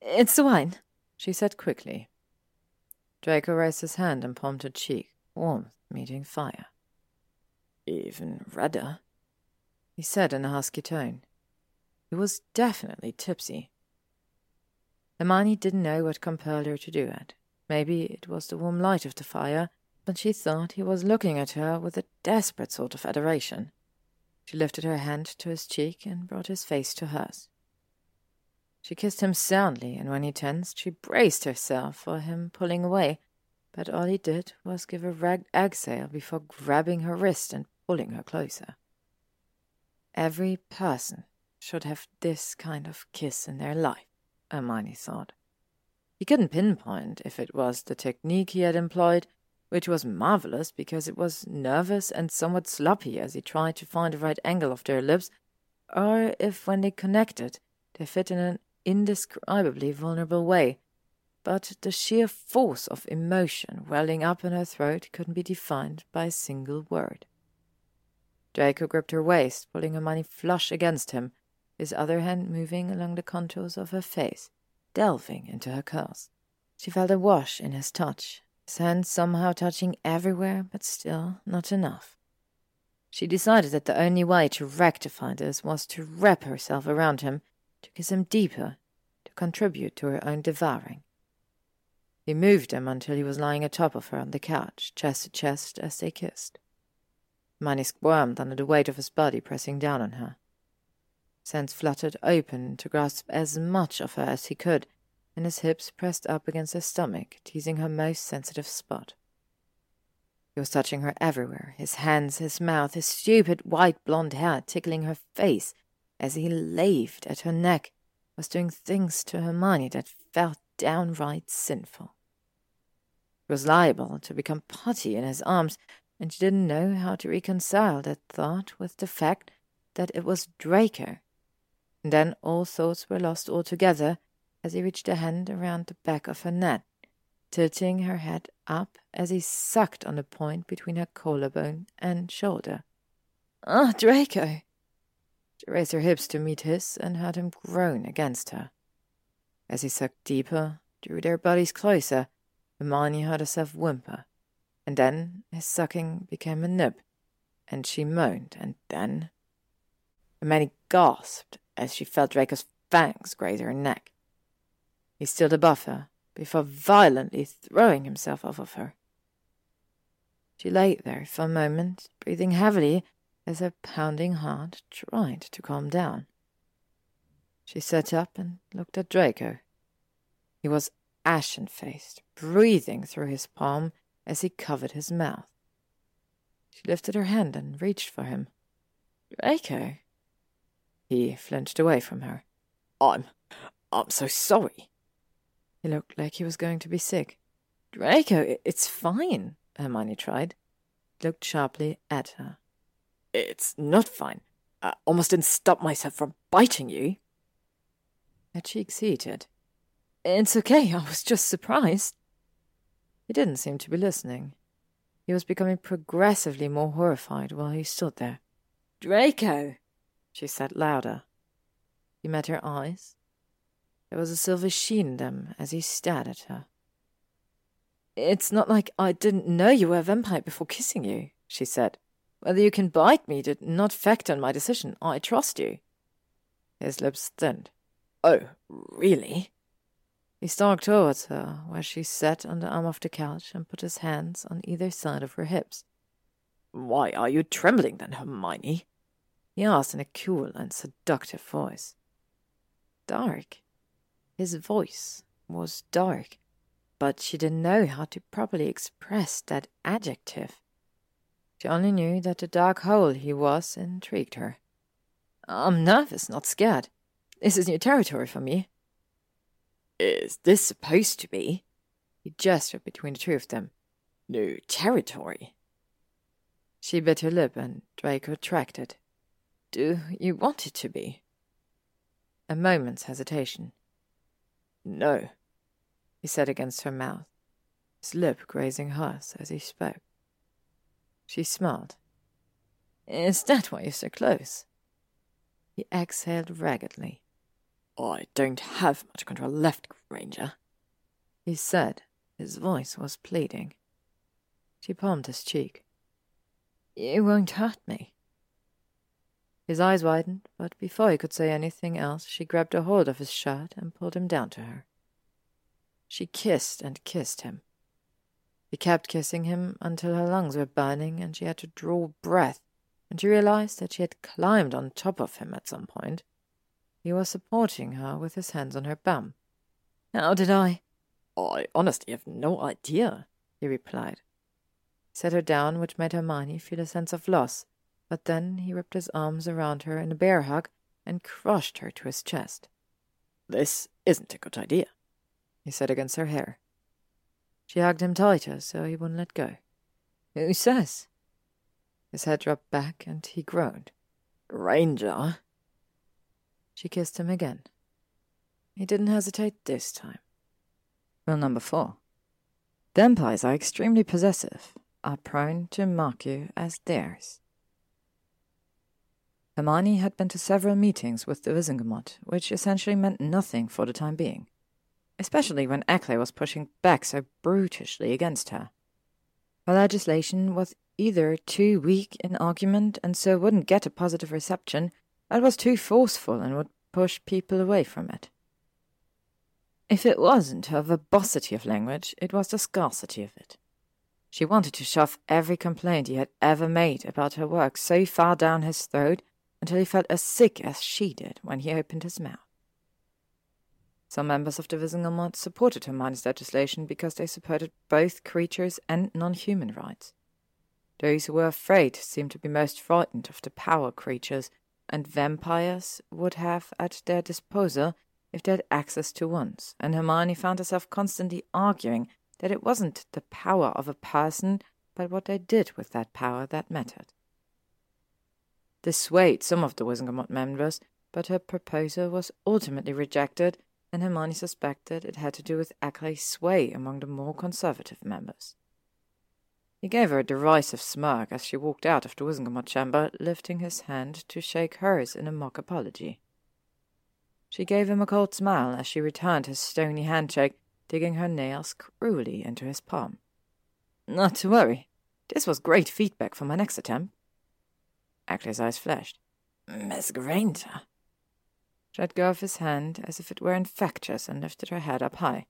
[SPEAKER 1] It's the wine, she said quickly. Draco raised his hand and palmed her cheek, warmth meeting fire. Even redder, he said in a husky tone. He was definitely tipsy. Hermione didn't know what compelled her to do it. Maybe it was the warm light of the fire, but she thought he was looking at her with a desperate sort of adoration. She lifted her hand to his cheek and brought his face to hers. She kissed him soundly, and when he tensed, she braced herself for him pulling away, but all he did was give a ragged exhale before grabbing her wrist and pulling her closer. Every person should have this kind of kiss in their life. Hermione thought. He couldn't pinpoint if it was the technique he had employed, which was marvelous because it was nervous and somewhat sloppy as he tried to find the right angle of their lips, or if when they connected, they fit in an indescribably vulnerable way. But the sheer force of emotion welling up in her throat couldn't be defined by a single word. Draco gripped her waist, pulling her Hermione flush against him, his other hand moving along the contours of her face, delving into her curls. She felt a wash in his touch, his hand somehow touching everywhere, but still not enough. She decided that the only way to rectify this was to wrap herself around him, to kiss him deeper, to contribute to her own devouring. He moved him until he was lying atop of her on the couch, chest to chest, as they kissed. Hermione squirmed under the weight of his body pressing down on her. Hands fluttered open to grasp as much of her as he could, and his hips pressed up against her stomach, teasing her most sensitive spot. He was touching her everywhere, his hands, his mouth, his stupid white blonde hair tickling her face as he laved at her neck, was doing things to Hermione that felt downright sinful. She was liable to become putty in his arms, and she didn't know how to reconcile that thought with the fact that it was Draco then all thoughts were lost altogether, as he reached a hand around the back of her neck, tilting her head up as he sucked on the point between her collarbone and shoulder. Ah, Draco! She raised her hips to meet his and heard him groan against her. As he sucked deeper, drew their bodies closer, Hermione heard herself whimper, and then his sucking became a nip, and she moaned, and then. Hermione gasped as she felt Draco's fangs graze her neck. He stood above her, before violently throwing himself off of her. She lay there for a moment, breathing heavily as her pounding heart tried to calm down. She sat up and looked at Draco. He was ashen faced, breathing through his palm as he covered his mouth. She lifted her hand and reached for him. Draco. He flinched away from her. I'm. I'm so sorry. He looked like he was going to be sick. Draco, it's fine, Hermione tried. Looked sharply at her. It's not fine. I almost didn't stop myself from biting you. Her cheeks heated. It's okay, I was just surprised. He didn't seem to be listening. He was becoming progressively more horrified while he stood there. Draco, she said louder. He met her eyes. There was a silver sheen in them as he stared at her. It's not like I didn't know you were a vampire before kissing you, she said. Whether you can bite me did not factor in my decision. I trust you. His lips thinned. Oh, really? He stalked towards her, where she sat on the arm of the couch and put his hands on either side of her hips. Why are you trembling then, Hermione? He asked in a cool and seductive voice. Dark. His voice was dark, but she didn't know how to properly express that adjective. She only knew that the dark hole he was intrigued her. I'm nervous, not scared. This is new territory for me. Is this supposed to be? He gestured between the two of them. New territory. She bit her lip and Draco retracted. Do you want it to be? A moment's hesitation. No, he said against her mouth, his lip grazing hers as he spoke. She smiled. Is that why you're so close? He exhaled raggedly. I don't have much control left, Granger, he said. His voice was pleading. She palmed his cheek. You won't hurt me. His eyes widened, but before he could say anything else, she grabbed a hold of his shirt and pulled him down to her. She kissed and kissed him, he kept kissing him until her lungs were burning and she had to draw breath, and she realized that she had climbed on top of him at some point. He was supporting her with his hands on her bum. How did I? I honestly have no idea, he replied. He set her down, which made Hermione feel a sense of loss, but then he wrapped his arms around her in a bear hug and crushed her to his chest. This isn't a good idea, he said against her hair. She hugged him tighter so he wouldn't let go. Who says? His head dropped back and he groaned. Granger. She kissed him again. He didn't hesitate this time.
[SPEAKER 3] Rule number four. Vampires are extremely possessive, are prone to mark you as theirs. Hermione had been to several meetings with the Wizengamot, which essentially meant nothing for the time being especially when Ackley was pushing back so brutishly against her. Her legislation was either too weak in argument and so wouldn't get a positive reception, or was too forceful and would push people away from it. If it wasn't her verbosity of language, it was the scarcity of it. She wanted to shove every complaint he had ever made about her work so far down his throat until he felt as sick as she did when he opened his mouth. Some members of the Wizengamot supported Hermione's legislation because they supported both creatures and non-human rights. Those who were afraid seemed to be most frightened of the power creatures and vampires would have at their disposal if they had access to ones, and Hermione found herself constantly arguing that it wasn't the power of a person, but what they did with that power that mattered. This swayed some of the Wizengamot members, but her proposal was ultimately rejected
[SPEAKER 1] and Hermione suspected it had to do with Ackley's sway among the more conservative members. He gave her a derisive smirk as she walked out of the Wizengamot chamber, lifting his hand to shake hers in a mock apology. She gave him a cold smile as she returned his stony handshake, digging her nails cruelly into his palm. Not to worry. This was great feedback for my next attempt. Ackley's eyes flashed. Miss Granger. She let go of his hand as if it were infectious and lifted her head up high.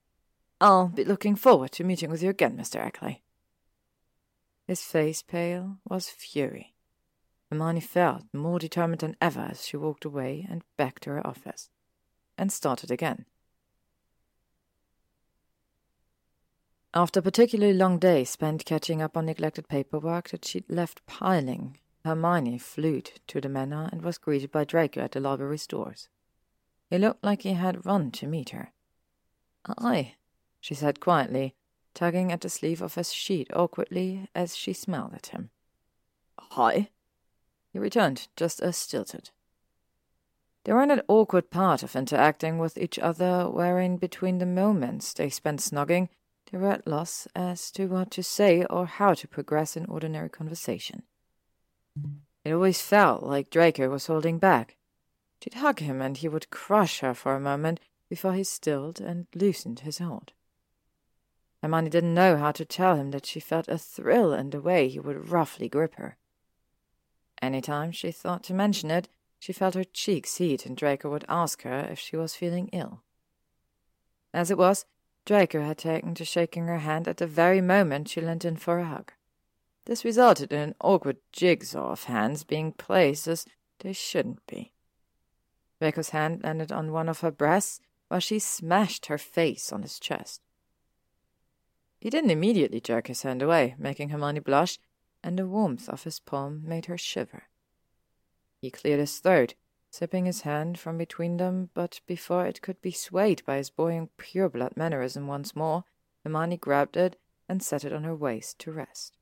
[SPEAKER 1] I'll be looking forward to meeting with you again, Mr. Ackley. His face pale was fury. Hermione felt more determined than ever as she walked away and back to her office, and started again. After a particularly long day spent catching up on neglected paperwork that she'd left piling, Hermione flew to the manor and was greeted by Draco at the library's doors. He looked like he had run to meet her. Aye, she said quietly, tugging at the sleeve of his sheet awkwardly as she smiled at him. Hi. He returned, just as stilted. They were in awkward part of interacting with each other wherein between the moments they spent snogging they were at loss as to what to say or how to progress in ordinary conversation. It always felt like Draco was holding back. She'd hug him and he would crush her for a moment before he stilled and loosened his hold. Hermione didn't know how to tell him that she felt a thrill in the way he would roughly grip her. Any time she thought to mention it, she felt her cheeks heat and Draco would ask her if she was feeling ill. As it was, Draco had taken to shaking her hand at the very moment she leant in for a hug. This resulted in an awkward jigsaw of hands being placed as they shouldn't be. Draco's hand landed on one of her breasts while she smashed her face on his chest. He didn't immediately jerk his hand away, making Hermione blush, and the warmth of his palm made her shiver. He cleared his throat, slipping his hand from between them, but before it could be swayed by his buoyant pureblood mannerism once more, Hermione grabbed it and set it on her waist to rest.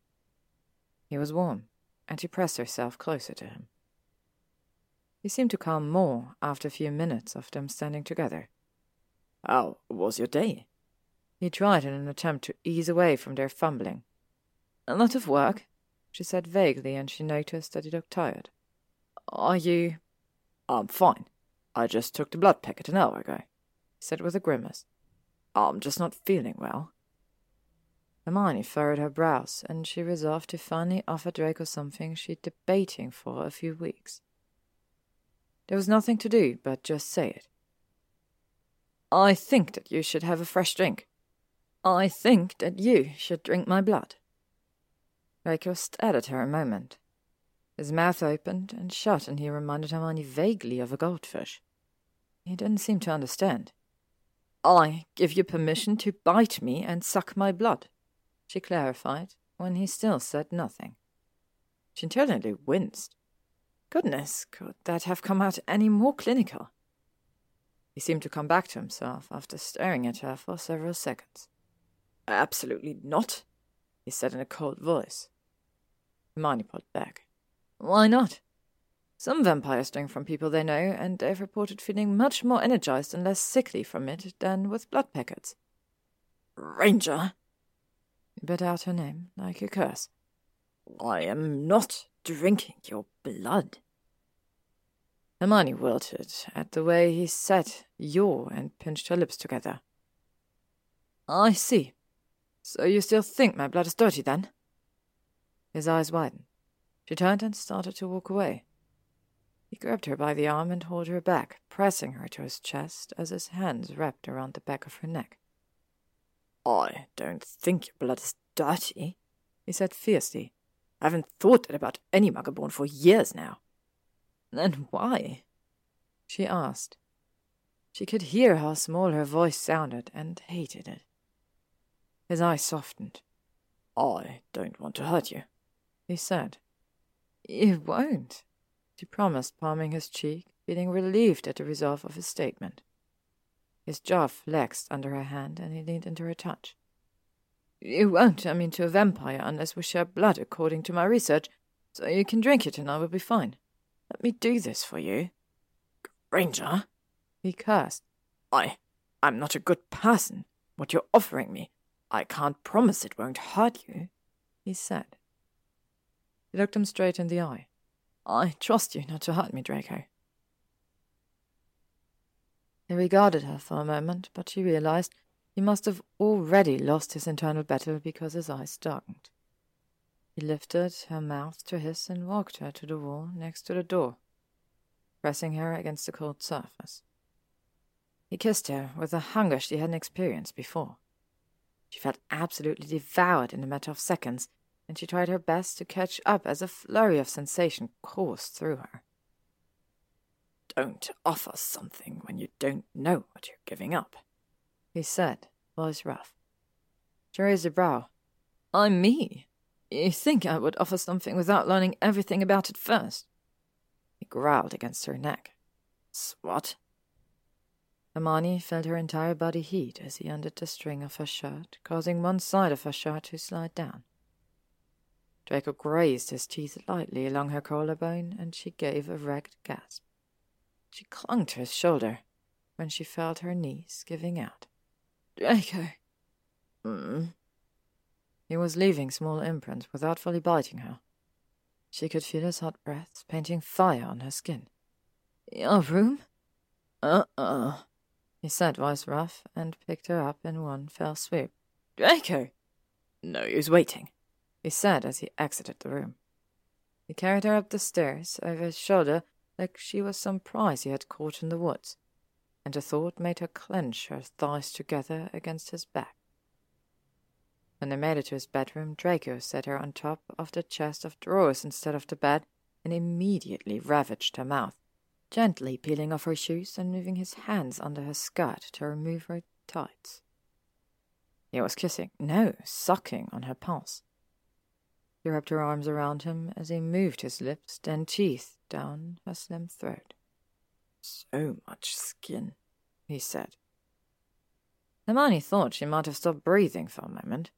[SPEAKER 1] He was warm, and she pressed herself closer to him. He seemed to calm more after a few minutes of them standing together. How was your day? He tried in an attempt to ease away from their fumbling. A lot of work, she said vaguely, and she noticed that he looked tired. Are you I'm fine. I just took the blood packet an hour ago, he said with a grimace. I'm just not feeling well. Hermione furrowed her brows, and she resolved to finally offer Draco something she'd debating for a few weeks. There was nothing to do but just say it. I think that you should have a fresh drink. I think that you should drink my blood. Draco stared at her a moment, his mouth opened and shut, and he reminded Hermione vaguely of a goldfish. He didn't seem to understand. I give you permission to bite me and suck my blood, she clarified, when he still said nothing. She internally winced. Goodness, could that have come out any more clinical? He seemed to come back to himself after staring at her for several seconds. Absolutely not, he said in a cold voice. Hermione pulled back. Why not? Some vampires drink from people they know, and they've reported feeling much more energized and less sickly from it than with blood packets. Granger! Bit out her name like a curse. I am not drinking your blood. Hermione wilted at the way he said your and pinched her lips together. I see. So you still think my blood is dirty, then? His eyes widened. She turned and started to walk away. He grabbed her by the arm and held her back, pressing her to his chest as his hands wrapped around the back of her neck. I don't think your blood is dirty, he said fiercely. I haven't thought that about any muggleborn for years now. Then why? she asked. She could hear how small her voice sounded and hated it. His eyes softened. I don't want to hurt you, he said, you won't, she promised, palming his cheek, feeling relieved at the resolve of his statement. His jaw flexed under her hand, and he leaned into her touch. You won't turn me into a vampire unless we share blood, according to my research, so you can drink it and I will be fine. Let me do this for you. Granger, he cursed. I.
[SPEAKER 3] I'm not a good person. What you're offering me, I can't promise it won't hurt you, he said. He looked him straight in the eye. I trust you not to hurt me, Draco. He regarded her for a moment, but she realized he must have already lost his internal battle because his eyes darkened. He lifted her mouth to his and walked her to the wall next to the door, pressing her against the cold surface. He kissed her with a hunger she hadn't experienced before. She felt absolutely devoured in a matter of seconds, and she tried her best to catch up as a flurry of sensation coursed through her. Don't offer something when you don't know what you're giving up, he said, voice rough. She raised a brow. I'm me. You think I would offer something without learning everything about it first? He growled against her neck. What? Hermione felt her entire body heat as he undid the string of her shirt, causing one side of her shirt to slide down. Draco grazed his teeth lightly along her collarbone, and she gave a ragged gasp. She clung to his shoulder when she felt her knees giving out. Draco. Mm. He was leaving small imprints without fully biting her. She could feel his hot breath painting fire on her skin. Your room? Uh-uh he said, voice rough, and picked her up in one fell swoop. Draco! No use waiting, he said as he exited the room. He carried her up the stairs over his shoulder like she was some prize he had caught in the woods, and the thought made her clench her thighs together against his back. When they made it to his bedroom, Draco set her on top of the chest of drawers instead of the bed and immediately ravaged her mouth gently peeling off her shoes and moving his hands under her skirt to remove her tights. He was kissing, no, sucking on her pulse. She wrapped her arms around him as he moved his lips and teeth down her slim throat. So much skin, he said. Hermione thought she might have stopped breathing for a moment.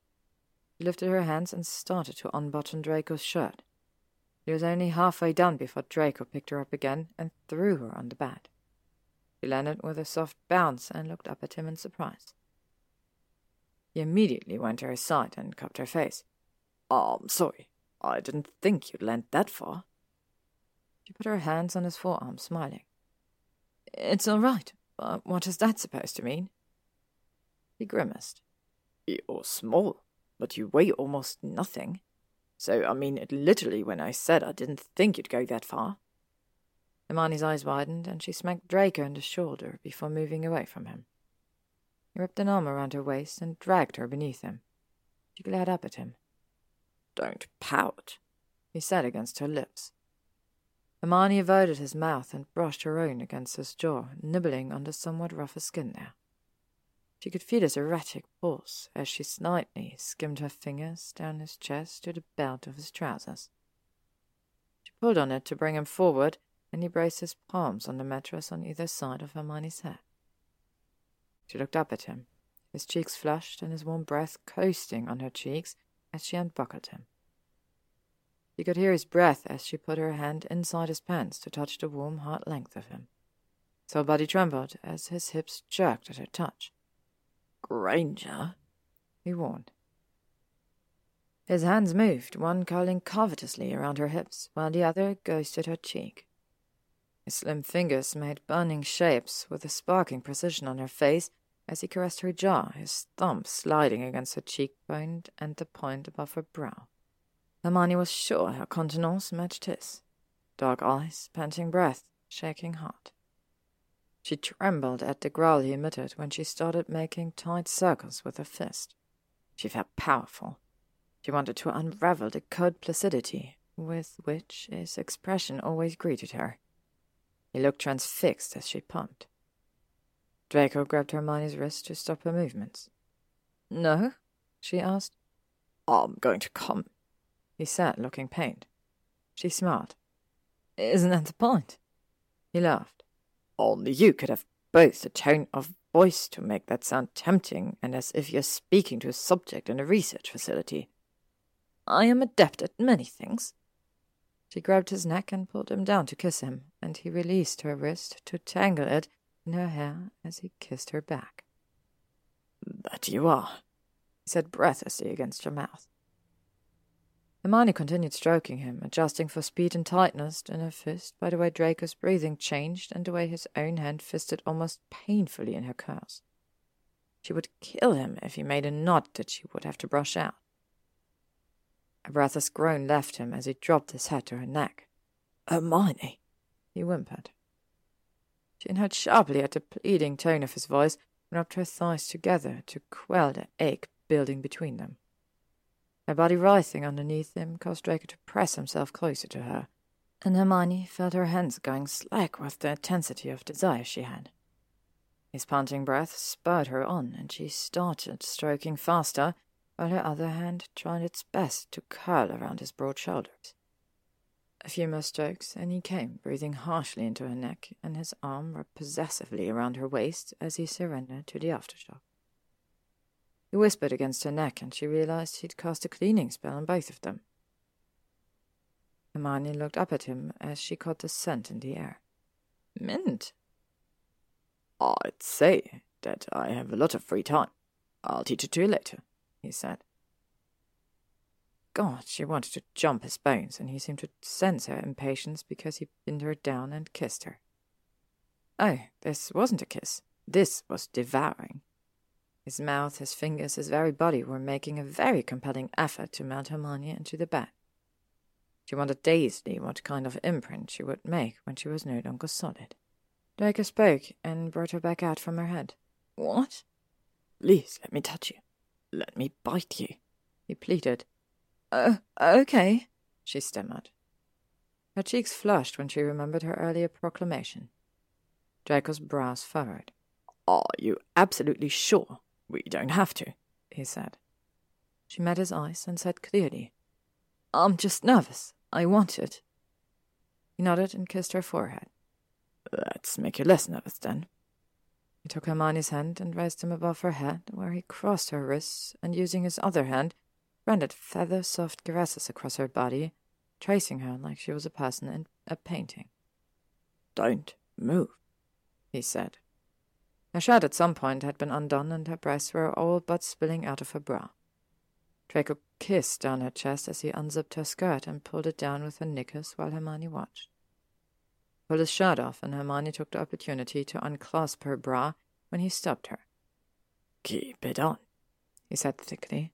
[SPEAKER 3] She lifted her hands and started to unbutton Draco's shirt. She was only halfway done before Draco picked her up again and threw her on the bed. She landed with a soft bounce and looked up at him in surprise. He immediately went to her side and cupped her face. Oh, sorry. I didn't think you'd land that far. She put her hands on his forearm, smiling. It's all right, but what is that supposed to mean? He grimaced. You're small, but you weigh almost nothing. So, I mean, it literally when I said I didn't think you'd go that far. Hermione's eyes widened, and she smacked Draco on the shoulder before moving away from him. He wrapped an arm around her waist and dragged her beneath him. She glared up at him. Don't pout, he said against her lips. Hermione averted his mouth and brushed her own against his jaw, nibbling on the somewhat rougher skin there. She could feel his erratic pulse as she slightly skimmed her fingers down his chest to the belt of his trousers. She pulled on it to bring him forward, and he braced his palms on the mattress on either side of Hermione's head. She looked up at him, his cheeks flushed and his warm breath coasting on her cheeks as she unbuckled him. She could hear his breath as she put her hand inside his pants to touch the warm, hard length of him. So her body trembled as his hips jerked at her touch. Granger, he warned. His hands moved, one curling covetously around her hips, while the other ghosted her cheek. His slim fingers made burning shapes with a sparking precision on her face as he caressed her jaw, his thumb sliding against her cheekbone and the point above her brow. Hermione was sure her countenance matched his. Dark eyes, panting breath, shaking heart. She trembled at the growl he emitted when she started making tight circles with her fist. She felt powerful. She wanted to unravel the cold placidity with which his expression always greeted her. He looked transfixed as she pumped. Draco grabbed Hermione's wrist to stop her movements. No? she asked. I'm going to come, he said, looking pained. She smiled. Isn't that the point? He laughed. Only you could have both the tone of voice to make that sound tempting and as if you're speaking to a subject in a research facility. I am adept at many things. She grabbed his neck and pulled him down to kiss him, and he released her wrist to tangle it in her hair as he kissed her back. That you are, he said breathlessly against her mouth. Hermione continued stroking him, adjusting for speed and tightness in her fist by the way Draco's breathing changed and the way his own hand fisted almost painfully in her curls. She would kill him if he made a knot that she would have to brush out. A breathless groan left him as he dropped his head to her neck. Hermione, he whimpered. She inhaled sharply at the pleading tone of his voice and rubbed her thighs together to quell the ache building between them. Her body writhing underneath him caused Draco to press himself closer to her, and Hermione felt her hands going slack with the intensity of desire she had. His panting breath spurred her on, and she started stroking faster, while her other hand tried its best to curl around his broad shoulders. A few more strokes, and he came, breathing harshly into her neck, and his arm wrapped possessively around her waist as he surrendered to the aftershock. He whispered against her neck, and she realized he'd cast a cleaning spell on both of them. Hermione looked up at him as she caught the scent in the air. Mint. I'd say that I have a lot of free time. I'll teach it to you later, he said. God, she wanted to jump his bones, and he seemed to sense her impatience because he pinned her down and kissed her. Oh, this wasn't a kiss. This was devouring. His mouth, his fingers, his very body were making a very compelling effort to mount Hermione into the bed. She wondered dazedly what kind of imprint she would make when she was no longer solid. Draco spoke and brought her back out from her head. What? Please let me touch you. Let me bite you, he pleaded. Oh, okay, she stammered. Her cheeks flushed when she remembered her earlier proclamation. Draco's brows furrowed. Are you absolutely sure we don't have to, he said. She met his eyes and said clearly, I'm just nervous. I want it. He nodded and kissed her forehead. Let's make you less nervous, then. He took Hermione's hand and raised him above her head, where he crossed her wrists and, using his other hand, rendered feather soft caresses across her body, tracing her like she was a person in a painting. Don't move, he said, her shirt at some point had been undone, and her breasts were all but spilling out of her bra. Draco kissed down her chest as he unzipped her skirt and pulled it down with her knickers while Hermione watched. He pulled his shirt off, and Hermione took the opportunity to unclasp her bra when he stopped her. Keep it on, he said thickly.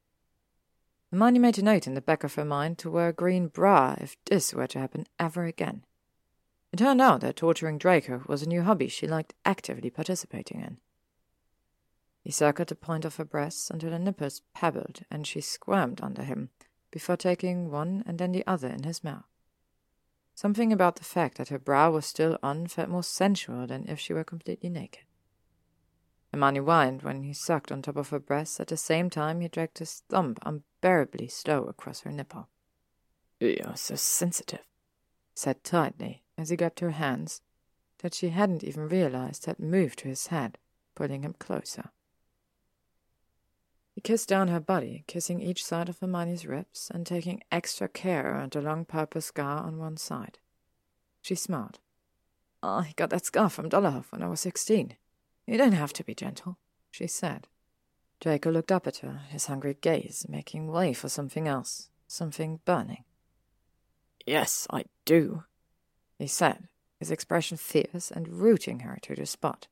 [SPEAKER 3] Hermione made a note in the back of her mind to wear a green bra if this were to happen ever again. It turned out that torturing Draco was a new hobby she liked actively participating in. He circled the point of her breasts until her nipples pebbled, and she squirmed under him, before taking one and then the other in his mouth. Something about the fact that her brow was still on felt more sensual than if she were completely naked. Hermione whined when he sucked on top of her breasts at the same time he dragged his thumb unbearably slow across her nipple. You're so sensitive, said tightly as he grabbed her hands that she hadn't even realized had moved to his head, pulling him closer. He kissed down her body, kissing each side of Hermione's ribs and taking extra care around the long purple scar on one side. She smiled. I got that scar from Dolohov when I was sixteen. You don't have to be gentle, she said. Draco looked up at her, his hungry gaze making way for something else, something burning. Yes, I do, he said, his expression fierce and rooting her to the spot.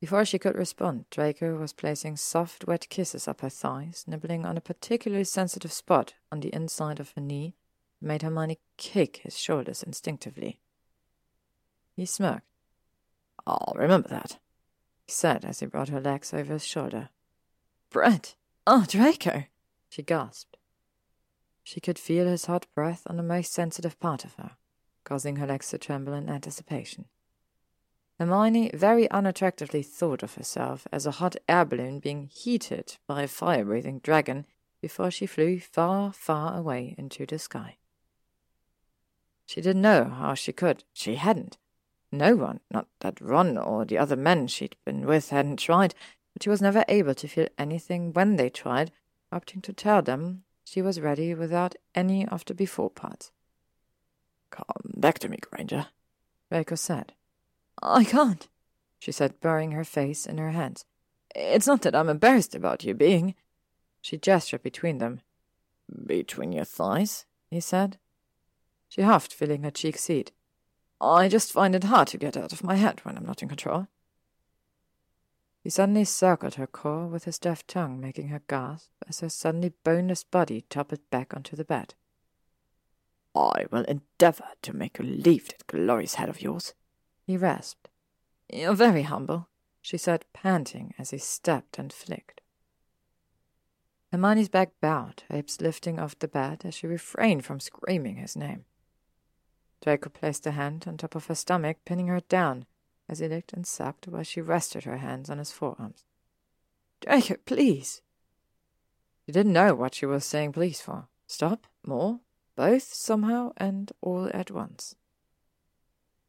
[SPEAKER 3] Before she could respond, Draco was placing soft, wet kisses up her thighs, nibbling on a particularly sensitive spot on the inside of her knee, that made Hermione kick his shoulders instinctively. He smirked. I'll remember that, he said as he brought her legs over his shoulder. Brett! Oh, Draco! she gasped. She could feel his hot breath on the most sensitive part of her causing her legs to tremble in anticipation. Hermione very unattractively thought of herself as a hot air balloon being heated by a fire breathing dragon before she flew far, far away into the sky. She didn't know how she could. She hadn't. No one, not that Ron or the other men she'd been with, hadn't tried, but she was never able to feel anything when they tried, opting to tell them she was ready without any of the before parts. Come back to me, Granger, Draco said. I can't, she said, burying her face in her hands. It's not that I'm embarrassed about you being. She gestured between them. Between your thighs? he said. She huffed, feeling her cheeks heat. I just find it hard to get out of my head when I'm not in control. He suddenly circled her core with his deft tongue, making her gasp as her suddenly boneless body toppled back onto the bed. I will endeavour to make you leave that glorious head of yours, he rasped. You're very humble, she said, panting as he stepped and flicked. Hermione's back bowed, hips lifting off the bed as she refrained from screaming his name. Draco placed a hand on top of her stomach, pinning her down, as he licked and sucked while she rested her hands on his forearms. Draco, please! She didn't know what she was saying please for. Stop? More? Both, somehow, and all at once.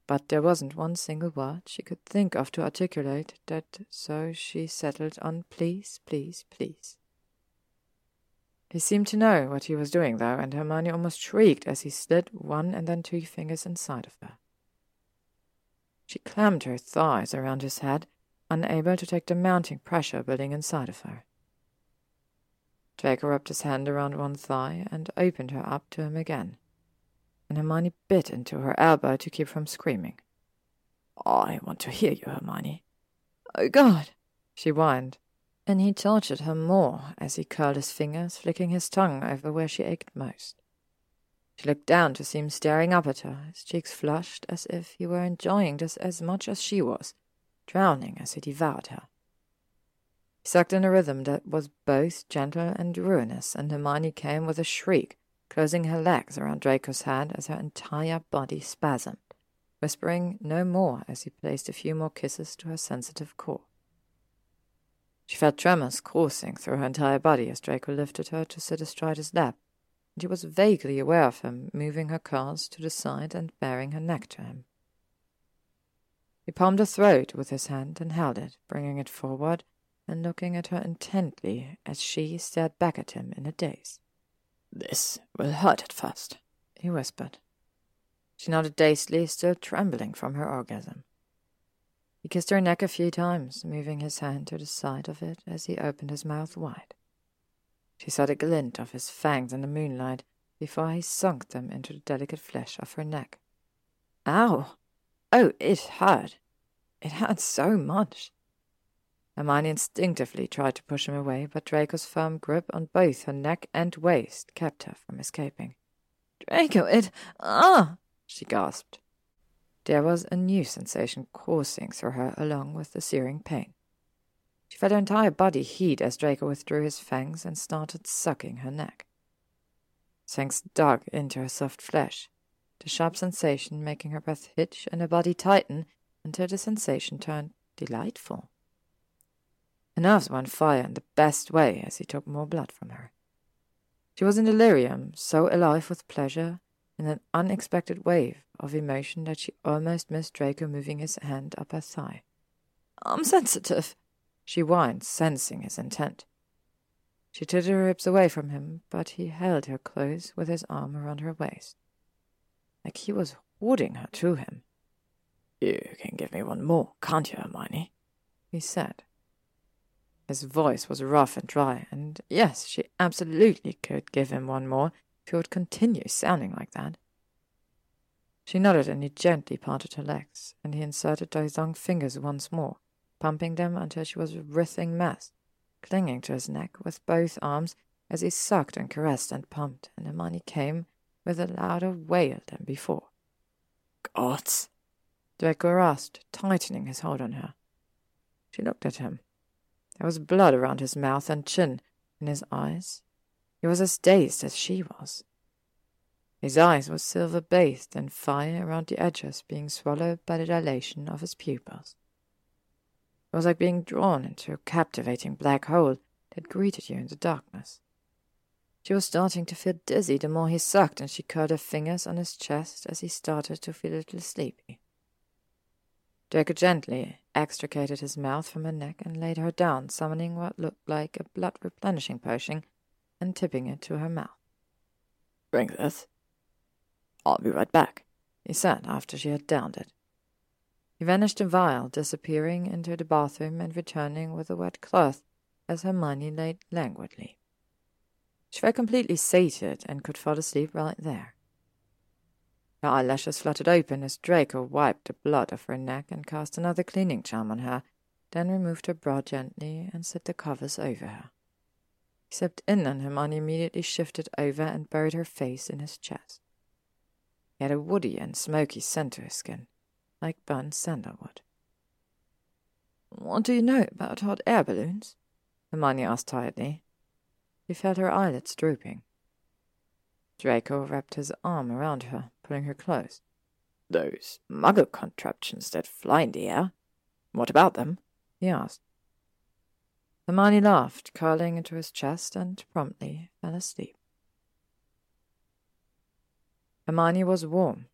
[SPEAKER 3] But there wasn't one single word she could think of to articulate that, so she settled on please, please, please. He seemed to know what he was doing, though, and Hermione almost shrieked as he slid one and then two fingers inside of her. She clamped her thighs around his head, unable to take the mounting pressure building inside of her. Draco wrapped his hand around one thigh and opened her up to him again, and Hermione bit into her elbow to keep from screaming. I want to hear you, Hermione. Oh, God, she whined, and he tortured her more as he curled his fingers, flicking his tongue over where she ached most. She looked down to see him staring up at her, his cheeks flushed as if he were enjoying this as much as she was, drowning as he devoured her. He sucked in a rhythm that was both gentle and ruinous, and Hermione came with a shriek, closing her legs around Draco's head as her entire body spasmed, whispering no more as he placed a few more kisses to her sensitive core. She felt tremors coursing through her entire body as Draco lifted her to sit astride his lap, and she was vaguely aware of him moving her curls to the side and baring her neck to him. He palmed her throat with his hand and held it, bringing it forward and looking at her intently as she stared back at him in a daze. This will hurt at first, he whispered. She nodded dazedly, still trembling from her orgasm. He kissed her neck a few times, moving his hand to the side of it as he opened his mouth wide. She saw the glint of his fangs in the moonlight before he sunk them into the delicate flesh of her neck. Ow! Oh, it hurt. It hurt so much. Hermione instinctively tried to push him away, but Draco's firm grip on both her neck and waist kept her from escaping. Draco, it. Ah! she gasped. There was a new sensation coursing through her along with the searing pain. She felt her entire body heat as Draco withdrew his fangs and started sucking her neck. His fangs dug into her soft flesh, the sharp sensation making her breath hitch and her body tighten until the sensation turned delightful. Her nerves were on fire in the best way as he took more blood from her. She was in delirium, so alive with pleasure in an unexpected wave of emotion that she almost missed Draco moving his hand up her thigh. I'm sensitive, she whined, sensing his intent. She tilted her hips away from him, but he held her close with his arm around her waist, like he was holding her to him. You can give me one more, can't you, Hermione? he said. His voice was rough and dry, and yes, she absolutely could give him one more if he would continue sounding like that. She nodded and he gently parted her legs, and he inserted his long fingers once more, pumping them until she was a writhing mass, clinging to his neck with both arms as he sucked and caressed and pumped, and Hermione came with a louder wail than before. Gods! Draco asked, tightening his hold on her. She looked at him. There was blood around his mouth and chin, in his eyes. He was as dazed as she was. His eyes were silver bathed and fire around the edges being swallowed by the dilation of his pupils. It was like being drawn into a captivating black hole that greeted you in the darkness. She was starting to feel dizzy the more he sucked, and she curled her fingers on his chest as he started to feel a little sleepy. Draco gently extricated his mouth from her neck and laid her down, summoning what looked like a blood replenishing potion and tipping it to her mouth. Drink this, I'll be right back, he said after she had downed it.
[SPEAKER 1] He vanished a vial, disappearing into the bathroom and returning with a wet cloth as Hermione lay languidly. She felt completely sated and could fall asleep right there. Her eyelashes fluttered open as Draco wiped the blood off her neck and cast another cleaning charm on her, then removed her bra gently and set the covers over her. Slipped in and Hermione immediately shifted over and buried her face in his chest. He had a woody and smoky scent to his skin, like burnt sandalwood. What do you know about hot air balloons? Hermione asked tiredly. He felt her eyelids drooping. Draco wrapped his arm around her, pulling her close. Those muggle contraptions that fly in the air? What about them? he asked. Hermione laughed, curling into his chest, and promptly fell asleep. Hermione was warm.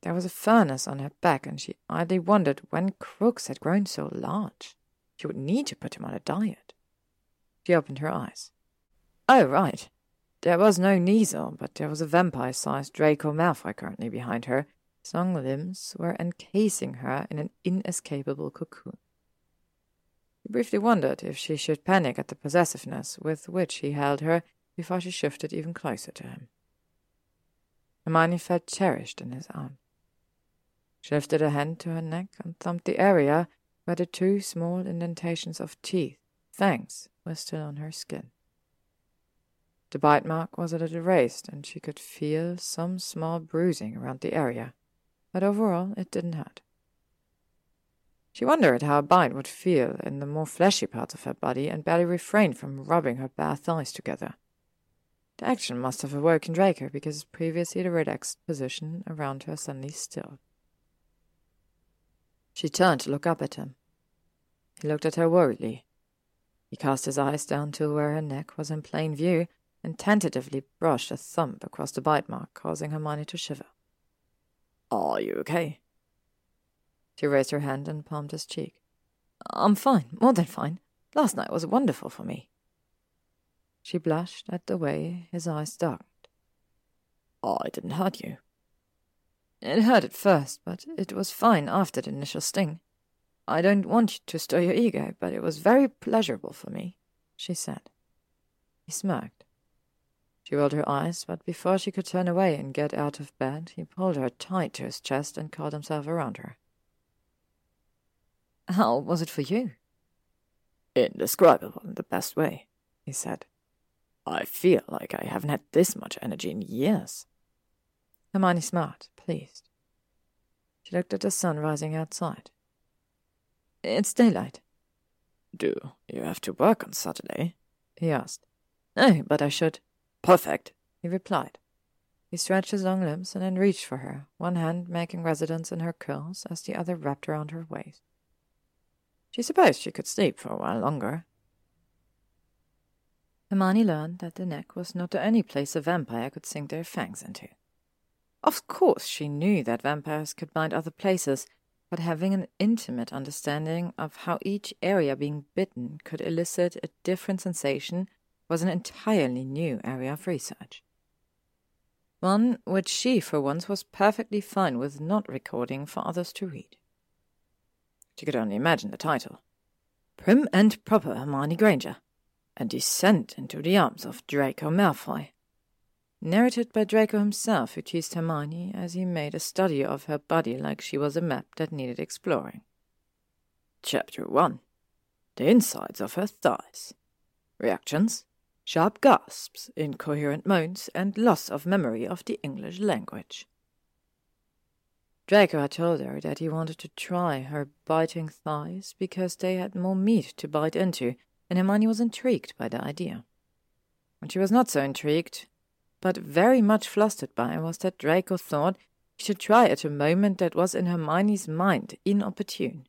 [SPEAKER 1] There was a furnace on her back, and she idly wondered when Crooks had grown so large. She would need to put him on a diet. She opened her eyes. Oh, right. There was no Kneazle, but there was a vampire-sized Draco Malfoy currently behind her. His long limbs were encasing her in an inescapable cocoon. He briefly wondered if she should panic at the possessiveness with which he held her before she shifted even closer to him. Hermione felt cherished in his arms. She lifted a hand to her neck and thumped the area where the two small indentations of teeth, fangs, were still on her skin. The bite mark was a little raised, and she could feel some small bruising around the area, but overall it didn't hurt. She wondered how a bite would feel in the more fleshy parts of her body and barely refrained from rubbing her bare thighs together. The action must have awoken Draco because previously the relaxed position around her suddenly stilled. She turned to look up at him. He looked at her worriedly. He cast his eyes down to where her neck was in plain view and tentatively brushed a thumb across the bite mark, causing Hermione to shiver. Are you okay? She raised her hand and palmed his cheek. I'm fine, more than fine. Last night was wonderful for me. She blushed at the way his eyes darkened. Oh, I didn't hurt you. It hurt at first, but it was fine after the initial sting. I don't want you to stir your ego, but it was very pleasurable for me, she said. He smirked. She rolled her eyes, but before she could turn away and get out of bed, he pulled her tight to his chest and curled himself around her. How was it for you? Indescribable in the best way, he said. I feel like I haven't had this much energy in years. Hermione smiled, pleased. She looked at the sun rising outside. It's daylight. Do you have to work on Saturday? he asked. No, but I should. Perfect, he replied. He stretched his long limbs and then reached for her, one hand making residence in her curls as the other wrapped around her waist. She supposed she could sleep for a while longer. Hermione learned that the neck was not the only place a vampire could sink their fangs into. Of course, she knew that vampires could bite other places, but having an intimate understanding of how each area being bitten could elicit a different sensation was an entirely new area of research. One which she, for once, was perfectly fine with not recording for others to read. She could only imagine the title Prim and Proper Hermione Granger, A Descent into the Arms of Draco Malfoy. Narrated by Draco himself, who teased Hermione as he made a study of her body like she was a map that needed exploring. Chapter 1 The Insides of Her Thighs. Reactions Sharp gasps, incoherent moans, and loss of memory of the English language. Draco had told her that he wanted to try her biting thighs because they had more meat to bite into, and Hermione was intrigued by the idea. What she was not so intrigued, but very much flustered by, was that Draco thought he should try at a moment that was in Hermione's mind inopportune.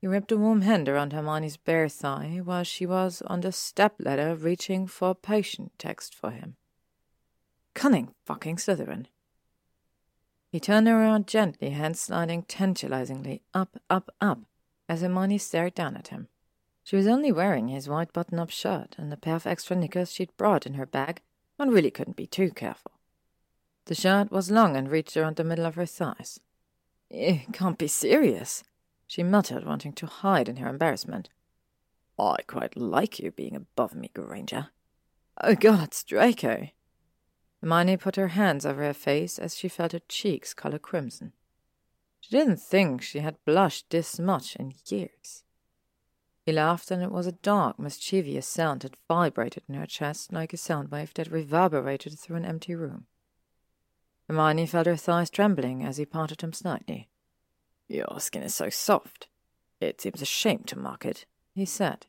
[SPEAKER 1] He wrapped a warm hand around Hermione's bare thigh while she was on the step ladder reaching for a potion text for him. Cunning fucking Slytherin. He turned around gently, hand sliding tantalizingly up, up, up, as Hermione stared down at him. She was only wearing his white button up shirt and a pair of extra knickers she'd brought in her bag. One really couldn't be too careful. The shirt was long and reached around the middle of her thighs.
[SPEAKER 3] It can't be serious, she muttered, wanting to hide in her embarrassment. I quite like you being above me, Granger. Oh, gods, Draco! Hermione put her hands over her face as she felt her cheeks colour crimson. She didn't think she had blushed this much in years. He laughed, and it was a dark, mischievous sound that vibrated in her chest like a sound wave that reverberated through an empty room. Hermione felt her thighs trembling as he parted them slightly. Your skin is so soft. It seems a shame to mark it, he said.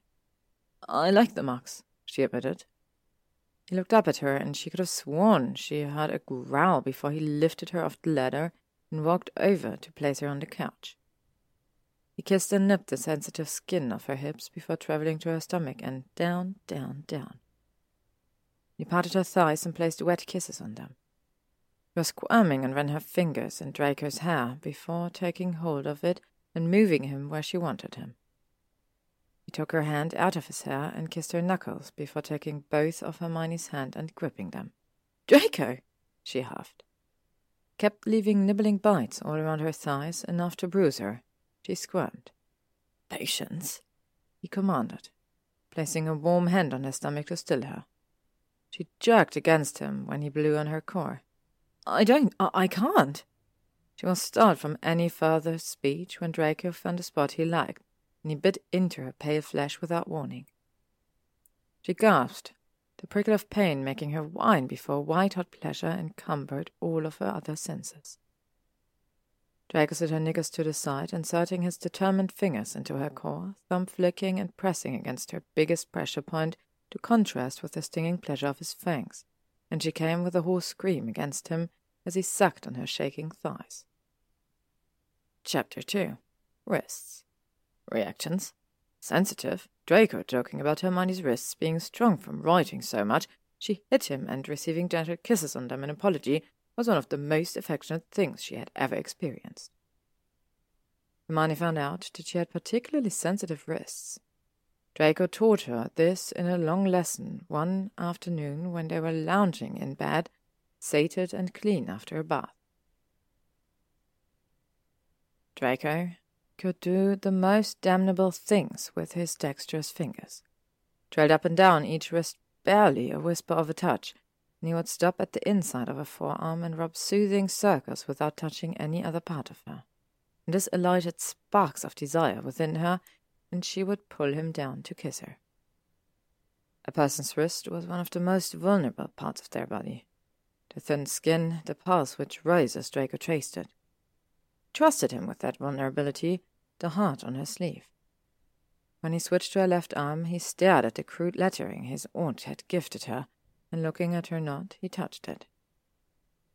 [SPEAKER 3] I like the marks, she admitted. He looked up at her, and she could have sworn she heard a growl before he lifted her off the ladder and walked over to place her on the couch. He kissed and nipped the sensitive skin of her hips before traveling to her stomach and down, down, down. He patted her thighs and placed wet kisses on them. She was squirming and ran her fingers in Draco's hair before taking hold of it and moving him where she wanted him. He took her hand out of his hair and kissed her knuckles before taking both of Hermione's hand and gripping them. Draco! she huffed. Kept leaving nibbling bites all around her thighs, enough to bruise her. She squirmed. Patience, he commanded, placing a warm hand on her stomach to still her. She jerked against him when he blew on her core. I don't. I, I can't. She was stalled from any further speech when Draco found a spot he liked, and he bit into her pale flesh without warning. She gasped, the prickle of pain making her whine before white hot pleasure encumbered all of her other senses. Draco set her knickers to the side, inserting his determined fingers into her core, thumb flicking and pressing against her biggest pressure point to contrast with the stinging pleasure of his fangs and she came with a hoarse scream against him as he sucked on her shaking thighs. Chapter 2 Wrists Reactions Sensitive. Draco joking about Hermione's wrists being strong from writing so much, she hit him, and receiving gentle kisses on them in apology was one of the most affectionate things she had ever experienced. Hermione found out that she had particularly sensitive wrists, Draco taught her this in a long lesson one afternoon when they were lounging in bed, sated and clean after a bath. Draco could do the most damnable things with his dexterous fingers. Trailed up and down each wrist barely a whisper of a touch, and he would stop at the inside of her forearm and rub soothing circles without touching any other part of her. And this alighted sparks of desire within her and she would pull him down to kiss her. A person's wrist was one of the most vulnerable parts of their body. The thin skin, the pulse which rose as Draco traced it. Trusted him with that vulnerability, the heart on her sleeve. When he switched to her left arm, he stared at the crude lettering his aunt had gifted her, and looking at her knot, he touched it.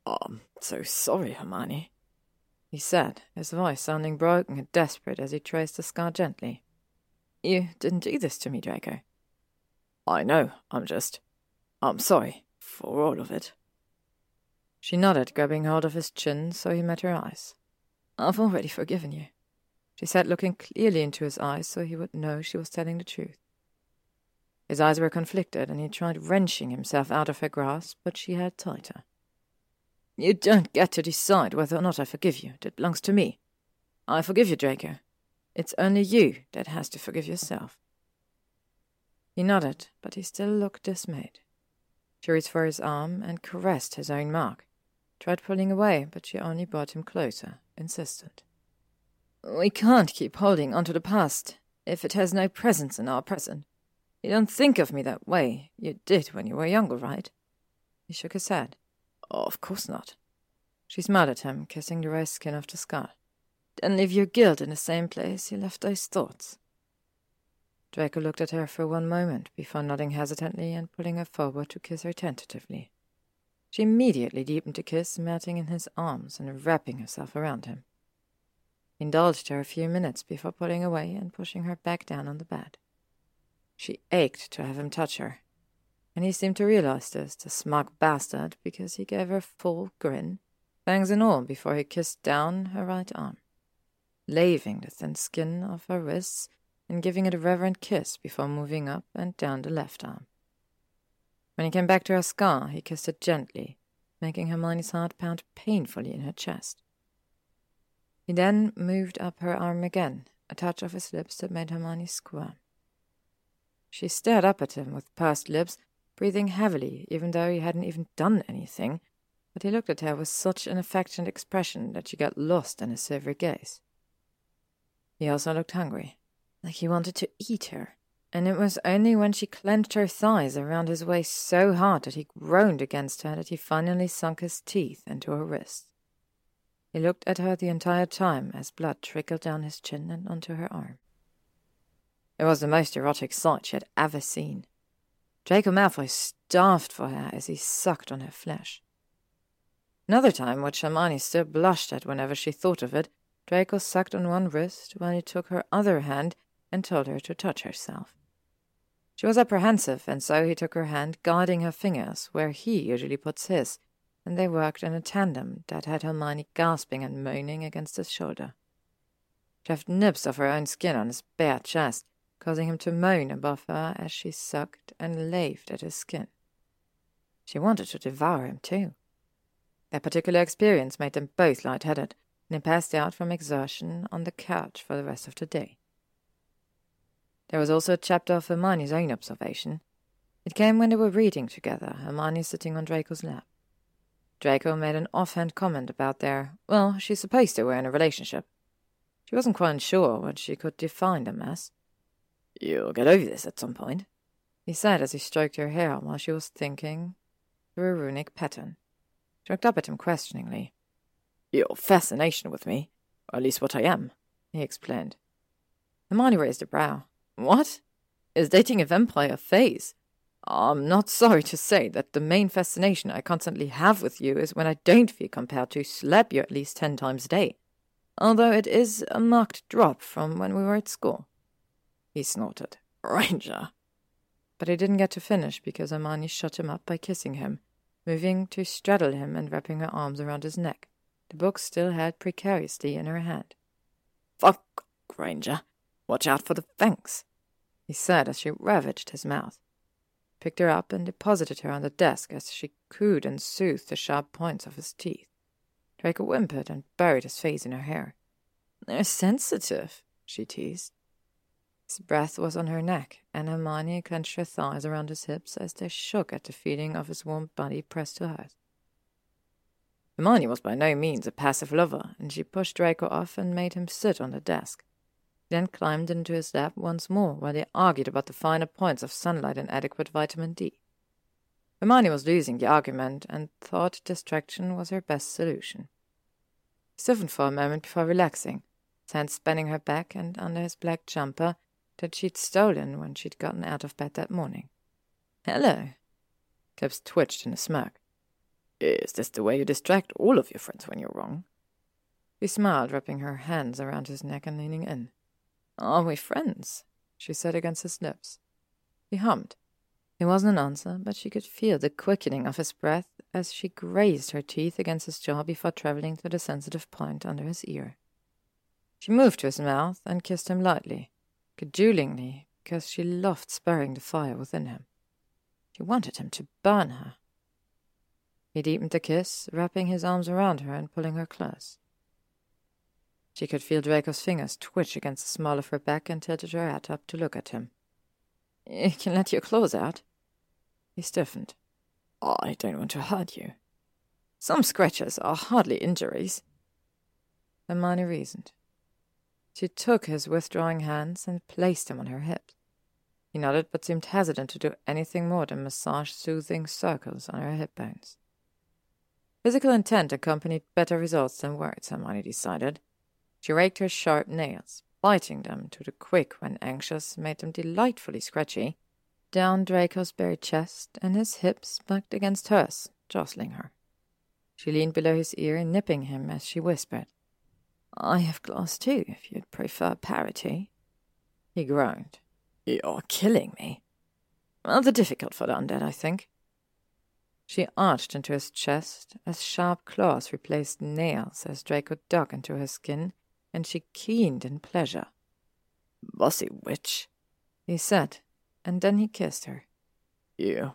[SPEAKER 3] Oh, I'm so sorry, Hermione, he said, his voice sounding broken and desperate as he traced the scar gently. You didn't do this to me, Draco. I know, I'm just. I'm sorry for all of it. She nodded, grabbing hold of his chin so he met her eyes. I've already forgiven you, she sat looking clearly into his eyes so he would know she was telling the truth. His eyes were conflicted, and he tried wrenching himself out of her grasp, but she held tighter. You don't get to decide whether or not I forgive you. That belongs to me. I forgive you, Draco. It's only you that has to forgive yourself. He nodded, but he still looked dismayed. She reached for his arm and caressed his own mark. Tried pulling away, but she only brought him closer, insistent. We can't keep holding onto the past if it has no presence in our present. You don't think of me that way. You did when you were younger, right? He shook his head. Oh, of course not. She smiled at him, kissing the raised skin of the scar. Then leave your guilt in the same place you left those thoughts. Draco looked at her for one moment before nodding hesitantly and pulling her forward to kiss her tentatively. She immediately deepened the kiss, melting in his arms and wrapping herself around him. Indulged her a few minutes before pulling away and pushing her back down on the bed. She ached to have him touch her, and he seemed to realize this, the smug bastard, because he gave her a full grin, fangs and all, before he kissed down her right arm laving the thin skin of her wrists and giving it a reverent kiss before moving up and down the left arm. When he came back to her scar, he kissed it gently, making Hermione's heart pound painfully in her chest.
[SPEAKER 1] He then moved up her arm again, a touch of his lips that made Hermione squirm. She stared up at him with pursed lips, breathing heavily, even though he hadn't even done anything, but he looked at her with such an affectionate expression that she got lost in his silvery gaze. He also looked hungry, like he wanted to eat her, and it was only when she clenched her thighs around his waist so hard that he groaned against her that he finally sunk his teeth into her wrists. He looked at her the entire time as blood trickled down his chin and onto her arm. It was the most erotic sight she had ever seen. Draco Malfoy starved for her as he sucked on her flesh. Another time, which Hermione still blushed at whenever she thought of it, Draco sucked on one wrist while he took her other hand and told her to touch herself. She was apprehensive, and so he took her hand, guiding her fingers where he usually puts his, and they worked in a tandem that had Hermione gasping and moaning against his shoulder. She nips of her own skin on his bare chest, causing him to moan above her as she sucked and laved at his skin. She wanted to devour him too. That particular experience made them both light-headed, and they passed out from exertion on the couch for the rest of the day. There was also a chapter of Hermione's own observation. It came when they were reading together, Hermione sitting on Draco's lap. Draco made an offhand comment about their, well, she's supposed they were in a relationship. She wasn't quite sure what she could define them as. You'll get over this at some point, he said as he stroked her hair while she was thinking through a runic pattern. She looked up at him questioningly. Your fascination with me, or at least what I am, he explained. Hermione raised a brow. What? Is dating a vampire a phase? I'm not sorry to say that the main fascination I constantly have with you is when I don't feel compelled to slap you at least ten times a day, although it is a marked drop from when we were at school. He snorted. Granger. But he didn't get to finish because Hermione shut him up by kissing him, moving to straddle him and wrapping her arms around his neck, the book still held precariously in her hand. Fuck, Granger. Watch out for the fangs he said as she ravaged his mouth. Picked her up and deposited her on the desk as she cooed and soothed the sharp points of his teeth. Draco whimpered and buried his face in her hair. They're sensitive, she teased. His breath was on her neck, and Hermione clenched her thighs around his hips as they shook at the feeling of his warm body pressed to hers. Hermione was by no means a passive lover, and she pushed Draco off and made him sit on the desk then climbed into his lap once more while they argued about the finer points of sunlight and adequate vitamin D. Hermione was losing the argument and thought distraction was her best solution. He stiffened for a moment before relaxing, his spanning her back and under his black jumper that she'd stolen when she'd gotten out of bed that morning. Hello. Lips twitched in a smirk. Is this the way you distract all of your friends when you're wrong? She smiled, wrapping her hands around his neck and leaning in. Are we friends? she said against his lips. He hummed. It wasn't an answer, but she could feel the quickening of his breath as she grazed her teeth against his jaw before traveling to the sensitive point under his ear. She moved to his mouth and kissed him lightly, cajolingly, because she loved spurring the fire within him. She wanted him to burn her. He deepened the kiss, wrapping his arms around her and pulling her close. She could feel Draco's fingers twitch against the small of her back and tilted her head up to look at him. You can let your claws out. He stiffened. I don't want to hurt you. Some scratches are hardly injuries. Hermione reasoned. She took his withdrawing hands and placed them on her hips. He nodded but seemed hesitant to do anything more than massage soothing circles on her hip bones. Physical intent accompanied better results than words, Hermione decided, she raked her sharp nails, biting them to the quick when anxious, made them delightfully scratchy, down Draco's bare chest, and his hips bucked against hers, jostling her. She leaned below his ear, nipping him as she whispered, I have claws too, if you'd prefer parity. He groaned. You're killing me. Rather difficult for the undead, I think. She arched into his chest as sharp claws replaced nails as Draco dug into her skin and she keened in pleasure. Bossy witch, he said, and then he kissed her. You.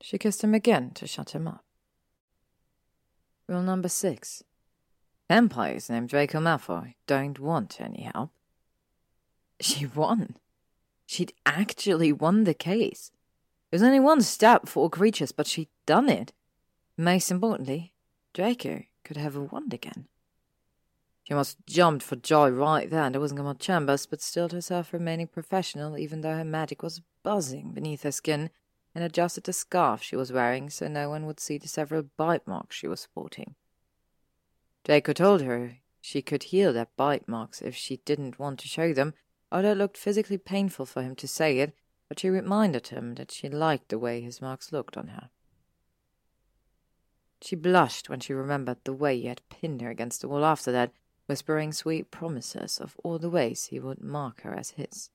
[SPEAKER 1] She kissed him again to shut him up. Rule number six.
[SPEAKER 3] Vampires named Draco Malfoy don't want any help. She won. She'd actually won the case. It was only one step for all creatures, but she'd done it. Most importantly, Draco could have a wand again. She almost jumped for joy right then. Wasn't much chambers, but stilled herself remaining professional, even though her magic was buzzing beneath her skin, and adjusted the scarf she was wearing so no one would see the several bite marks she was sporting. Draco told her she could heal their bite marks if she didn't want to show them, although it looked physically painful for him to say it, but she reminded him that she liked the way his marks looked on her. She blushed when she remembered the way he had pinned her against the wall after that, whispering sweet promises of all the ways he would mark her as his.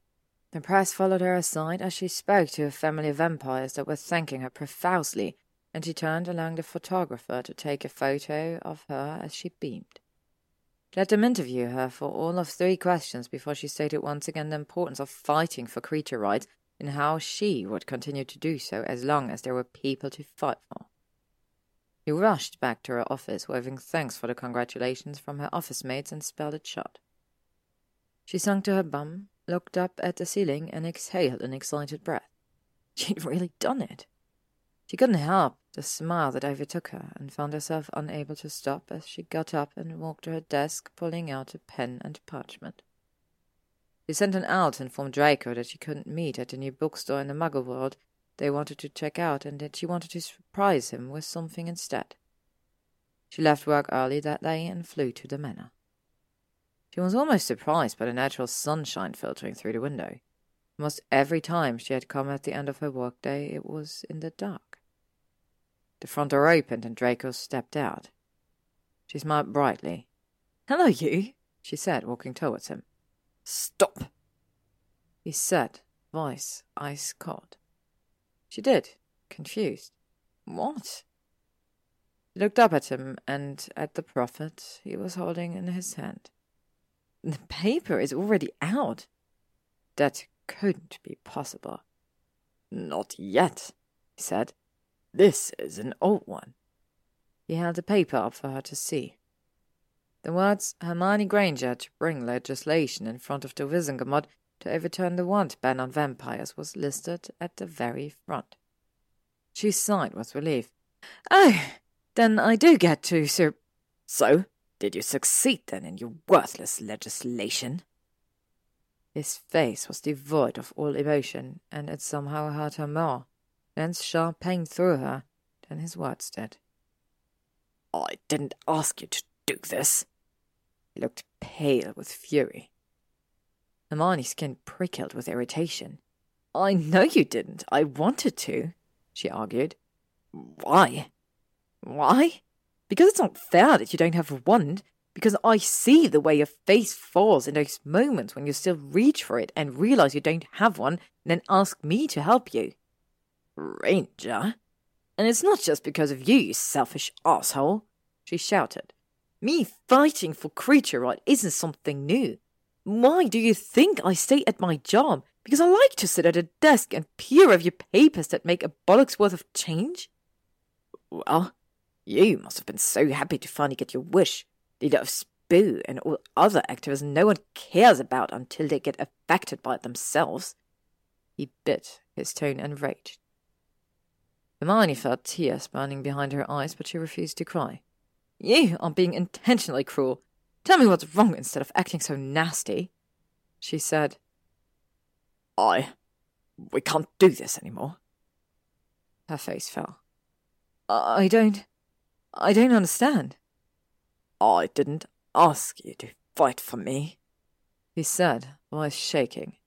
[SPEAKER 3] The press followed her aside as she spoke to a family of vampires that were thanking her profusely, and she turned, allowing the photographer to take a photo of her as she beamed. Let them interview her for all of three questions before she stated once again the importance of fighting for creature rights and how she would continue to do so as long as there were people to fight for. He rushed back to her office, waving thanks for the congratulations from her office mates, and spelled it shut. She sunk to her bum, looked up at the ceiling, and exhaled an excited breath. She'd really done it. She couldn't help the smile that overtook her, and found herself unable to stop as she got up and walked to her desk, pulling out a pen and parchment. She sent an owl to inform Draco that she couldn't meet at the new bookstore in the Muggle world they wanted to check out and that she wanted to surprise him with something instead. She left work early that day and flew to the manor. She was almost surprised by the natural sunshine filtering through the window. Almost every time she had come at the end of her workday, it was in the dark. The front door opened and Draco stepped out. She smiled brightly. Hello, you, she said, walking towards him. Stop, he said, voice ice cold. She did, confused. What? She looked up at him and at the prophet he was holding in his hand. The paper is already out. That couldn't be possible. Not yet, he said. This is an old one. He held the paper up for her to see. The words Hermione Granger to bring legislation in front of the Wizengamot to overturn the wand ban on vampires was listed at the very front. She sighed with relief. Oh, then I do get to sir. So, did you succeed then in your worthless legislation? His face was devoid of all emotion, and it somehow hurt her more. Thence sharp pain through her than his words did. I didn't ask you to do this. He looked pale with fury. Hermione's skin prickled with irritation. I know you didn't. I wanted to, she argued. Why? Why? Because it's not fair that you don't have a wand. Because I see the way your face falls in those moments when you still reach for it and realize you don't have one, and then ask me to help you. Granger? And it's not just because of you, you selfish asshole, she shouted. Me fighting for creature right isn't something new. Why do you think I stay at my job? Because I like to sit at a desk and peer over your papers that make a bollock's worth of change? Well, you must have been so happy to finally get your wish, leader of S.P.E.W. and all other activists no one cares about until they get affected by it themselves. He bit his tone enraged. Hermione felt tears burning behind her eyes, but she refused to cry. You are being intentionally cruel. Tell me what's wrong instead of acting so nasty, she said. I. We can't do this anymore. Her face fell. I don't. I don't understand. I didn't ask you to fight for me, he said, voice shaking.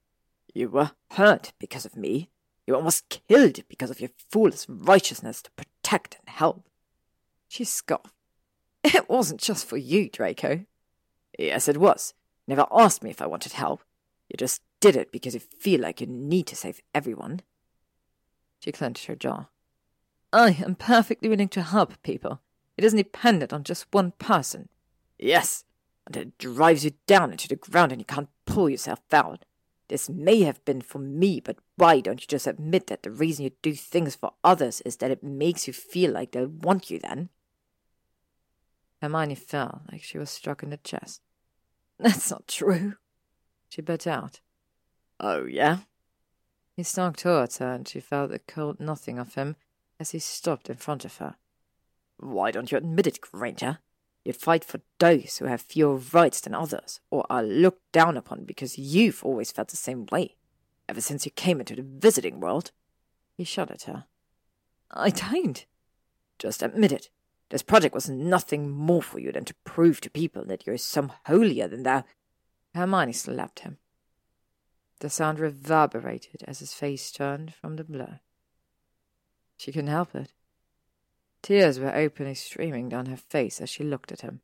[SPEAKER 3] You were hurt because of me. You almost killed because of your foolish righteousness to protect and help. She scoffed. It wasn't just for you, Draco. Yes, it was. Never asked me if I wanted help. You just did it because you feel like you need to save everyone. She clenched her jaw. I am perfectly willing to help people. It isn't dependent on just one person. Yes, and it drives you down into the ground and you can't pull yourself out. This may have been for me, but why don't you just admit that the reason you do things for others is that it makes you feel like they'll want you then?
[SPEAKER 1] Hermione fell like she was struck in the chest. That's not true, she bit out. Oh, yeah? He stalked towards her, and she felt the cold nothing of him as he stopped in front of her. Why don't you admit it, Granger? You fight for those who have fewer rights than others, or are looked down upon because you've always felt the same way, ever since you came into the wizarding world. He shot at her. I don't. Just admit it. This project was nothing more for you than to prove to people that you're some holier than thou. Hermione slapped him. The sound reverberated as his face turned from the blur. She couldn't help it. Tears were openly streaming down her face as she looked at him.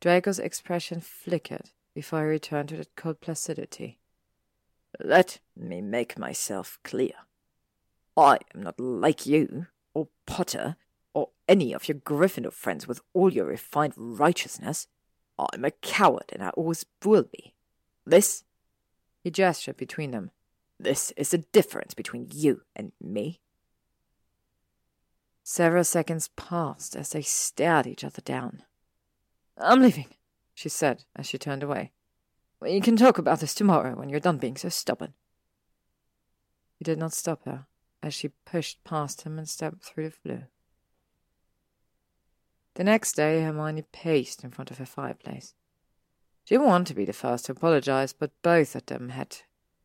[SPEAKER 1] Draco's expression flickered before he returned to that cold placidity. Let me make myself clear. I am not like you, or Potter, or any of your Gryffindor friends with all your refined righteousness. I'm a coward, and I always will be. This, he gestured between them, this is the difference between you and me. Several seconds passed as they stared each other down. I'm leaving, she said as she turned away. We can talk about this tomorrow when you're done being so stubborn. He did not stop her as she pushed past him and stepped through the Floo. The next day, Hermione paced in front of her fireplace. She didn't want to be the first to apologize, but both of them had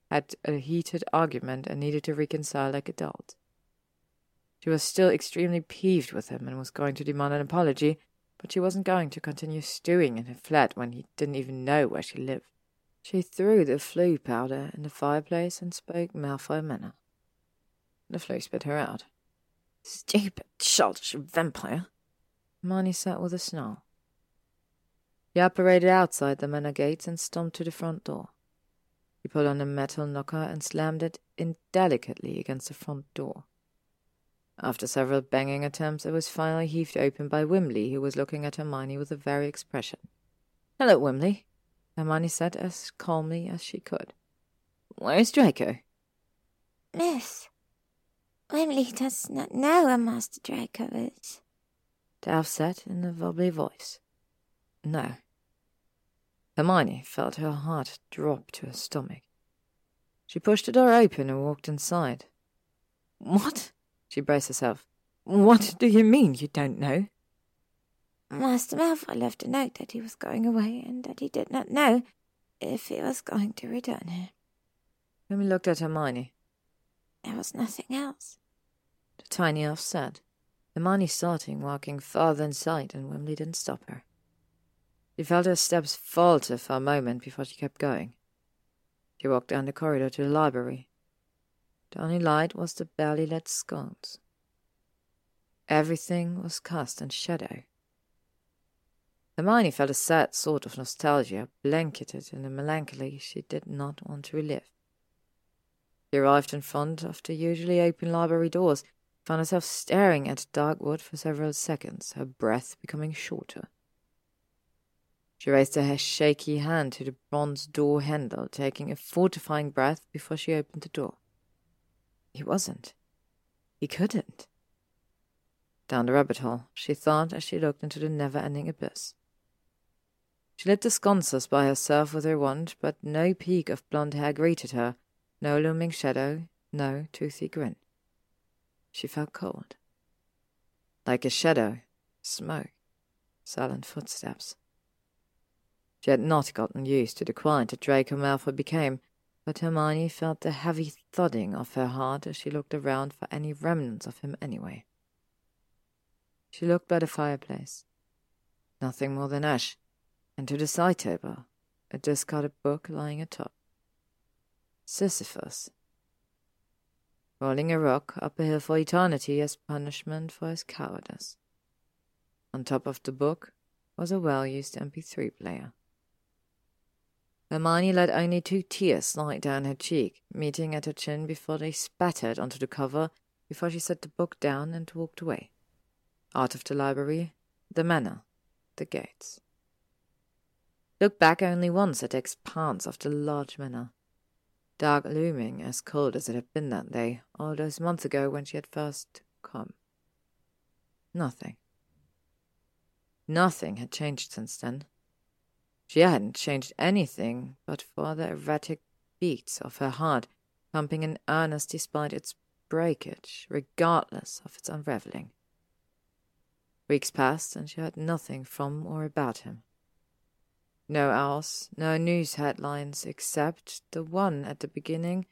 [SPEAKER 1] had a heated argument and needed to reconcile like adults. She was still extremely peeved with him and was going to demand an apology, but she wasn't going to continue stewing in her flat when he didn't even know where she lived. She threw the Floo powder in the fireplace and spoke Malfoy Manor. The Floo spit her out. Stupid, childish vampire. Hermione sat with a snarl. He operated outside the manor gates and stomped to the front door. He pulled on a metal knocker and slammed it indelicately against the front door. After several banging attempts, it was finally heaved open by Wimley, who was looking at Hermione with a very expression. Hello, Wimley, Hermione said as calmly as she could. Where's Draco?
[SPEAKER 2] Miss, Wimley does not know where Master Draco is.
[SPEAKER 1] Delph said in a wobbly voice. No. Hermione felt her heart drop to her stomach. She pushed the door open and walked inside. What? She braced herself. What do you mean you don't know?
[SPEAKER 2] Master Malfoy left a note that he was going away and that he did not know if he was going to return here.
[SPEAKER 1] Wimley looked at Hermione.
[SPEAKER 2] There was nothing else.
[SPEAKER 1] The tiny elf said. Hermione starting, walking farther inside, and Wimley didn't stop her. She felt her steps falter for a moment before she kept going. She walked down the corridor to the library. The only light was the barely lit sconce. Everything was cast in shadow. Hermione felt a sad sort of nostalgia blanketed in a melancholy she did not want to relive. She arrived in front of the usually open library doors found herself staring at Darkwood for several seconds, her breath becoming shorter. She raised her shaky hand to the bronze door handle, taking a fortifying breath before she opened the door. He wasn't. He couldn't. Down the rabbit hole, she thought as she looked into the never ending abyss. She lit the sconces by herself with her wand, but no peak of blonde hair greeted her, no looming shadow, no toothy grin. She felt cold. Like a shadow, smoke, silent footsteps. She had not gotten used to the quiet that Draco Malfoy became, but Hermione felt the heavy thudding of her heart as she looked around for any remnants of him anyway. She looked by the fireplace. Nothing more than ash, and to the side table, a discarded book lying atop. Sisyphus rolling a rock up a hill for eternity as punishment for his cowardice. On top of the book was a well used MP3 player. Hermione let only two tears slide down her cheek, meeting at her chin before they spattered onto the cover before she set the book down and walked away. Out of the library, the manor, the gates. Looked back only once at the expanse of the large manor dark looming, as cold as it had been that day, all those months ago when she had first come. Nothing. Nothing had changed since then. She hadn't changed anything but for the erratic beats of her heart, pumping in earnest despite its breakage, regardless of its unraveling. Weeks passed, and she heard nothing from or about him. No else, no news headlines except the one at the beginning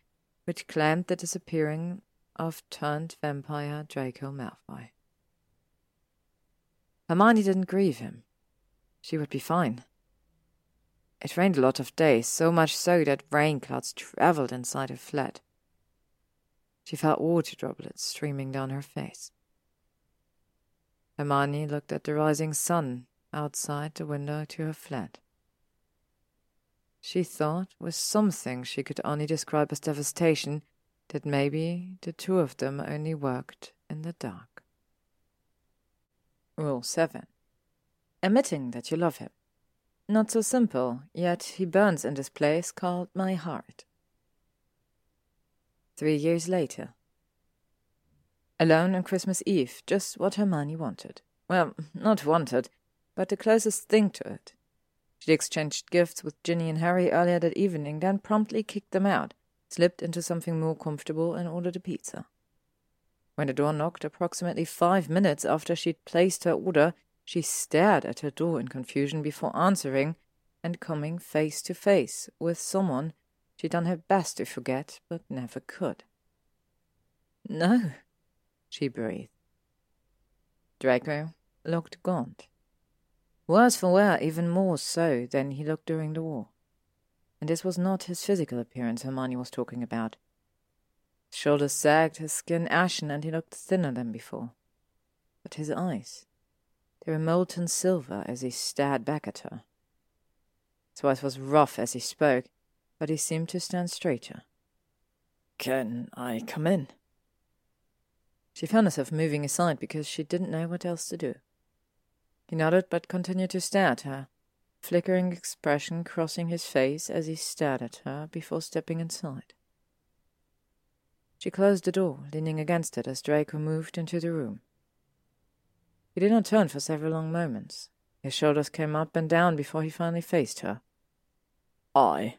[SPEAKER 1] which claimed the disappearing of turned vampire Draco Malfoy. Hermione didn't grieve him. She would be fine. It rained a lot of days, so much so that rain clouds travelled inside her flat. She felt water droplets streaming down her face. Hermione looked at the rising sun outside the window to her flat. She thought, with something she could only describe as devastation, that maybe the two of them only worked in the dark. Rule 7. Admitting that you love him. Not so simple, yet he burns in this place called my heart. Three years later. Alone on Christmas Eve, just what Hermione wanted. Well, not wanted, but the closest thing to it. She'd exchanged gifts with Ginny and Harry earlier that evening, then promptly kicked them out, slipped into something more comfortable, and ordered a pizza. When the door knocked approximately five minutes after she'd placed her order, she stared at her door in confusion before answering and coming face to face with someone she'd done her best to forget but never could. No, she breathed. Draco looked gaunt. Worse for wear, even more so than he looked during the war. And this was not his physical appearance Hermione was talking about. His shoulders sagged, his skin ashen, and he looked thinner than before. But his eyes, they were molten silver as he stared back at her. His voice was rough as he spoke, but he seemed to stand straighter. Can I come in? She found herself moving aside because she didn't know what else to do. He nodded but continued to stare at her, flickering expression crossing his face as he stared at her before stepping inside. She closed the door, leaning against it as Draco moved into the room. He did not turn for several long moments. His shoulders came up and down before he finally faced her. I.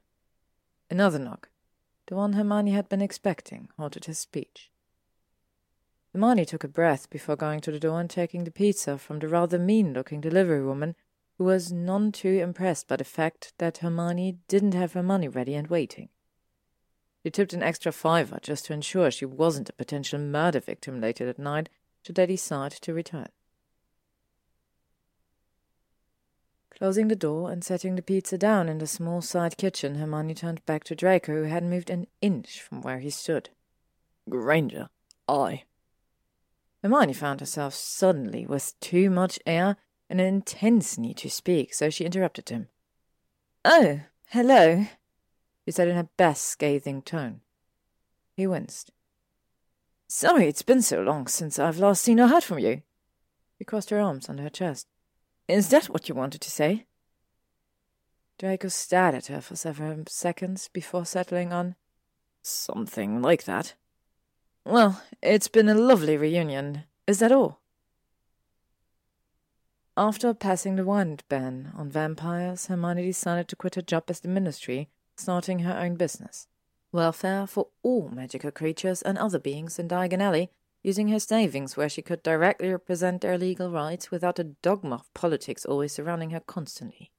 [SPEAKER 1] Another knock, the one Hermione had been expecting, halted his speech. Hermione took a breath before going to the door and taking the pizza from the rather mean-looking delivery woman, who was none too impressed by the fact that Hermione didn't have her money ready and waiting. She tipped an extra fiver just to ensure she wasn't a potential murder victim later that night should they decide to return. Closing the door and setting the pizza down in the small side kitchen, Hermione turned back to Draco, who hadn't moved an inch from where he stood. Granger, I. Hermione found herself suddenly with too much air and an intense need to speak, so she interrupted him. Oh, hello, she said in her best scathing tone. He winced. Sorry it's been so long since I've last seen or heard from you. She crossed her arms under her chest. Is that what you wanted to say? Draco stared at her for several seconds before settling on something like that. Well, it's been a lovely reunion. Is that all? After passing the wand ban on vampires, Hermione decided to quit her job as the ministry, starting her own business. Welfare for all magical creatures and other beings in Diagon Alley, using her savings where she could directly represent their legal rights without the dogma of politics always surrounding her constantly.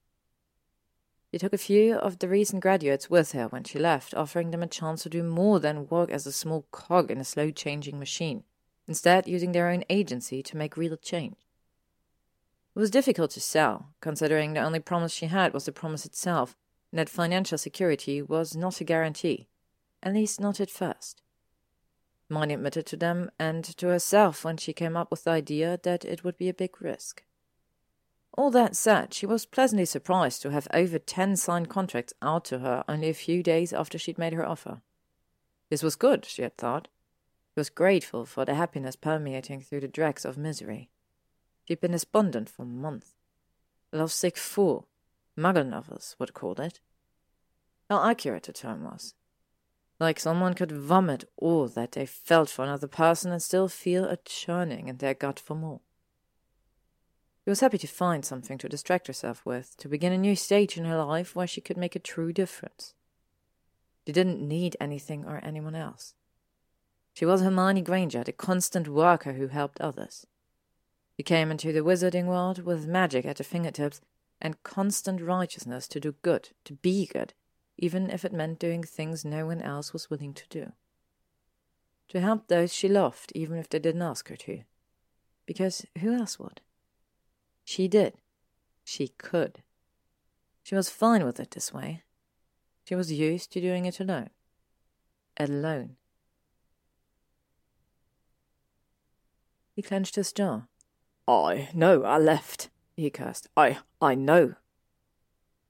[SPEAKER 1] She took a few of the recent graduates with her when she left, offering them a chance to do more than work as a small cog in a slow changing machine, instead, using their own agency to make real change. It was difficult to sell, considering the only promise she had was the promise itself, and that financial security was not a guarantee, at least not at first. Hermione admitted to them and to herself when she came up with the idea that it would be a big risk. All that said, she was pleasantly surprised to have over ten signed contracts out to her only a few days after she'd made her offer. This was good, she had thought. She was grateful for the happiness permeating through the dregs of misery. She'd been despondent for months. A lovesick fool, muggle novels would call it. How accurate the term was. Like someone could vomit all that they felt for another person and still feel a churning in their gut for more. She was happy to find something to distract herself with, to begin a new stage in her life where she could make a true difference. She didn't need anything or anyone else. She was Hermione Granger, the constant worker who helped others. She came into the wizarding world with magic at her fingertips and constant righteousness to do good, to be good, even if it meant doing things no one else was willing to do. To help those she loved, even if they didn't ask her to. Because who else would? She did. She could. She was fine with it this way. She was used to doing it alone. Alone. He clenched his jaw.
[SPEAKER 3] I know I left, he cursed. I I know.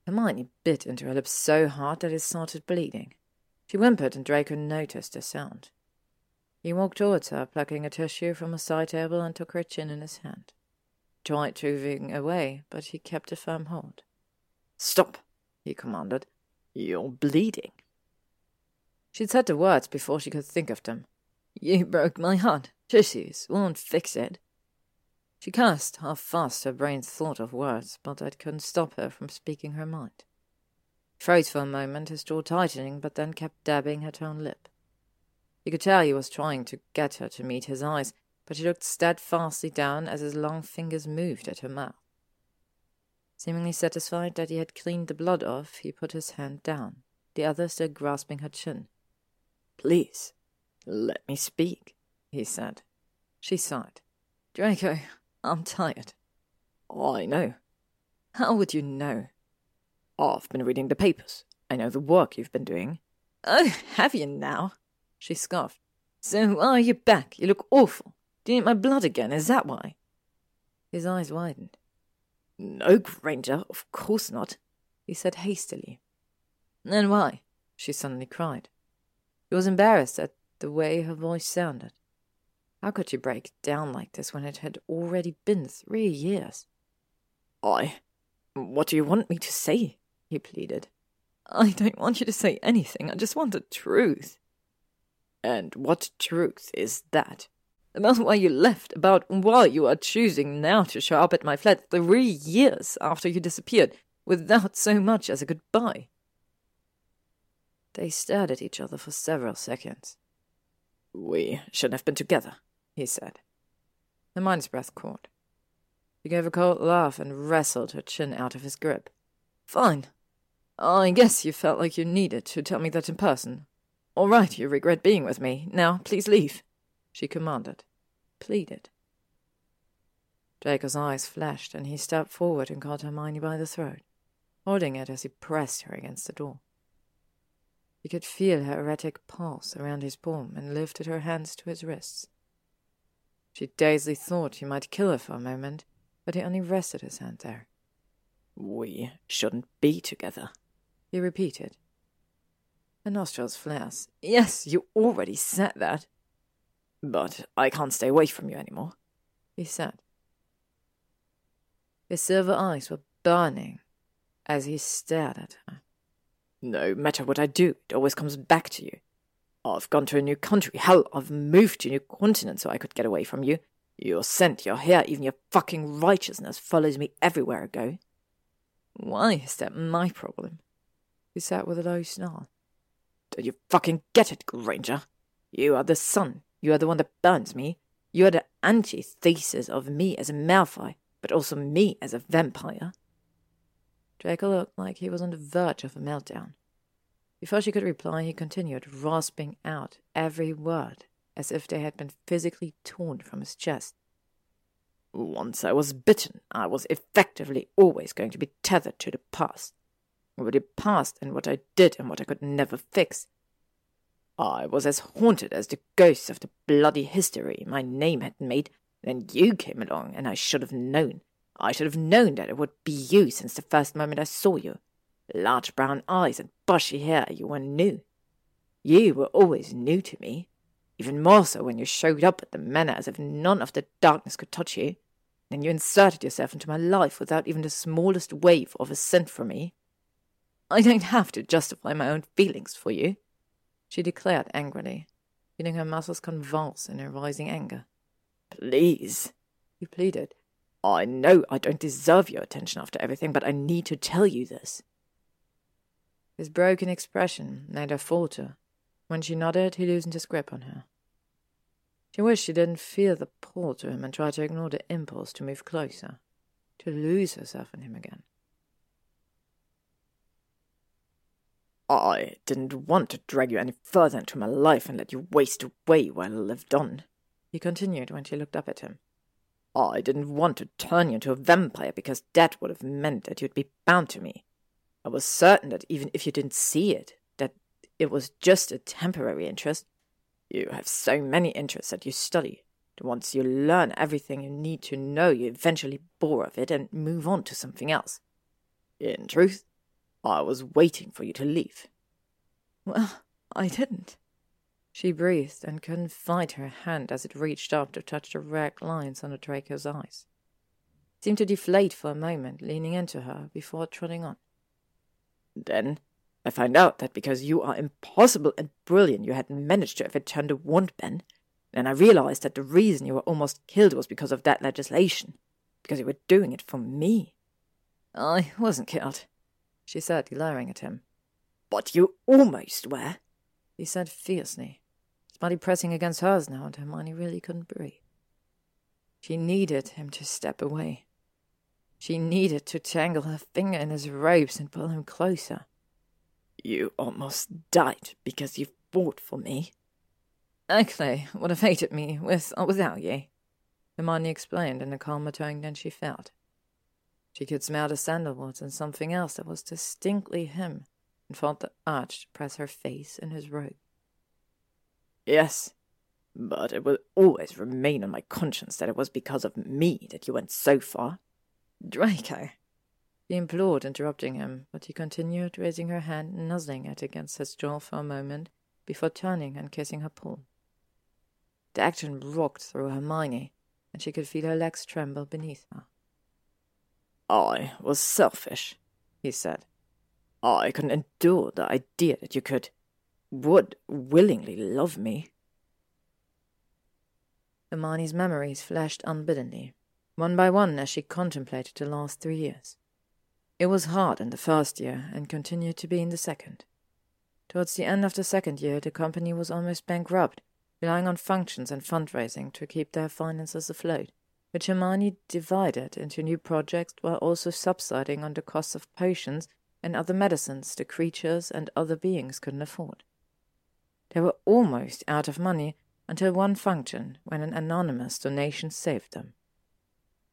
[SPEAKER 1] Hermione bit into her lip so hard that it started bleeding. She whimpered and Draco noticed the sound. He walked towards her, plucking a tissue from a side table and took her chin in his hand tried moving away, but he kept a firm hold.
[SPEAKER 3] Stop, he commanded. You're bleeding.
[SPEAKER 1] She'd said the words before she could think of them. You broke my heart. Tissues won't fix it. She cursed how fast her brain thought of words, but that couldn't stop her from speaking her mind. He froze for a moment, his jaw tightening, but then kept dabbing her torn lip. He could tell he was trying to get her to meet his eyes, but she looked steadfastly down as his long fingers moved at her mouth. Seemingly satisfied that he had cleaned the blood off, he put his hand down, the other still grasping her chin.
[SPEAKER 3] Please, let me speak, he said.
[SPEAKER 1] She sighed. Draco, I'm tired.
[SPEAKER 3] Oh, I know.
[SPEAKER 1] How would you know?
[SPEAKER 3] I've been reading the papers. I know the work you've been doing.
[SPEAKER 1] Oh, have you now? She scoffed. So are you back? You look awful. Do you need my blood again? Is that why? His eyes widened.
[SPEAKER 3] No, Granger, of course not, he said hastily.
[SPEAKER 1] Then why? she suddenly cried. He was embarrassed at the way her voice sounded. How could she break down like this when it had already been three years?
[SPEAKER 3] I. What do you want me to say? he pleaded.
[SPEAKER 1] I don't want you to say anything. I just want the truth.
[SPEAKER 3] And what truth is that?
[SPEAKER 1] About why you left, about why you are choosing now to show up at my flat three years after you disappeared, without so much as a goodbye. They stared at each other for several seconds.
[SPEAKER 3] We shouldn't have been together, he said.
[SPEAKER 1] Hermione's breath caught. She gave a cold laugh and wrestled her chin out of his grip. Fine. I guess you felt like you needed to tell me that in person. All right, you regret being with me. Now, please leave she commanded, pleaded. Draco's eyes flashed, and he stepped forward and caught Hermione by the throat, holding it as he pressed her against the door. He could feel her erratic pulse around his palm and lifted her hands to his wrists. She dazedly thought he might kill her for a moment, but he only rested his hand there.
[SPEAKER 3] We shouldn't be together,
[SPEAKER 1] he repeated. Her nostrils flared. Yes, you already said that.
[SPEAKER 3] But I can't stay away from you anymore,
[SPEAKER 1] he said. His silver eyes were burning as he stared at her.
[SPEAKER 3] No matter what I do, it always comes back to you. I've gone to a new country. Hell, I've moved to a new continent so I could get away from you. Your scent, your hair, even your fucking righteousness follows me everywhere I go.
[SPEAKER 1] Why is that my problem? He sat with a low snarl.
[SPEAKER 3] Don't you fucking get it, Granger? You are the sun. You are the one that burns me. You are the antithesis of me as a Malfoy, but also me as a vampire.
[SPEAKER 1] Draco looked like he was on the verge of a meltdown. Before she could reply, he continued, rasping out every word as if they had been physically torn from his chest.
[SPEAKER 3] Once I was bitten, I was effectively always going to be tethered to the past. Over the past and what I did and what I could never fix. I was as haunted as the ghosts of the bloody history my name had made. Then you came along, and I should have known. I should have known that it would be you since the first moment I saw you. Large brown eyes and bushy hair, you were new. You were always new to me, even more so when you showed up at the manor as if none of the darkness could touch you. Then you inserted yourself into my life without even the smallest wave of a assent from me. I don't have to justify my own feelings for you
[SPEAKER 1] she declared angrily, feeling her muscles convulse in her rising anger.
[SPEAKER 3] Please,
[SPEAKER 1] he pleaded.
[SPEAKER 3] I know I don't deserve your attention after everything, but I need to tell you this.
[SPEAKER 1] His broken expression made her falter. When she nodded, he loosened his grip on her. She wished she didn't feel the pull to him and tried to ignore the impulse to move closer, to lose herself in him again.
[SPEAKER 3] I didn't want to drag you any further into my life and let you waste away while I lived on, he continued when she looked up at him. I didn't want to turn you into a vampire because that would have meant that you'd be bound to me. I was certain that even if you didn't see it, that it was just a temporary interest. You have so many interests that you study. Once you learn everything you need to know, you eventually bore of it and move on to something else. In truth, I was waiting for you to leave.
[SPEAKER 1] Well, I didn't. She breathed and couldn't find her hand as it reached up to touch the red lines under Draco's eyes. It seemed to deflate for a moment, leaning into her before trotting on.
[SPEAKER 3] Then I find out that because you are impossible and brilliant, you had managed to overturn the wand ban. and I realized that the reason you were almost killed was because of that legislation, because you were doing it for me.
[SPEAKER 1] I wasn't killed she said, glaring at him.
[SPEAKER 3] But you almost were,
[SPEAKER 1] he said fiercely, his body pressing against hers now, and Hermione really couldn't breathe. She needed him to step away. She needed to tangle her finger in his robes and pull him closer.
[SPEAKER 3] You almost died because you fought for me.
[SPEAKER 1] Actually, would have hated me, with or without ye, Hermione explained in a calmer tone than she felt. She could smell the sandalwood and something else that was distinctly him, and felt the urge to press her face in his robe.
[SPEAKER 3] Yes, but it will always remain on my conscience that it was because of me that you went so far.
[SPEAKER 1] Draco, she implored, interrupting him, but he continued, raising her hand and nuzzling it against his jaw for a moment before turning and kissing her palm. The action rocked through Hermione, and she could feel her legs tremble beneath her.
[SPEAKER 3] I was selfish, he said. I couldn't endure the idea that you could, would willingly love me.
[SPEAKER 1] Hermione's memories flashed unbiddenly, one by one as she contemplated the last three years. It was hard in the first year and continued to be in the second. Towards the end of the second year, the company was almost bankrupt, relying on functions and fundraising to keep their finances afloat which Hermione divided into new projects while also subsiding on the costs of potions and other medicines the creatures and other beings couldn't afford. They were almost out of money until one function when an anonymous donation saved them.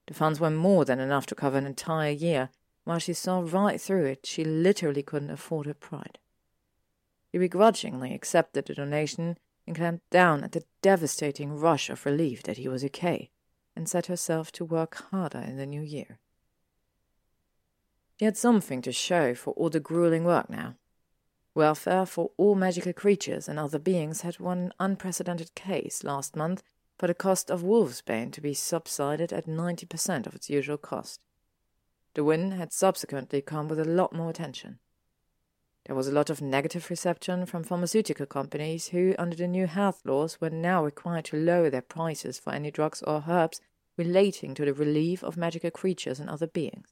[SPEAKER 1] The funds were more than enough to cover an entire year. While she saw right through it, she literally couldn't afford her pride. He begrudgingly accepted the donation and clamped down at the devastating rush of relief that he was okay and set herself to work harder in the new year. She had something to show for all the grueling work now. Welfare for all magical creatures and other beings had won an unprecedented case last month for the cost of Wolfsbane to be subsided at 90% of its usual cost. The win had subsequently come with a lot more attention. There was a lot of negative reception from pharmaceutical companies who, under the new health laws, were now required to lower their prices for any drugs or herbs relating to the relief of magical creatures and other beings.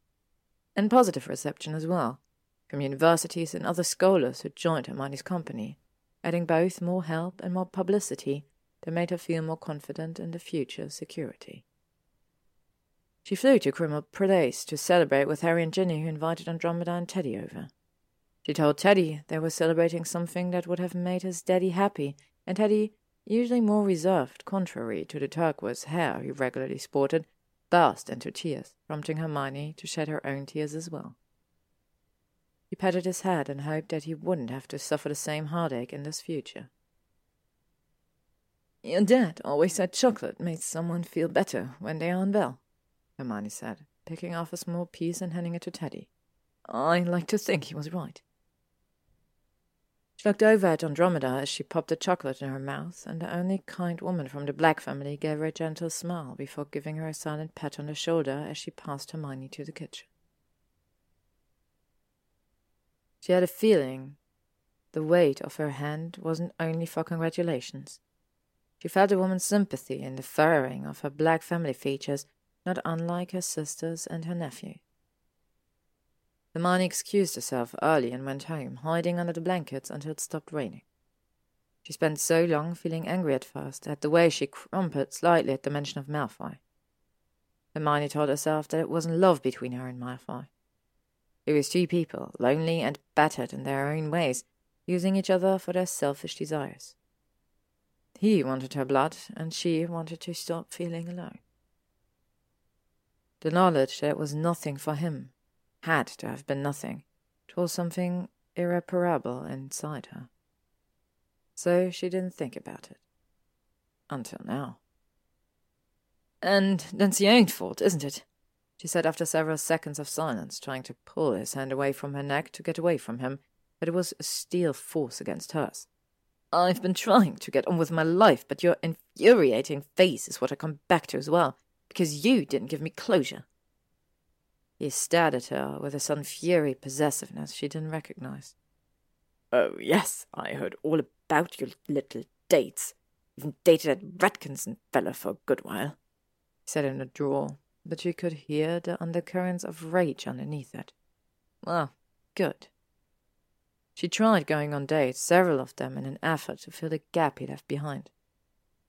[SPEAKER 1] And positive reception as well, from universities and other scholars who joined Hermione's company, adding both more help and more publicity that made her feel more confident in the future security. She flew to Grimmauld Place to celebrate with Harry and Ginny, who invited Andromeda and Teddy over. She told Teddy they were celebrating something that would have made his daddy happy, and Teddy, usually more reserved, contrary to the turquoise hair he regularly sported, burst into tears, prompting Hermione to shed her own tears as well. He patted his head and hoped that he wouldn't have to suffer the same heartache in this future. Your dad always said chocolate made someone feel better when they are unwell, Hermione said, picking off a small piece and handing it to Teddy. I like to think he was right. She looked over at Andromeda as she popped a chocolate in her mouth, and the only kind woman from the Black family gave her a gentle smile before giving her a silent pat on the shoulder as she passed Hermione to the kitchen. She had a feeling the weight of her hand wasn't only for congratulations. She felt a woman's sympathy in the furrowing of her black family features not unlike her sisters and her nephew. Hermione excused herself early and went home, hiding under the blankets until it stopped raining. She spent so long feeling angry at first at the way she crumpled slightly at the mention of Malfoy. Hermione told herself that it wasn't love between her and Malfoy. It was two people, lonely and battered in their own ways, using each other for their selfish desires. He wanted her blood, and she wanted to stop feeling alone. The knowledge that it was nothing for him had to have been nothing. It was something irreparable inside her. So she didn't think about it. Until now. And that's your own fault, isn't it? She said after several seconds of silence, trying to pull his hand away from her neck to get away from him, but it was a steel force against hers. I've been trying to get on with my life, but your infuriating face is what I come back to as well, because you didn't give me closure. He stared at her with a sudden fury possessiveness she didn't recognize. Oh, yes, I heard all about your little dates. Even dated that Ratkinson fellow for a good while, he said in a drawl, but she could hear the undercurrents of rage underneath it. Well, good. She tried going on dates, several of them, in an effort to fill the gap he left behind.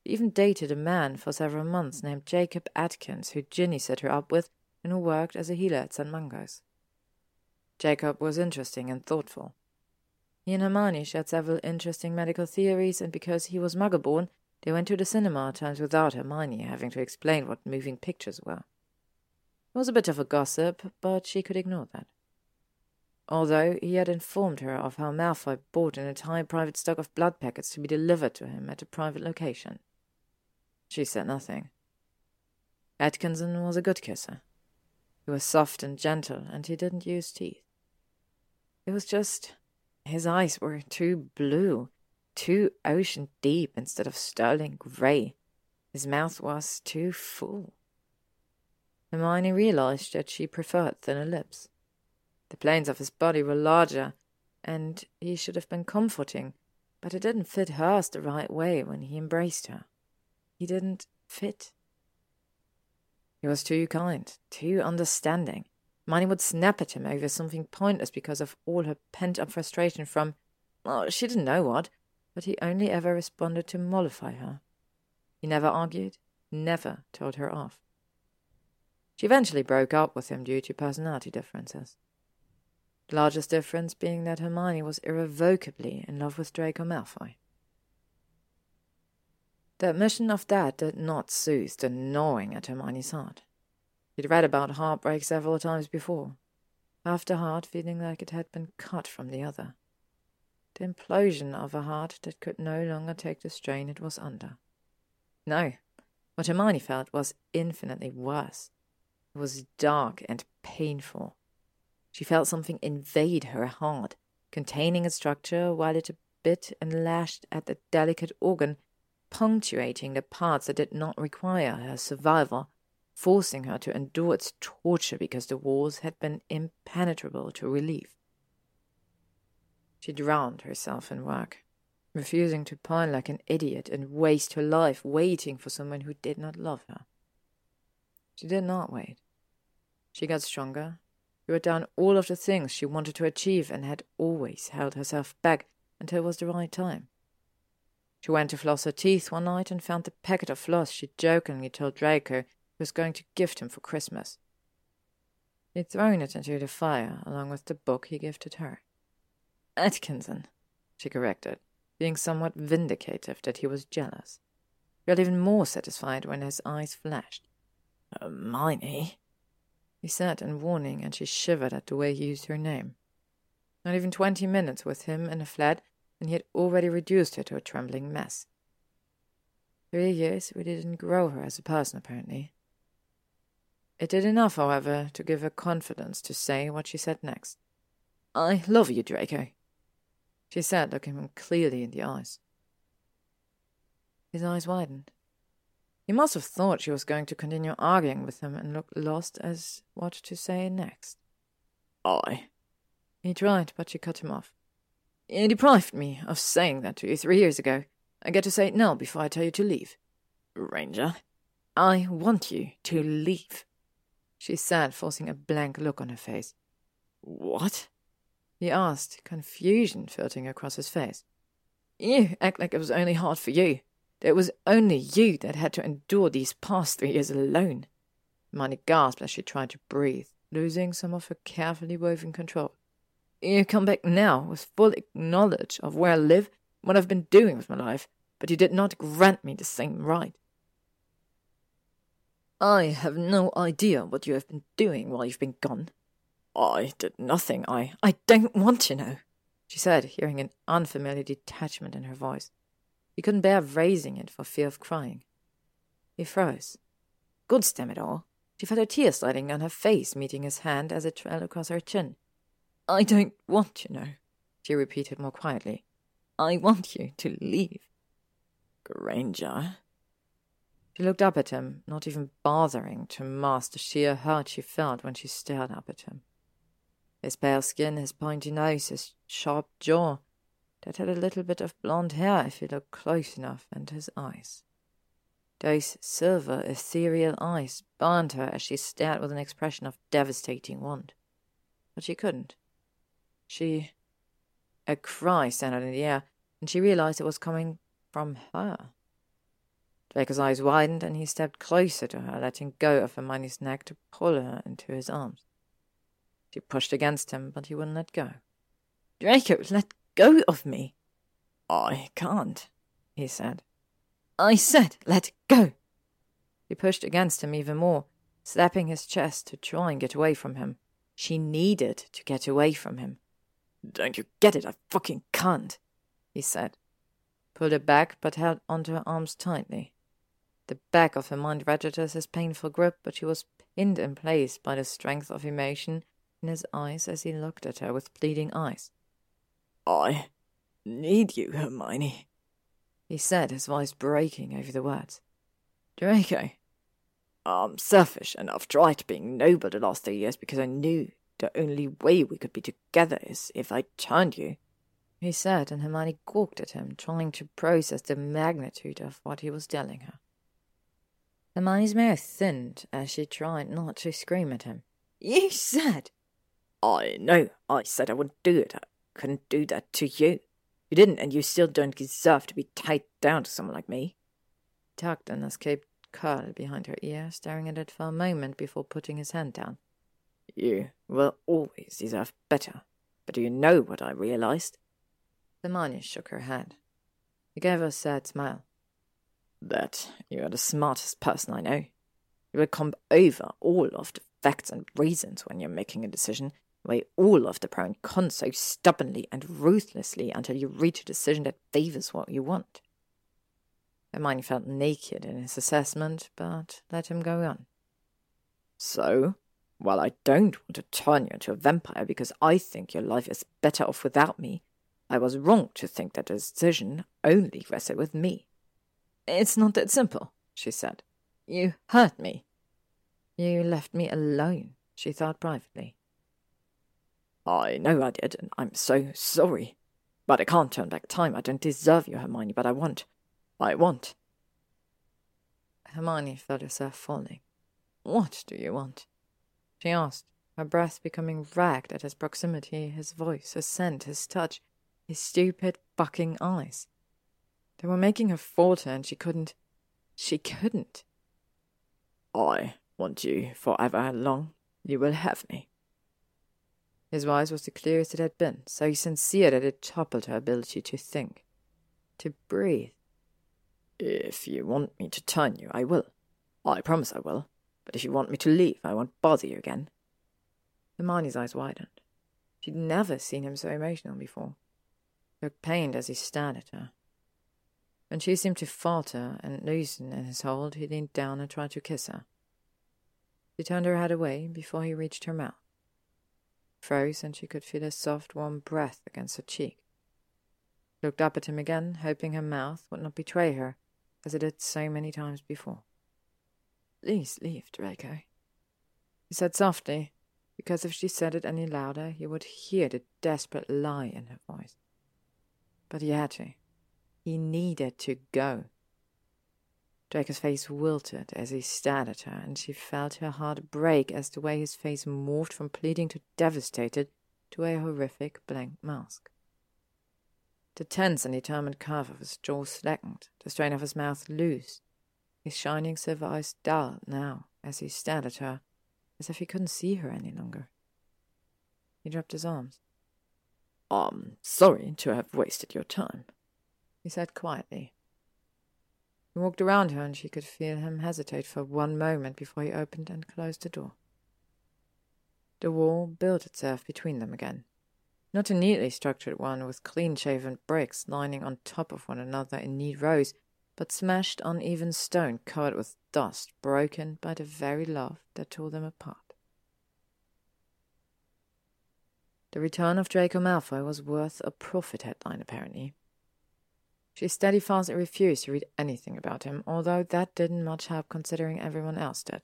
[SPEAKER 1] She even dated a man for several months named Jacob Atkins, who Ginny set her up with and who worked as a healer at St. Mungo's. Jacob was interesting and thoughtful. He and Hermione shared several interesting medical theories, and because he was muggle-born, they went to the cinema at times without Hermione having to explain what moving pictures were. It was a bit of a gossip, but she could ignore that. Although he had informed her of how Malfoy bought an entire private stock of blood packets to be delivered to him at a private location. She said nothing. Atkinson was a good kisser. Was soft and gentle, and he didn't use teeth. It was just his eyes were too blue, too ocean deep instead of sterling grey. His mouth was too full. Hermione realized that she preferred thinner lips. The planes of his body were larger, and he should have been comforting, but it didn't fit hers the right way when he embraced her. He didn't fit. He was too kind, too understanding. Hermione would snap at him over something pointless because of all her pent up frustration from, well, she didn't know what, but he only ever responded to mollify her. He never argued, never told her off. She eventually broke up with him due to personality differences. The largest difference being that Hermione was irrevocably in love with Draco Malfoy. The admission of that did not soothe the gnawing at Hermione's heart. She'd read about heartbreak several times before, after heart feeling like it had been cut from the other. The implosion of a heart that could no longer take the strain it was under. No, what Hermione felt was infinitely worse. It was dark and painful. She felt something invade her heart, containing a structure while it bit and lashed at the delicate organ punctuating the parts that did not require her survival, forcing her to endure its torture because the walls had been impenetrable to relief. She drowned herself in work, refusing to pine like an idiot and waste her life waiting for someone who did not love her. She did not wait. She got stronger. She wrote down all of the things she wanted to achieve and had always held herself back until it was the right time. She went to floss her teeth one night and found the packet of floss she jokingly told Draco was going to gift him for Christmas. He'd thrown it into the fire along with the book he gifted her. Atkinson, she corrected, being somewhat vindicative that he was jealous. Got even more satisfied when his eyes flashed. Hermione, he said in warning, and she shivered at the way he used her name. Not even twenty minutes with him in a flat and he had already reduced her to a trembling mess. Three years really didn't grow her as a person, apparently. It did enough, however, to give her confidence to say what she said next. I love you, Draco, she said, looking him clearly in the eyes. His eyes widened. He must have thought she was going to continue arguing with him and looked lost as what to say next. I. He tried, but she cut him off. You deprived me of saying that to you three years ago. I get to say it now before I tell you to leave. Granger.
[SPEAKER 3] I want you to leave, she said, forcing a blank look on her face. What? he asked, confusion filtering across his face. You act like it was only hard for you. That it was only you that had to endure these past three years alone. Hermione gasped as she tried to breathe, losing some of her carefully woven control. You come back now with full knowledge of where I live, what I've been doing with my life, but you did not grant me the same right. I have no idea what you have been doing while you've been gone. I did nothing. I I don't want to know, she said, hearing an unfamiliar detachment in her voice. He couldn't bear raising it for fear of crying. He froze. God damn it all. She felt a tear sliding down her face, meeting his hand as it trailed across her chin. I don't want to know, she repeated more quietly. I want you to leave. Granger, she looked up at him, not even bothering to mask the sheer hurt she felt when she stared up at him. His pale skin, his pointy nose, his sharp jaw, that had a little bit of blonde hair if you looked close enough, and his eyes. Those silver, ethereal eyes burned her as she stared with an expression of devastating want. But she couldn't. She. A cry sounded in the air, and she realized it was coming from her. Draco's eyes widened and he stepped closer to her, letting go of Hermione's neck to pull her into his arms. She pushed against him, but he wouldn't let go. Draco, let go of me. I can't, he said. I said, let go. She pushed against him even more, slapping his chest to try and get away from him. She needed to get away from him. Don't you get it? I fucking can't, he said. Pulled her back, but held onto her arms tightly. The back of her mind registered his painful grip, but she was pinned in place by the strength of emotion in his eyes as he looked at her with pleading eyes. I need you, Hermione, he said, his voice breaking over the words. Draco, I'm selfish, and I've tried being noble the last three years because I knew the only way we could be together is if I turned you, he said, and Hermione gawked at him, trying to process the magnitude of what he was telling her. Hermione's mouth thinned as she tried not to scream at him. You said. I know. I said I wouldn't do it. I couldn't do that to you. You didn't, and you still don't deserve to be tied down to someone like me. Tucked an escaped curl behind her ear, staring at it for a moment before putting his hand down. You will always deserve better. But do you know what I realized? Hermione shook her head. He gave her a sad smile that you are the smartest person I know. You will come over all of the facts and reasons when you're making a decision, weigh all of the pro and cons so stubbornly and ruthlessly until you reach a decision that favors what you want. Hermione felt naked in his assessment, but let him go on. So, while I don't want to turn you into a vampire because I think your life is better off without me, I was wrong to think that the decision only rested with me. It's not that simple, she said. You hurt me. You left me alone, she thought privately. I know I did, and I'm so sorry. But I can't turn back time. I don't deserve you, Hermione, but I want. I want. Hermione felt herself falling. What do you want? She asked, her breath becoming ragged at his proximity, his voice, his scent, his touch, his stupid, bucking eyes. They were making her falter, and she couldn't. She couldn't. I want you forever long. You will have me. His voice was the clearest it had been, so sincere that it toppled her ability to think, to breathe. If you want me to turn you, I will. I promise I will. But if you want me to leave, I won't bother you again. Hermione's eyes widened. She'd never seen him so emotional before. He looked pained as he stared at her. When she seemed to falter and loosen in his hold, he leaned down and tried to kiss her. She turned her head away before he reached her mouth. Froze, and she could feel his soft, warm breath against her cheek. Looked up at him again, hoping her mouth would not betray her, as it had so many times before. Please leave, Draco. He said softly, because if she said it any louder, he would hear the desperate lie in her voice. But he had to. He needed to go.
[SPEAKER 1] Draco's face wilted as he stared at her, and she felt her heart break as the way his face morphed from pleading to devastated to a horrific blank mask. The tense and determined curve of his jaw slackened, the strain of his mouth loosed, his shining silver eyes dulled now as he stared at her, as if he couldn't see her any longer. He dropped his arms. I'm sorry to have wasted your time, he said quietly. He walked around her, and she could feel him hesitate for one moment before he opened and closed the door. The wall built itself between them again. Not a neatly structured one with clean shaven bricks lining on top of one another in neat rows, but smashed uneven stone covered with dust, broken by the very love that tore them apart. The return of Draco Malfoy was worth a Prophet headline, apparently. She steadfastly refused to read anything about him, although that didn't much help considering everyone else did.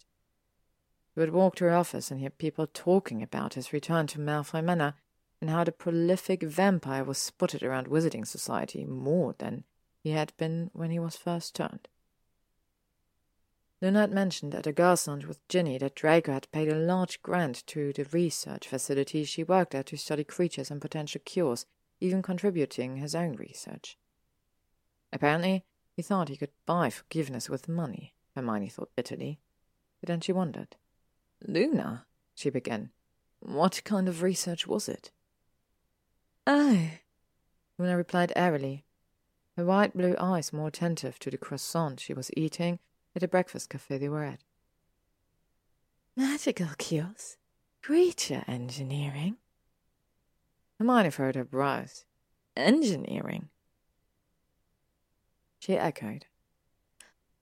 [SPEAKER 1] He would walk to her office and hear people talking about his return to Malfoy Manor and how the prolific vampire was spotted around Wizarding Society more than he had been when he was first turned. Luna had mentioned at a girls' lunch with Ginny that Draco had paid a large grant to the research facility she worked at to study creatures and potential cures, even contributing his own research. Apparently, he thought he could buy forgiveness with money, Hermione thought bitterly. But then she wondered. Luna, she began. What kind of research was it?
[SPEAKER 3] Oh, Luna replied airily, her wide blue eyes more attentive to the croissant she was eating at the breakfast cafe they were at.
[SPEAKER 2] Magical cures? Creature engineering?
[SPEAKER 3] Hermione furrowed her brows. Engineering? She echoed.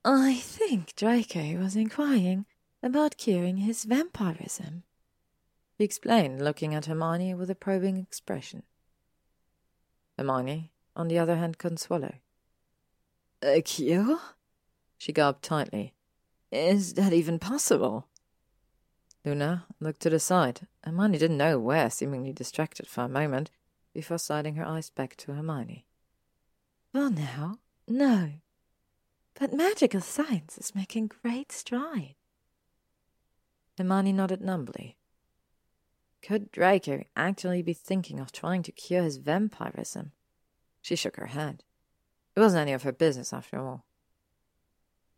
[SPEAKER 2] I think Draco was inquiring about curing his vampirism.
[SPEAKER 3] He explained, looking at Hermione with a probing expression. Hermione, on the other hand, couldn't swallow.
[SPEAKER 2] A cure?
[SPEAKER 3] She gulped tightly.
[SPEAKER 2] Is that even possible?
[SPEAKER 3] Luna looked to the side. Hermione didn't know where, seemingly distracted for a moment, before sliding her eyes back to Hermione.
[SPEAKER 2] Well, now, no. But magical science is making great strides.
[SPEAKER 3] Hermione nodded numbly. Could Draco actually be thinking of trying to cure his vampirism? She shook her head. It wasn't any of her business, after all.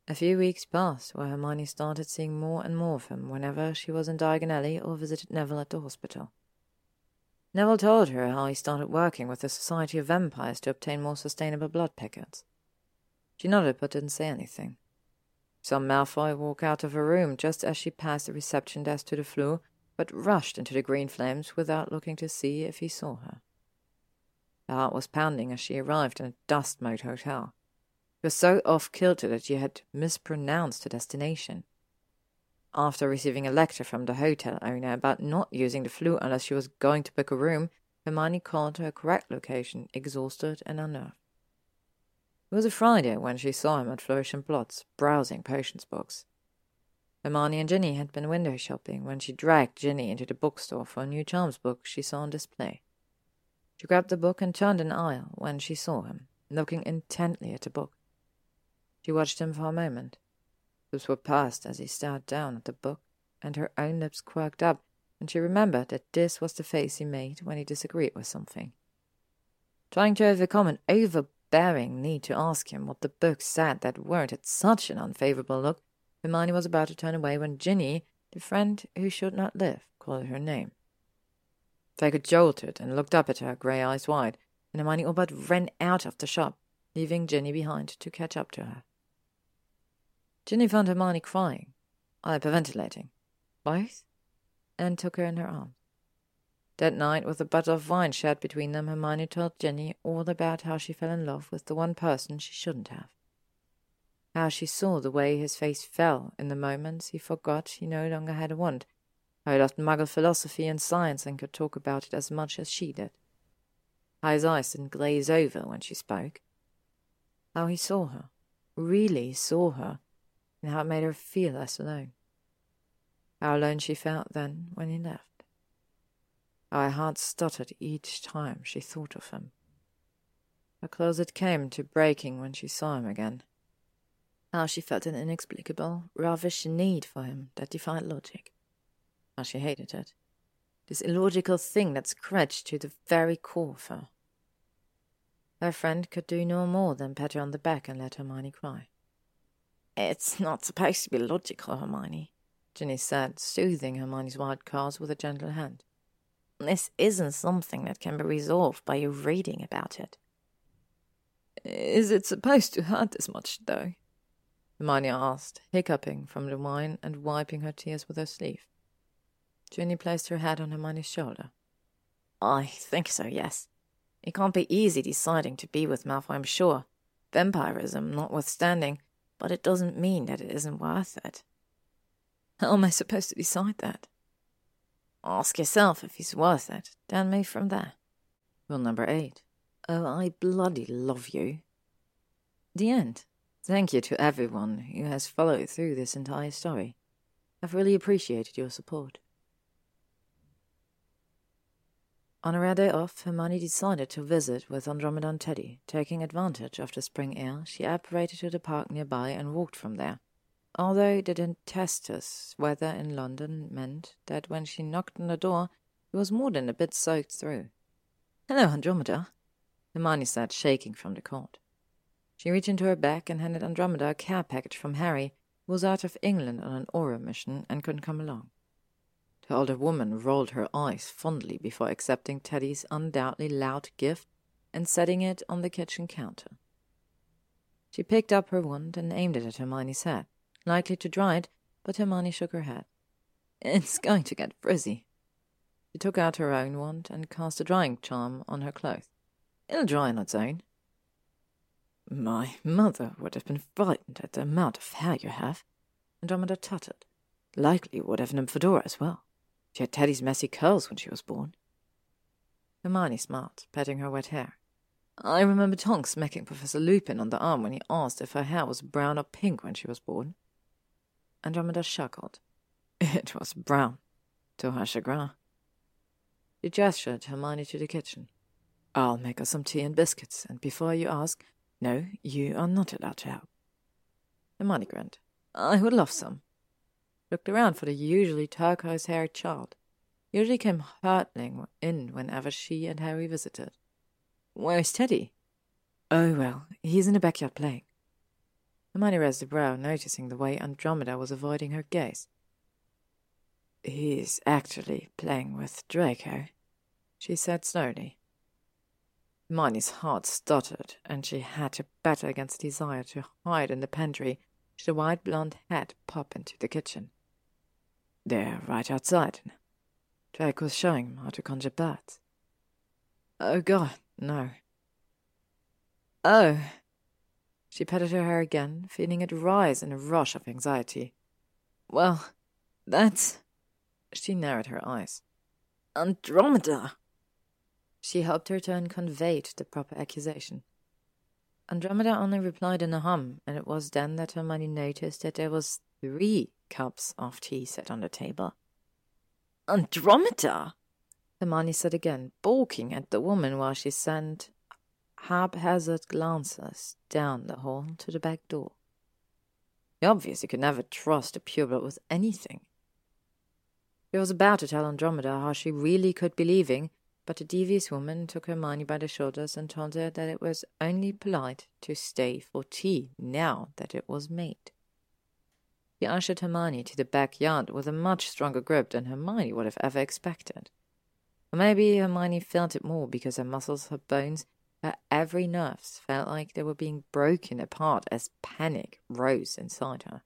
[SPEAKER 3] A few weeks passed where Hermione started seeing more and more of him whenever she was in Diagon Alley or visited Neville at the hospital. Neville told her how he started working with the Society of Vampires to obtain more sustainable blood packets. She nodded but didn't say anything. Saw Malfoy walk out of her room just as she passed the reception desk to the floor, but rushed into the green flames without looking to see if he saw her. Her heart was pounding as she arrived in a dust mote hotel. She was so off kilter that she had mispronounced her destination. After receiving a lecture from the hotel owner about not using the Floo unless she was going to book a room, Hermione called to her correct location, exhausted and unnerved. It was a Friday when she saw him at Flourish and Blotts, browsing potions books. Hermione and Ginny had been window shopping when she dragged Ginny into the bookstore for a new charms book she saw on display. She grabbed the book and turned an aisle when she saw him, looking intently at the book. She watched him for a moment. Lips were pursed as he stared down at the book, and her own lips quirked up, and she remembered that this was the face he made when he disagreed with something. Trying to overcome an overbearing need to ask him what the book said that warranted such an unfavorable look, Hermione was about to turn away when Ginny, the friend who should not live, called her name. Draco jolted and looked up at her, grey eyes wide, and Hermione all but ran out of the shop, leaving Ginny behind to catch up to her. Ginny found Hermione crying, hyperventilating, both, and took her in her arms. That night, with a bottle of wine shared between them, Hermione told Ginny all about how she fell in love with the one person she shouldn't have how she saw the way his face fell in the moments he forgot he no longer had a wand, he loved muggle philosophy and science and could talk about it as much as she did, how his eyes didn't glaze over when she spoke, how he saw her, really saw her, and how it made her feel less alone, how alone she felt then when he left, how her heart stuttered each time she thought of him. How close it came to breaking when she saw him again.
[SPEAKER 1] How she felt an inexplicable, ravish need for him that defied logic. How she hated it. This illogical thing that scratched to the very core of her. Her friend could do no more than pat her on the back and let Hermione cry. It's not supposed to be logical, Hermione, Ginny said, soothing Hermione's wild curls with a gentle hand. This isn't something that can be resolved by reading about it. Is it supposed to hurt this much, though? Hermione asked, hiccuping from the wine and wiping her tears with her sleeve. Ginny placed her head on Hermione's shoulder. I think so, yes. It can't be easy deciding to be with Malfoy, I'm sure. Vampirism notwithstanding, but it doesn't mean that it isn't worth it. How am I supposed to decide that? Ask yourself if he's worth it, then move from there. Rule number eight. Oh, I bloody love you. The end. Thank you to everyone who has followed through this entire story. I've really appreciated your support. On a rare day off, Hermione decided to visit with Andromeda and Teddy. Taking advantage of the spring air, she apparated to the park nearby and walked from there. Although the tempestuous weather in London meant that when she knocked on the door, it was more than a bit soaked through. Hello, Andromeda, Hermione said, shaking from the cold. She reached into her bag and handed Andromeda a care package from Harry, who was out of England on an Auror mission and couldn't come along. The older woman rolled her eyes fondly before accepting Teddy's undoubtedly loud gift and setting it on the kitchen counter. She picked up her wand and aimed it at Hermione's head likely to dry it, but Hermione shook her head. It's going to get frizzy. She took out her own wand and cast a drying charm on her clothes. It'll dry on its own. My mother would have been frightened at the amount of hair you have. Andromeda tutted. Likely would have Nymphadora as well. She had Teddy's messy curls when she was born. Hermione smiled, patting her wet hair. I remember Tonks smacking Professor Lupin on the arm when he asked if her hair was brown or pink when she was born. Andromeda chuckled. It was brown, to her chagrin. She gestured Hermione to the kitchen. I'll make us some tea and biscuits, and before you ask, no, you are not allowed to help. Hermione grinned. I would love some. Looked around for the usually turquoise-haired child. Usually came hurtling in whenever she and Harry visited. Where's Teddy? Oh, well, he's in the backyard playing. Hermione raised a brow, noticing the way Andromeda was avoiding her gaze. He's actually playing with Draco, she said slowly. Hermione's heart stuttered, and she had to battle against desire to hide in the pantry should the white blonde head pop into the kitchen. They're right outside. Draco's showing him how to conjure birds. Oh, God, no. Oh, she patted her hair again, feeling it rise in a rush of anxiety. Well, that's. She narrowed her eyes. Andromeda! She helped her to unconveyed the proper accusation. Andromeda only replied in a hum, and it was then that Hermione noticed that there was three cups of tea set on the table. Andromeda! Hermione said again, balking at the woman while she sent haphazard glances down the hall to the back door. He obviously could never trust a pureblood with anything. She was about to tell Andromeda how she really could be leaving, but the devious woman took Hermione by the shoulders and told her that it was only polite to stay for tea now that it was made. He ushered Hermione to the backyard with a much stronger grip than Hermione would have ever expected. Or maybe Hermione felt it more because her muscles, her bones, her every nerve felt like they were being broken apart as panic rose inside her.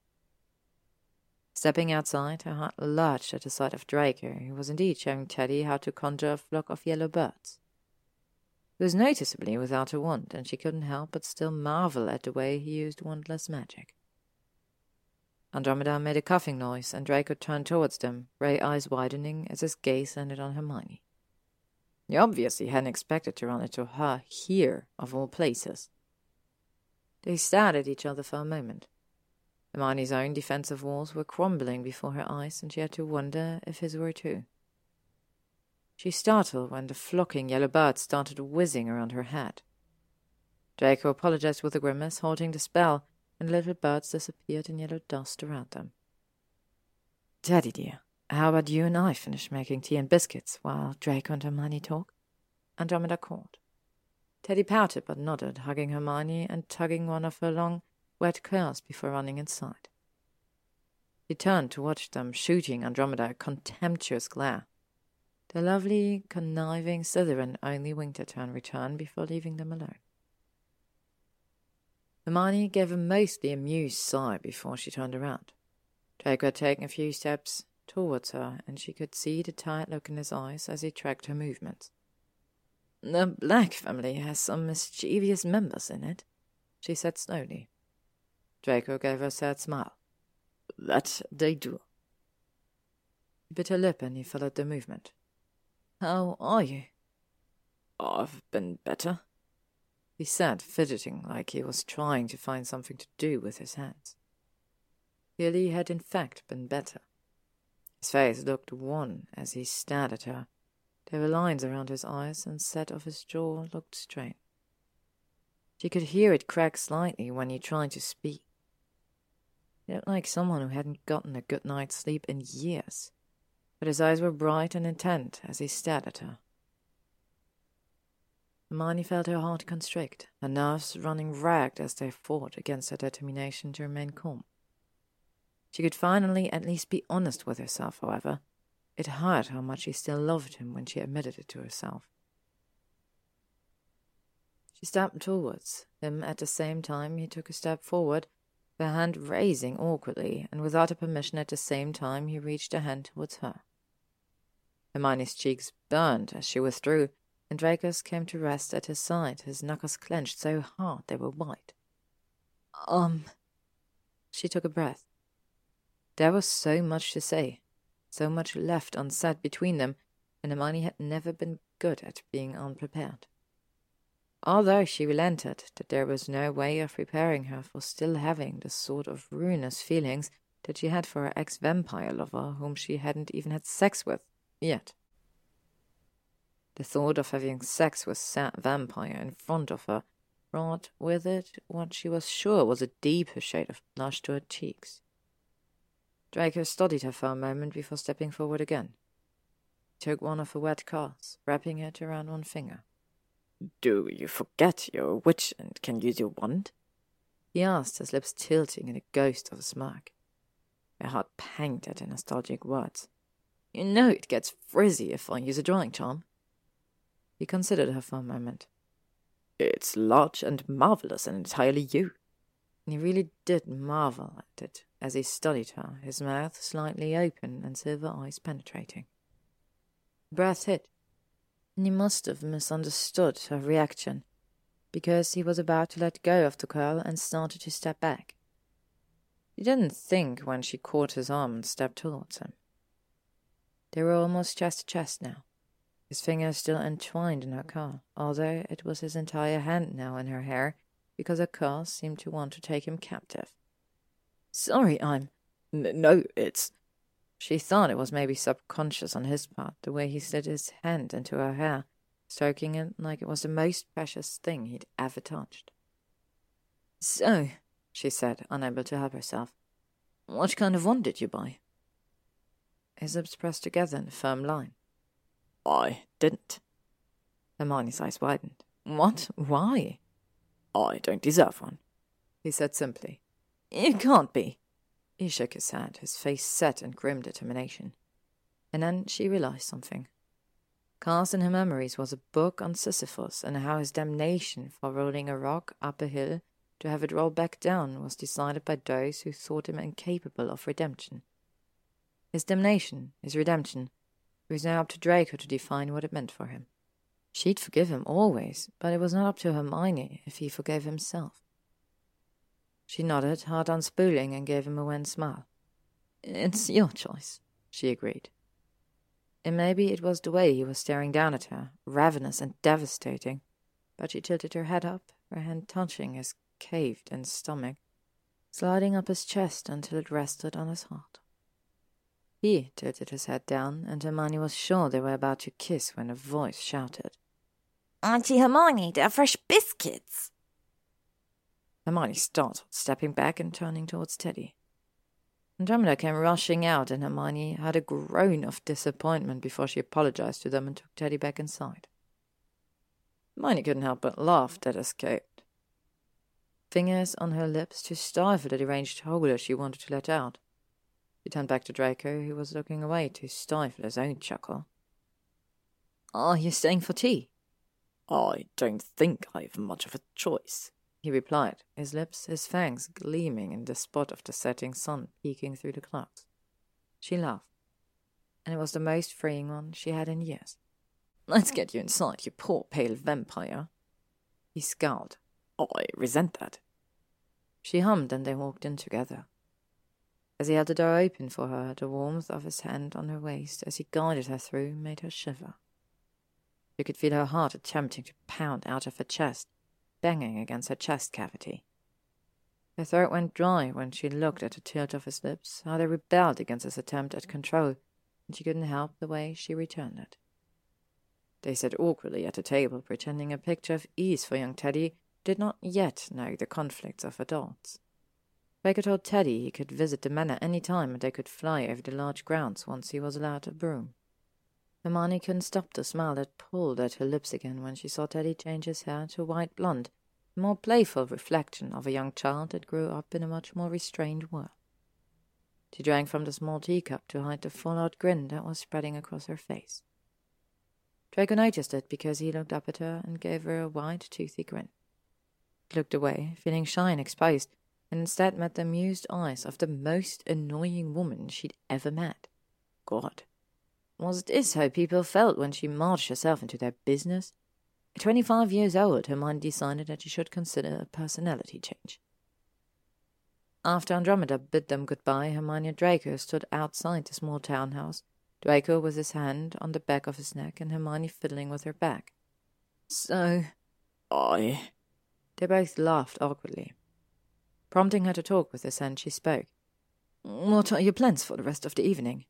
[SPEAKER 1] Stepping outside, her heart lurched at the sight of Draco, who was indeed showing Teddy how to conjure a flock of yellow birds. He was noticeably without a wand, and she couldn't help but still marvel at the way he used wandless magic. Andromeda made a coughing noise, and Draco turned towards them, grey eyes widening as his gaze landed on Hermione. He obviously hadn't expected to run into her here, of all places. They stared at each other for a moment. Hermione's own defensive walls were crumbling before her eyes, and she had to wonder if his were too. She startled when the flocking yellow birds started whizzing around her head. Draco apologized with a grimace, halting the spell, and little birds disappeared in yellow dust around them. Teddy dear, how about you and I finish making tea and biscuits while Draco and Hermione talk? Andromeda called. Teddy pouted but nodded, hugging Hermione and tugging one of her long, wet curls before running inside. He turned to watch them, shooting Andromeda a contemptuous glare. The lovely, conniving Slytherin only winked at her in return before leaving them alone. Hermione gave a mostly amused sigh before she turned around. Draco had taken a few steps towards her, and she could see the tired look in his eyes as he tracked her movements. The Black family has some mischievous members in it, she said slowly. Draco gave her a sad smile. That they do. He bit her lip and he followed the movement. How are you? I've been better, he said, fidgeting like he was trying to find something to do with his hands. He had in fact been better. His face looked wan as he stared at her. There were lines around his eyes, and set of his jaw looked strained. She could hear it crack slightly when he tried to speak. He looked like someone who hadn't gotten a good night's sleep in years, but his eyes were bright and intent as he stared at her. Hermione felt her heart constrict, her nerves running ragged as they fought against her determination to remain calm. She could finally at least be honest with herself, however. It hurt how much she still loved him when she admitted it to herself. She stepped towards him at the same time he took a step forward, her hand raising awkwardly, and without her permission at the same time he reached a hand towards her. Hermione's cheeks burned as she withdrew, and Draco's came to rest at his side, his knuckles clenched so hard they were white. Um. She took a breath. There was so much to say, so much left unsaid between them, and Hermione had never been good at being unprepared. Although she relented that there was no way of preparing her for still having the sort of ruinous feelings that she had for her ex vampire lover whom she hadn't even had sex with yet. The thought of having sex with that vampire in front of her brought with it what she was sure was a deeper shade of blush to her cheeks. Draco studied her for a moment before stepping forward again. He took one of her wet curls, wrapping it around one finger. Do you forget you're a witch and can use your wand? He asked, his lips tilting in a ghost of a smirk. Her heart panged at the nostalgic words. You know it gets frizzy if I use a drying charm. He considered her for a moment. It's large and marvellous and entirely you. He really did marvel at it as he studied her, his mouth slightly open and silver eyes penetrating. Breath hit, and he must have misunderstood her reaction, because he was about to let go of the curl and started to step back. He didn't think when she caught his arm and stepped towards him. They were almost chest to chest now, his fingers still entwined in her curl, although it was his entire hand now in her hair, because her curl seemed to want to take him captive. Sorry, I'm. N- no, it's. She thought it was maybe subconscious on his part, the way he slid his hand into her hair, stroking it like it was the most precious thing he'd ever touched. So, she said, unable to help herself, what kind of one did you buy? His lips pressed together in a firm line. I didn't. Hermione's eyes widened. What? Why? I don't deserve one, he said simply. It can't be. He shook his head, his face set in grim determination. And then she realized something. Cast in her memories was a book on Sisyphus and how his damnation for rolling a rock up a hill to have it roll back down was decided by those who thought him incapable of redemption. His damnation, his redemption, it was now up to Draco to define what it meant for him. She'd forgive him always, but it was not up to Hermione if he forgave himself. She nodded, hard unspooling, and gave him a wan smile. It's your choice, she agreed. And maybe it was the way he was staring down at her, ravenous and devastating, but she tilted her head up, her hand touching his caved in stomach, sliding up his chest until it rested on his heart. He tilted his head down, and Hermione was sure they were about to kiss when a voice shouted,
[SPEAKER 2] Auntie Hermione, there are fresh biscuits.
[SPEAKER 1] Hermione startled, stepping back and turning towards Teddy. Andromeda came rushing out, and Hermione had a groan of disappointment before she apologized to them and took Teddy back inside. Hermione couldn't help but laugh at escaped. Fingers on her lips to stifle the deranged howler she wanted to let out. She turned back to Draco, who was looking away to stifle his own chuckle. Are you staying for tea? I don't think I've much of a choice, he replied, his lips, his fangs gleaming in the spot of the setting sun peeking through the clouds. She laughed, and it was the most freeing one she had in years. Let's get you inside, you poor pale vampire. He scowled. Oh, I resent that. She hummed, and they walked in together. As he held the door open for her, the warmth of his hand on her waist as he guided her through made her shiver. She could feel her heart attempting to pound out of her chest, banging against her chest cavity. Her throat went dry when she looked at the tilt of his lips, how they rebelled against his attempt at control, and she couldn't help the way she returned it. They sat awkwardly at the table, pretending a picture of ease for young Teddy did not yet know the conflicts of adults. Baker told Teddy he could visit the manor any time and they could fly over the large grounds once he was allowed a broom. Hermione couldn't stop the smile that pulled at her lips again when she saw Teddy change his hair to white blonde, a more playful reflection of a young child that grew up in a much more restrained world. She drank from the small teacup to hide the full-out grin that was spreading across her face. Draco noticed it because he looked up at her and gave her a wide, toothy grin. He looked away, feeling shy and exposed, and instead met the amused eyes of the most annoying woman she'd ever met. God, was this how people felt when she marched herself into their business? At twenty five years old, her mind decided that she should consider a personality change. After Andromeda bid them goodbye, Hermione Draco stood outside the small townhouse, Draco with his hand on the back of his neck and Hermione fiddling with her back. So, I. They both laughed awkwardly. Prompting her to talk with his hand, she spoke. What are your plans for the rest of the evening?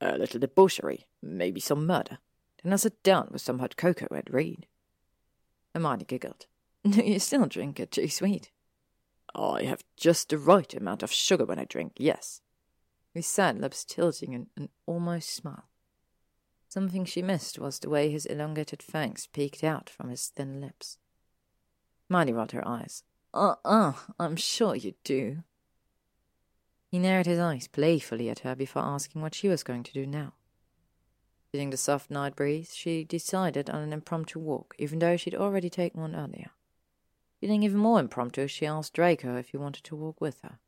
[SPEAKER 1] A little debauchery, maybe some murder. Then I'll sit down with some hot cocoa and read. Hermione giggled. Do you still drink it too sweet? I have just the right amount of sugar when I drink, yes. He sat, lips tilting in an almost smile. Something she missed was the way his elongated fangs peeked out from his thin lips. Hermione rolled her eyes. Uh-uh, I'm sure you do. He narrowed his eyes playfully at her before asking what she was going to do now. Feeling the soft night breeze, she decided on an impromptu walk, even though she'd already taken one earlier. Feeling even more impromptu, she asked Draco if he wanted to walk with her.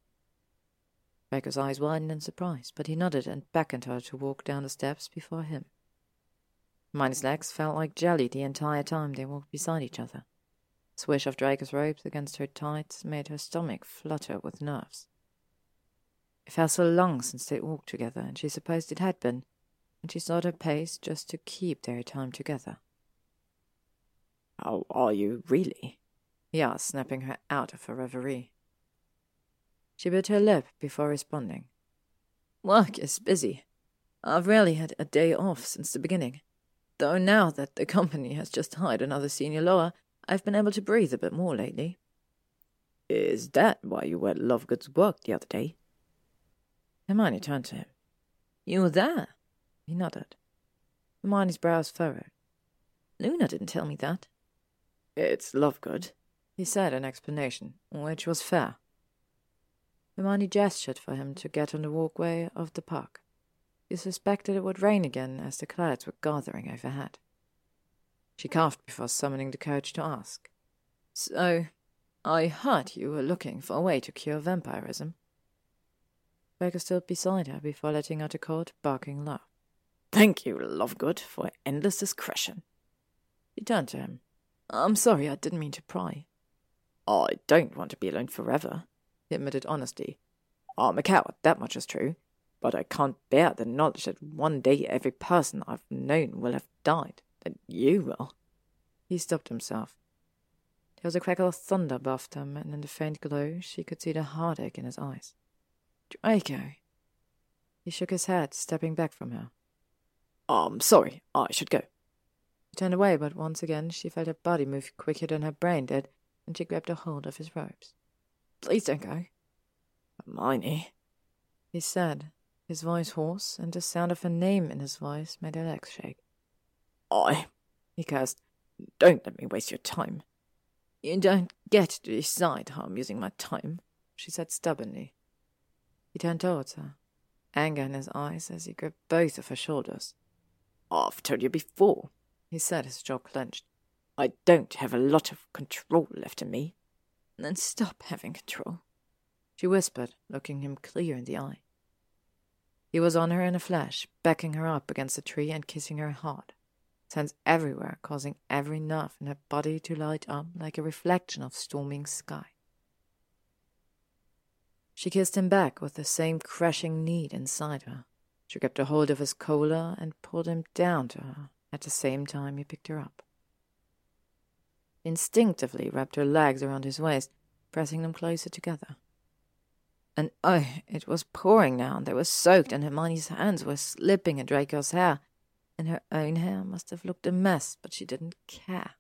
[SPEAKER 1] Draco's eyes widened in surprise, but he nodded and beckoned her to walk down the steps before him. Hermione's legs felt like jelly the entire time they walked beside each other. The swish of Draco's robes against her tights made her stomach flutter with nerves. It felt so long since they'd walked together, and she supposed it had been, and she slowed her pace just to keep their time together. How are you, really? he asked, snapping her out of her reverie. She bit her lip before responding. Work is busy. I've rarely had a day off since the beginning. Though now that the company has just hired another senior lawyer, I've been able to breathe a bit more lately. Is that why you were at Lovegood's work the other day? Hermione turned to him. You were there? He nodded. Hermione's brows furrowed. Luna didn't tell me that. It's Lovegood, he said in explanation, which was fair. Hermione gestured for him to get on the walkway of the park. He suspected it would rain again as the clouds were gathering overhead. She coughed before summoning the courage to ask. So, oh, I heard you were looking for a way to cure vampirism. Draco stood beside her before letting out a cold, barking laugh. Thank you, Lovegood, for endless discretion. He turned to him. I'm sorry, I didn't mean to pry. I don't want to be alone forever, he admitted honestly. I'm a coward, that much is true, but I can't bear the knowledge that one day every person I've known will have died, that you will. He stopped himself. There was a crackle of thunder above them, and in the faint glow she could see the heartache in his eyes. Draco. He shook his head, stepping back from her. I'm sorry, I should go. She turned away, but once again she felt her body move quicker than her brain did, and she grabbed a hold of his robes. Please don't go.
[SPEAKER 3] Hermione,
[SPEAKER 1] he said, his voice hoarse, and the sound of her name in his voice made her legs shake.
[SPEAKER 3] I, he cursed, don't let me waste your time.
[SPEAKER 1] You don't get to decide how I'm using my time, she said stubbornly. He turned towards her, anger in his eyes as he gripped both of her shoulders.
[SPEAKER 3] I've told you before, he said, his jaw clenched. I don't have a lot of control left in me.
[SPEAKER 1] Then stop having control, she whispered, looking him clear in the eye. He was on her in a flash, backing her up against the tree and kissing her hard, sense everywhere, causing every nerve in her body to light up like a reflection of storming sky. She kissed him back with the same crushing need inside her. She gripped a hold of his collar and pulled him down to her at the same time he picked her up. Instinctively wrapped her legs around his waist, pressing them closer together. And oh, it was pouring now, and they were soaked, and Hermione's hands were slipping in Draco's hair, and her own hair must have looked a mess, but she didn't care.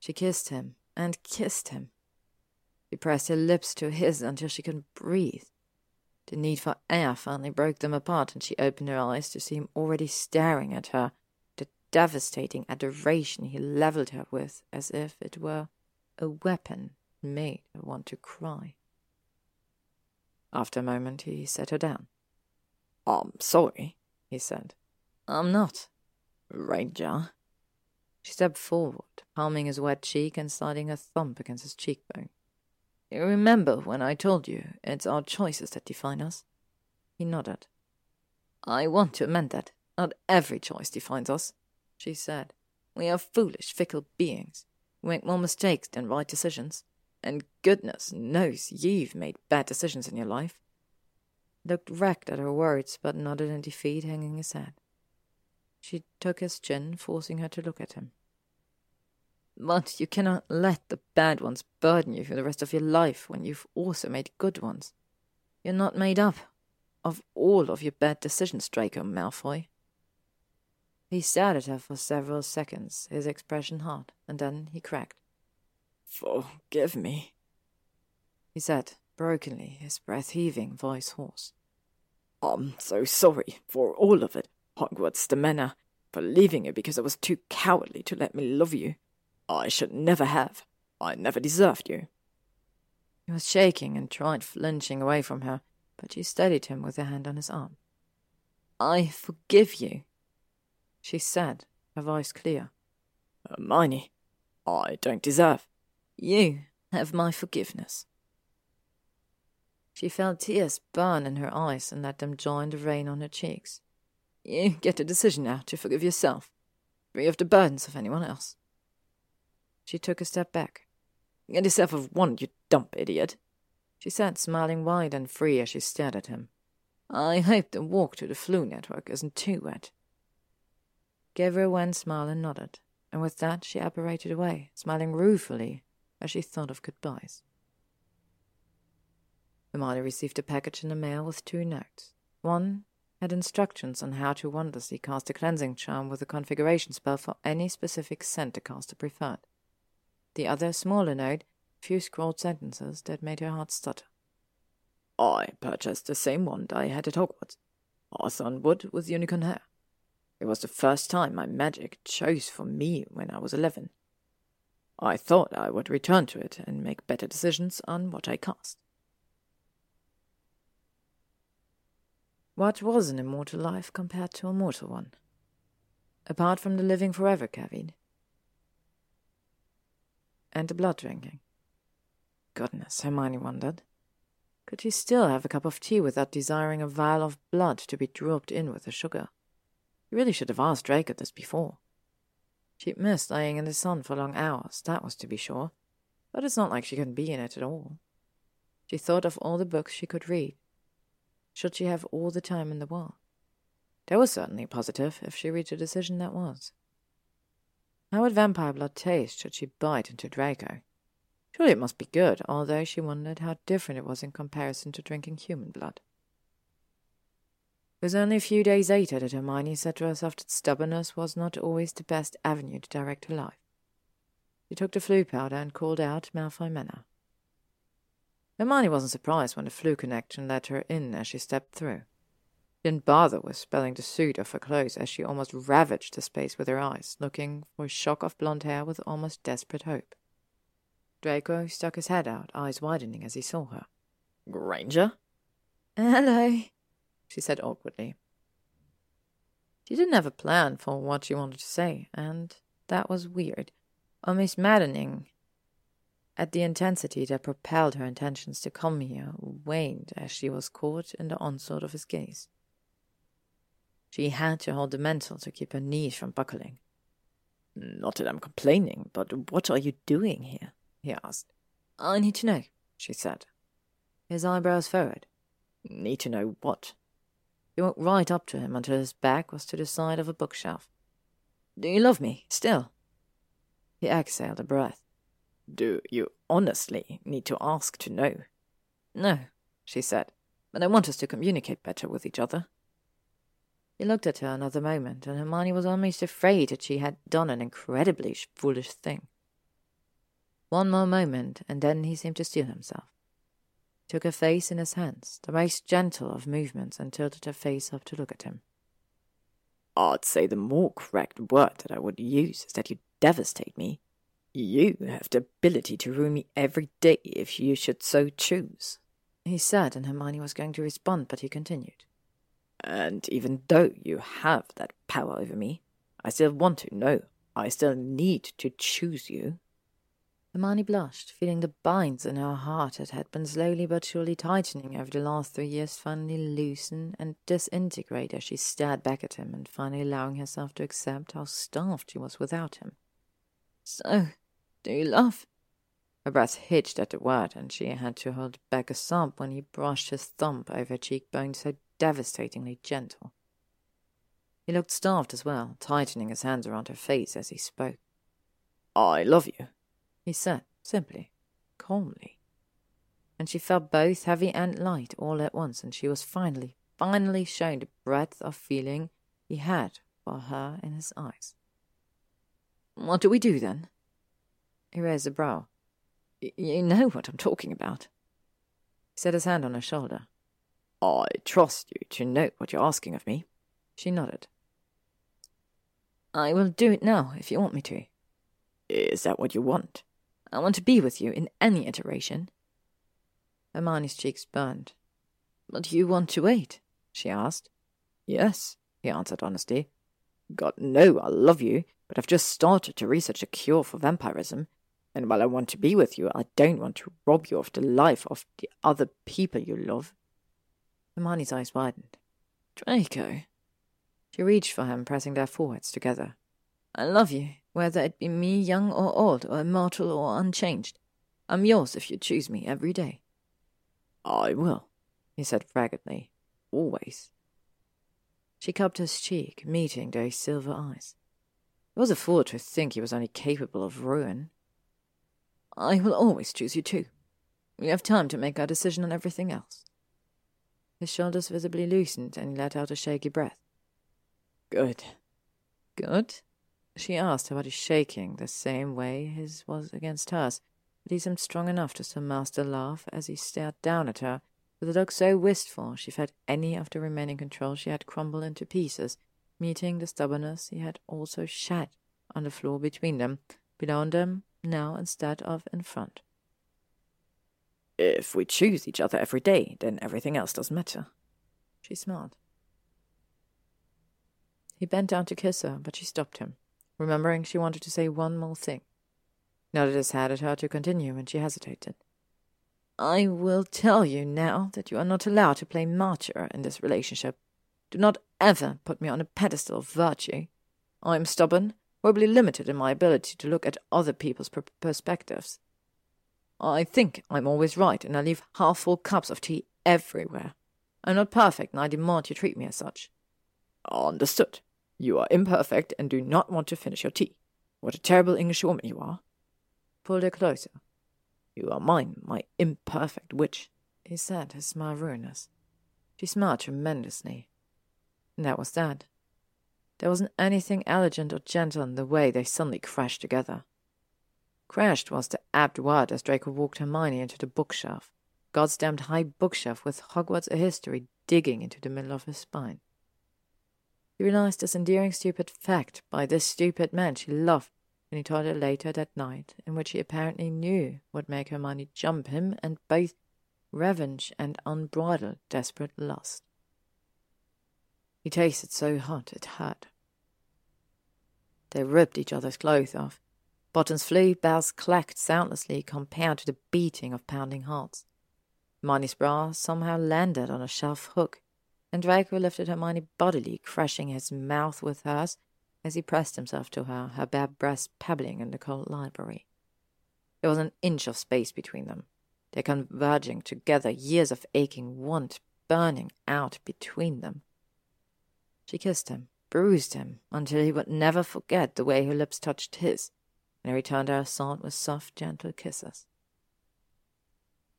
[SPEAKER 1] She kissed him and kissed him. She pressed her lips to his until she couldn't breathe. The need for air finally broke them apart, and she opened her eyes to see him already staring at her, the devastating adoration he leveled her with as if it were a weapon made her want to cry. After a moment, he set her down.
[SPEAKER 3] I'm sorry, he said.
[SPEAKER 1] I'm not.
[SPEAKER 3] Granger.
[SPEAKER 1] She stepped forward, palming his wet cheek and sliding a thumb against his cheekbone. You remember when I told you it's our choices that define us? He nodded. I want to amend that. Not every choice defines us, she said. We are foolish, fickle beings. We make more mistakes than right decisions. And goodness knows you've made bad decisions in your life. Looked wrecked at her words, but nodded in defeat, hanging his head. She took his chin, forcing her to look at him. But you cannot let the bad ones burden you for the rest of your life when you've also made good ones. You're not made up of all of your bad decisions, Draco Malfoy. He stared at her for several seconds, his expression hard, and then he cracked.
[SPEAKER 3] Forgive me,
[SPEAKER 1] he said, brokenly, his breath heaving, voice hoarse.
[SPEAKER 3] I'm so sorry for all of it, Hogwarts the Manor, for leaving you because I was too cowardly to let me love you. I should never have. I never deserved you.
[SPEAKER 1] He was shaking and tried flinching away from her, but she steadied him with her hand on his arm. I forgive you, she said, her voice clear.
[SPEAKER 3] Hermione, I don't deserve.
[SPEAKER 1] You have my forgiveness. She felt tears burn in her eyes and let them join the rain on her cheeks. You get a decision now to forgive yourself, free of the burdens of anyone else. She took a step back. Get yourself of one, you dumb idiot, she said, smiling wide and free as she stared at him. I hope the walk to the Floo network isn't too wet. Gave her a wan smile and nodded, and with that she apparated away, smiling ruefully as she thought of goodbyes. Hermione received a package in the mail with two notes. One had instructions on how to wondrously cast a cleansing charm with a configuration spell for any specific scent the caster preferred the other smaller note, a few scrawled sentences that made her heart stutter.
[SPEAKER 3] I purchased the same wand I had at Hogwarts, Hawthorn wood with unicorn hair. It was the first time my magic chose for me when I was eleven. I thought I would return to it and make better decisions on what I cast.
[SPEAKER 1] What was an immortal life compared to a mortal one? Apart from the living forever caveat, and the blood drinking. Goodness, Hermione wondered. Could he still have a cup of tea without desiring a vial of blood to be dropped in with the sugar? He really should have asked Draco this before. She'd missed lying in the sun for long hours, that was to be sure, but it's not like she couldn't be in it at all. She thought of all the books she could read. Should she have all the time in the world? That was certainly positive if she reached a decision that was. How would vampire blood taste should she bite into Draco? Surely it must be good, although she wondered how different it was in comparison to drinking human blood. It was only a few days later that Hermione said to herself that stubbornness was not always the best avenue to direct her life. She took the Floo powder and called out Malfoy Manor. Hermione wasn't surprised when the Floo connection let her in as she stepped through. She didn't bother with spelling the suit of her clothes as she almost ravaged the space with her eyes, looking for a shock of blonde hair with almost desperate hope. Draco stuck his head out, eyes widening as he saw her. Granger?
[SPEAKER 2] Hello,
[SPEAKER 1] she said awkwardly. She didn't have a plan for what she wanted to say, and that was weird, almost maddening. At the intensity that propelled her intentions to come here waned as she was caught in the onslaught of his gaze. She had to hold the mantle to keep her knees from buckling. Not that I'm complaining, but what are you doing here? he asked. I need to know, she said. His eyebrows furrowed. Need to know what? He walked right up to him until his back was to the side of a bookshelf. Do you love me, still? He exhaled a breath. Do you honestly need to ask to know? No, she said, but I want us to communicate better with each other. He looked at her another moment, and Hermione was almost afraid that she had done an incredibly foolish thing. One more moment, and then he seemed to steel himself. He took her face in his hands, the most gentle of movements, and tilted her face up to look at him. I'd say the more correct word that I would use is that you devastate me. You have the ability to ruin me every day if you should so choose. He said, and Hermione was going to respond, but he continued. And even though you have that power over me, I still want to know. I still need to choose you. Hermione blushed, feeling the binds in her heart that had been slowly but surely tightening over the last three years finally loosen and disintegrate as she stared back at him and finally allowing herself to accept how starved she was without him. So, do you love? Her breath hitched at the word, and she had to hold back a sob when he brushed his thumb over her cheekbone so devastatingly gentle. He looked starved as well, tightening his hands around her face as he spoke. I love you, he said, simply, calmly. And she felt both heavy and light all at once, and she was finally, finally shown the breadth of feeling he had for her in his eyes. What do we do then? He raised a brow. You know what I'm talking about. He set his hand on her shoulder. I trust you to know what you're asking of me. She nodded. I will do it now if you want me to. Is that what you want? I want to be with you in any iteration. Hermione's cheeks burned. But you want to wait? she asked. Yes, he answered honestly. God, no, I love you, but I've just started to research a cure for vampirism, and while I want to be with you, I don't want to rob you of the life of the other people you love. Hermione's eyes widened. Draco. She reached for him, pressing their foreheads together. I love you, whether it be me young or old, or immortal or unchanged. I'm yours if you choose me every day. I will, he said raggedly. Always. She cupped his cheek, meeting those silver eyes. It was a fool to think he was only capable of ruin. I will always choose you too. We have time to make our decision on everything else. His shoulders visibly loosened, and he let out a shaky breath. Good. Good? She asked, her body shaking the same way his was against hers, but he seemed strong enough to still master laugh as he stared down at her, with a look so wistful she felt any of the remaining control she had crumble into pieces, meeting the stubbornness he had also shed on the floor between them, below them now instead of in front. If we choose each other every day, then everything else doesn't matter. She smiled. He bent down to kiss her, but she stopped him remembering she wanted to say one more thing. Nodded his head at her to continue, and she hesitated. I will tell you now that you are not allowed to play martyr in this relationship. Do not ever put me on a pedestal of virtue. I am stubborn, horribly limited in my ability to look at other people's per- perspectives. I think I'm always right, and I leave half full cups of tea everywhere. I'm not perfect, and I demand you treat me as such. Understood. You are imperfect and do not want to finish your tea. What a terrible English woman you are. Pulled her closer. You are mine, my imperfect witch, he said, his smile ruinous. She smiled tremendously. And that was that. There wasn't anything elegant or gentle in the way they suddenly crashed together. Crashed was the apt word as Draco walked Hermione into the bookshelf. God's damned high bookshelf with Hogwarts a history digging into the middle of his spine. He realized this endearing stupid fact by this stupid man she loved when he told her later that night, in which he apparently knew would make Hermione jump him and both revenge and unbridled desperate lust. He tasted so hot it hurt. They ripped each other's clothes off. Buttons flew, bells clacked soundlessly compared to the beating of pounding hearts. Hermione's bra somehow landed on a shelf hook, and Draco lifted Hermione bodily, crushing his mouth with hers as he pressed himself to her, her bare breast pebbling in the cold library. There was an inch of space between them, they converging together, years of aching want burning out between them. She kissed him, bruised him, until he would never forget the way her lips touched his, and he returned her assault with soft, gentle kisses.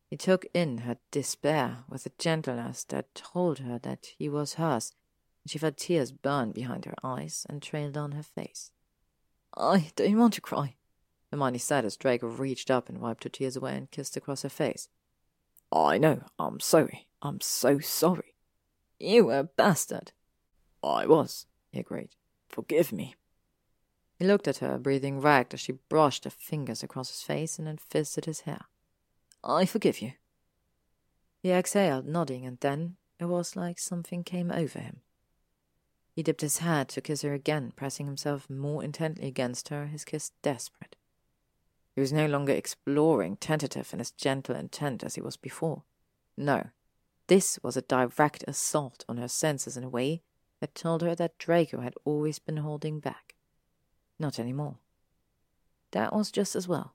[SPEAKER 1] He took in her despair with a gentleness that told her that he was hers, and she felt tears burn behind her eyes and trail down her face. I don't want to cry, Hermione said as Draco reached up and wiped her tears away and kissed across her face. I know, I'm sorry. I'm so sorry. You were a bastard. Oh, I was, he agreed. Forgive me. He looked at her, breathing ragged as she brushed her fingers across his face and then fisted his hair. I forgive you. He exhaled, nodding, and then it was like something came over him. He dipped his head to kiss her again, pressing himself more intently against her, his kiss desperate. He was no longer exploring, tentative, and as gentle intent as he was before. No, this was a direct assault on her senses in a way that told her that Draco had always been holding back. Not any more. That was just as well.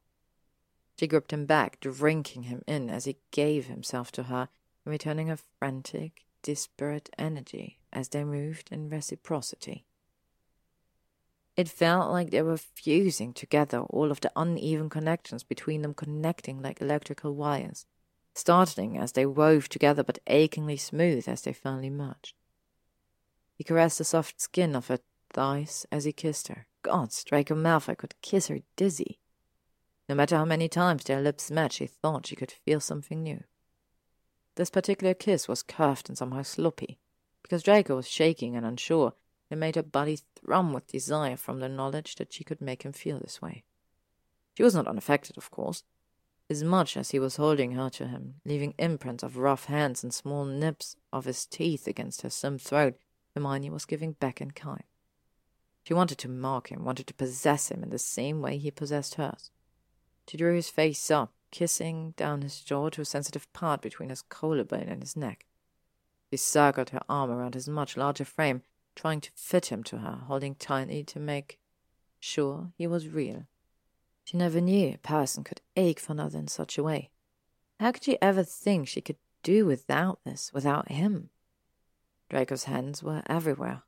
[SPEAKER 1] She gripped him back, drinking him in as he gave himself to her, returning her frantic, disparate energy as they moved in reciprocity. It felt like they were fusing together, all of the uneven connections between them connecting like electrical wires, startling as they wove together but achingly smooth as they finally merged. He caressed the soft skin of her thighs as he kissed her. God, Draco Malfoy could kiss her dizzy. No matter how many times their lips met, she thought she could feel something new. This particular kiss was curved and somehow sloppy, because Draco was shaking and unsure, and made her body thrum with desire from the knowledge that she could make him feel this way. She was not unaffected, of course, as much as he was holding her to him, leaving imprints of rough hands and small nips of his teeth against her slim throat, Hermione was giving back in kind. She wanted to mark him, wanted to possess him in the same way he possessed hers. She drew his face up, kissing down his jaw to a sensitive part between his collarbone and his neck. She circled her arm around his much larger frame, trying to fit him to her, holding tightly to make sure he was real. She never knew a person could ache for another in such a way. How could she ever think she could do without this, without him? Draco's hands were everywhere.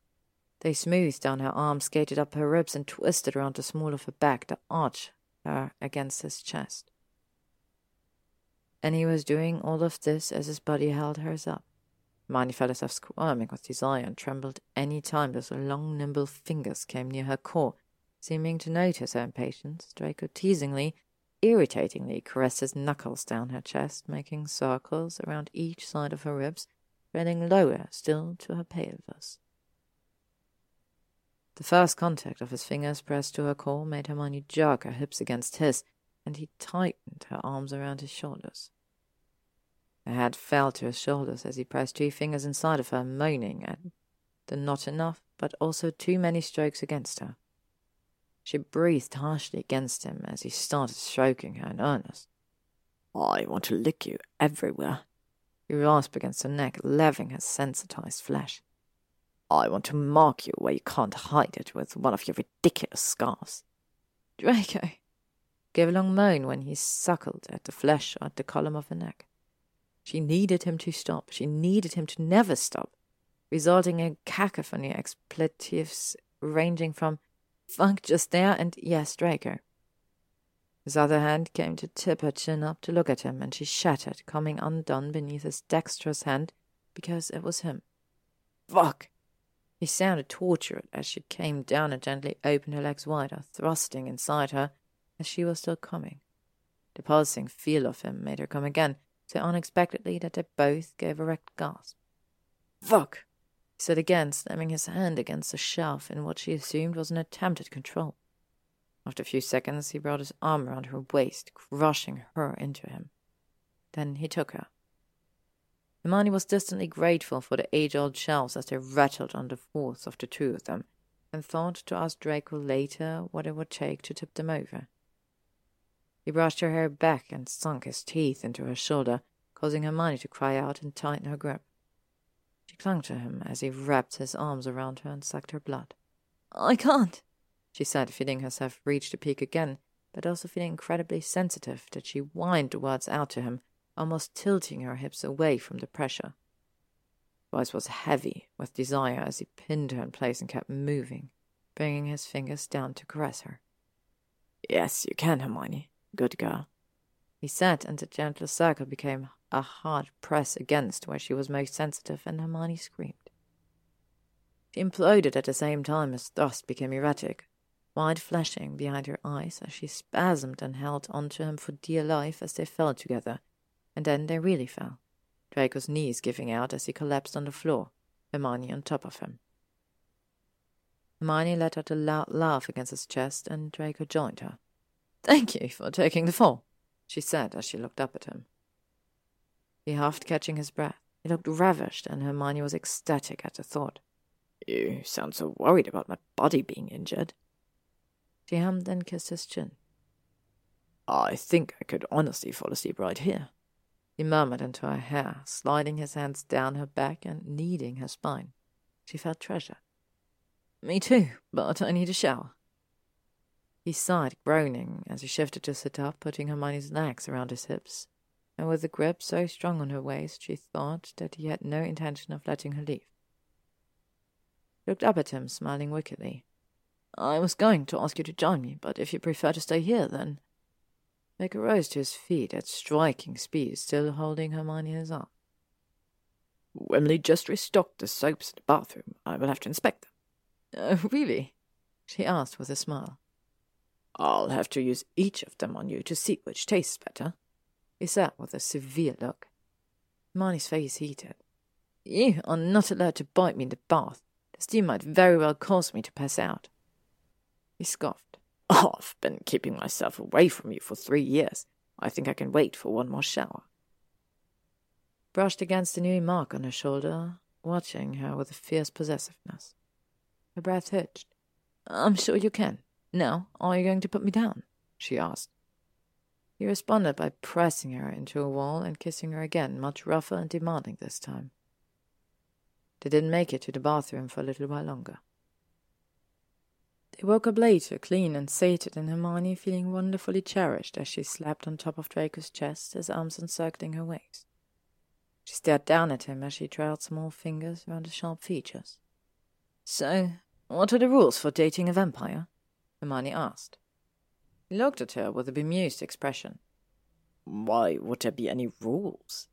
[SPEAKER 1] They smoothed down her arms, skated up her ribs, and twisted around the small of her back to arch her against his chest. And he was doing all of this as his body held hers up. Hermione felt herself squirming with desire and trembled any time those long, nimble fingers came near her core, seeming to notice her impatience. Draco teasingly, irritatingly caressed his knuckles down her chest, making circles around each side of her ribs, trailing lower still to her pelvis. The first contact of his fingers pressed to her core made Hermione jerk her hips against his, and he tightened her arms around his shoulders. Her head fell to his shoulders as he pressed two fingers inside of her, moaning at the not enough, but also too many strokes against her. She breathed harshly against him as he started stroking her in earnest. I want to lick you everywhere. He rasped against her neck, laving her sensitized flesh. I want to mark you where you can't hide it with one of your ridiculous scars. Draco gave a long moan when he suckled at the flesh at the column of her neck. She needed him to stop. She needed him to never stop, resulting in cacophony of expletives ranging from funk just there and yes, Draco. His other hand came to tip her chin up to look at him, and she shattered, coming undone beneath his dexterous hand because it was him. Fuck! He sounded tortured as she came down and gently opened her legs wider, thrusting inside her, as she was still coming. The pulsing feel of him made her come again, so unexpectedly that they both gave a wrecked gasp. Fuck! he said again, slamming his hand against the shelf in what she assumed was an attempt at control. After a few seconds, he brought his arm around her waist, crushing her into him. Then he took her. Hermione was distantly grateful for the age old shelves as they rattled on the force of the two of them, and thought to ask Draco later what it would take to tip them over. He brushed her hair back and sunk his teeth into her shoulder, causing Hermione to cry out and tighten her grip. She clung to him as he wrapped his arms around her and sucked her blood. I can't, she said, feeling herself reach the peak again, but also feeling incredibly sensitive that she whined the words out to him, almost tilting her hips away from the pressure. Voice was heavy with desire as he pinned her in place and kept moving, bringing his fingers down to caress her. Yes, you can, Hermione. Good girl. He said, and the gentle circle became a hard press against where she was most sensitive, and Hermione screamed. She imploded at the same time as thrust became erratic, wide flashing behind her eyes as she spasmed and held onto him for dear life as they fell together, and then they really fell, Draco's knees giving out as he collapsed on the floor, Hermione on top of him. Hermione let out a loud laugh against his chest, and Draco joined her. Thank you for taking the fall, she said as she looked up at him. He huffed, catching his breath. He looked ravished, and Hermione was ecstatic at the thought. You sound so worried about my body being injured. Hummed and kissed his chin. I think I could honestly fall asleep right here, he murmured into her hair, sliding his hands down her back and kneading her spine. She felt treasure. Me too, but I need a shower. He sighed, groaning, as he shifted to sit up, putting Hermione's legs around his hips and with a grip so strong on her waist she thought that he had no intention of letting her leave. She looked up at him, smiling wickedly. I was going to ask you to join me, but if you prefer to stay here, then. Draco rose to his feet at striking speed, still holding Hermione in his arm. Wimley just restocked the soaps in the bathroom. I will have to inspect them. Oh, really? she asked with a smile. I'll have to use each of them on you to see which tastes better he said with a severe look. Hermione's face heated. You are not allowed to bite me in the bath. The steam might very well cause me to pass out. He scoffed. Oh, I've been keeping myself away from you for three years. I think I can wait for one more shower. Brushed against the new mark on her shoulder, watching her with a fierce possessiveness. Her breath hitched. I'm sure you can. Now, are you going to put me down? she asked. He responded by pressing her into a wall and kissing her again, much rougher and demanding this time. They didn't make it to the bathroom for a little while longer. They woke up later, clean and sated, and Hermione feeling wonderfully cherished as she slept on top of Draco's chest, his arms encircling her waist. She stared down at him as she trailed small fingers around his sharp features. So, what are the rules for dating a vampire? Hermione asked. He looked at her with a bemused expression. Why would there be any rules?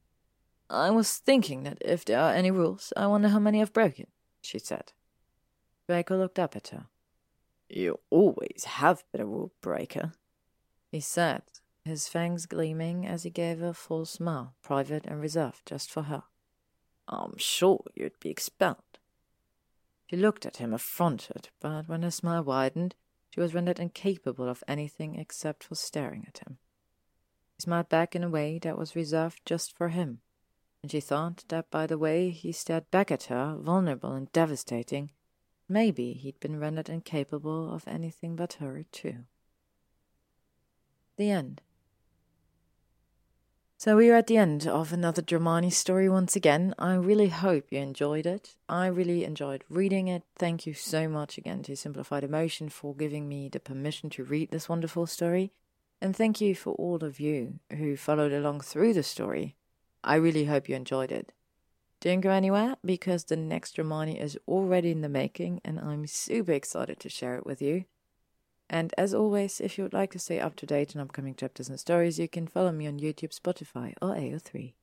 [SPEAKER 1] I was thinking that if there are any rules, I wonder how many I've broken, she said. Draco looked up at her. You always have been a rule breaker, he said, his fangs gleaming as he gave her a full smile, private and reserved just for her. I'm sure you'd be expelled. She looked at him affronted, but when her smile widened, she was rendered incapable of anything except for staring at him. He smiled back in a way that was reserved just for him, and she thought that by the way he stared back at her, vulnerable and devastating, maybe he'd been rendered incapable of anything but her, too. The end. So we are at the end of another Dramione story once again. I really hope you enjoyed it. I really enjoyed reading it. Thank you so much again to Simplified Emotion for giving me the permission to read this wonderful story. And thank you for all of you who followed along through the story. I really hope you enjoyed it. Don't go anywhere because the next Dramione is already in the making and I'm super excited to share it with you. And as always, if you would like to stay up to date on upcoming chapters and stories, you can follow me on YouTube, Spotify, or AO3.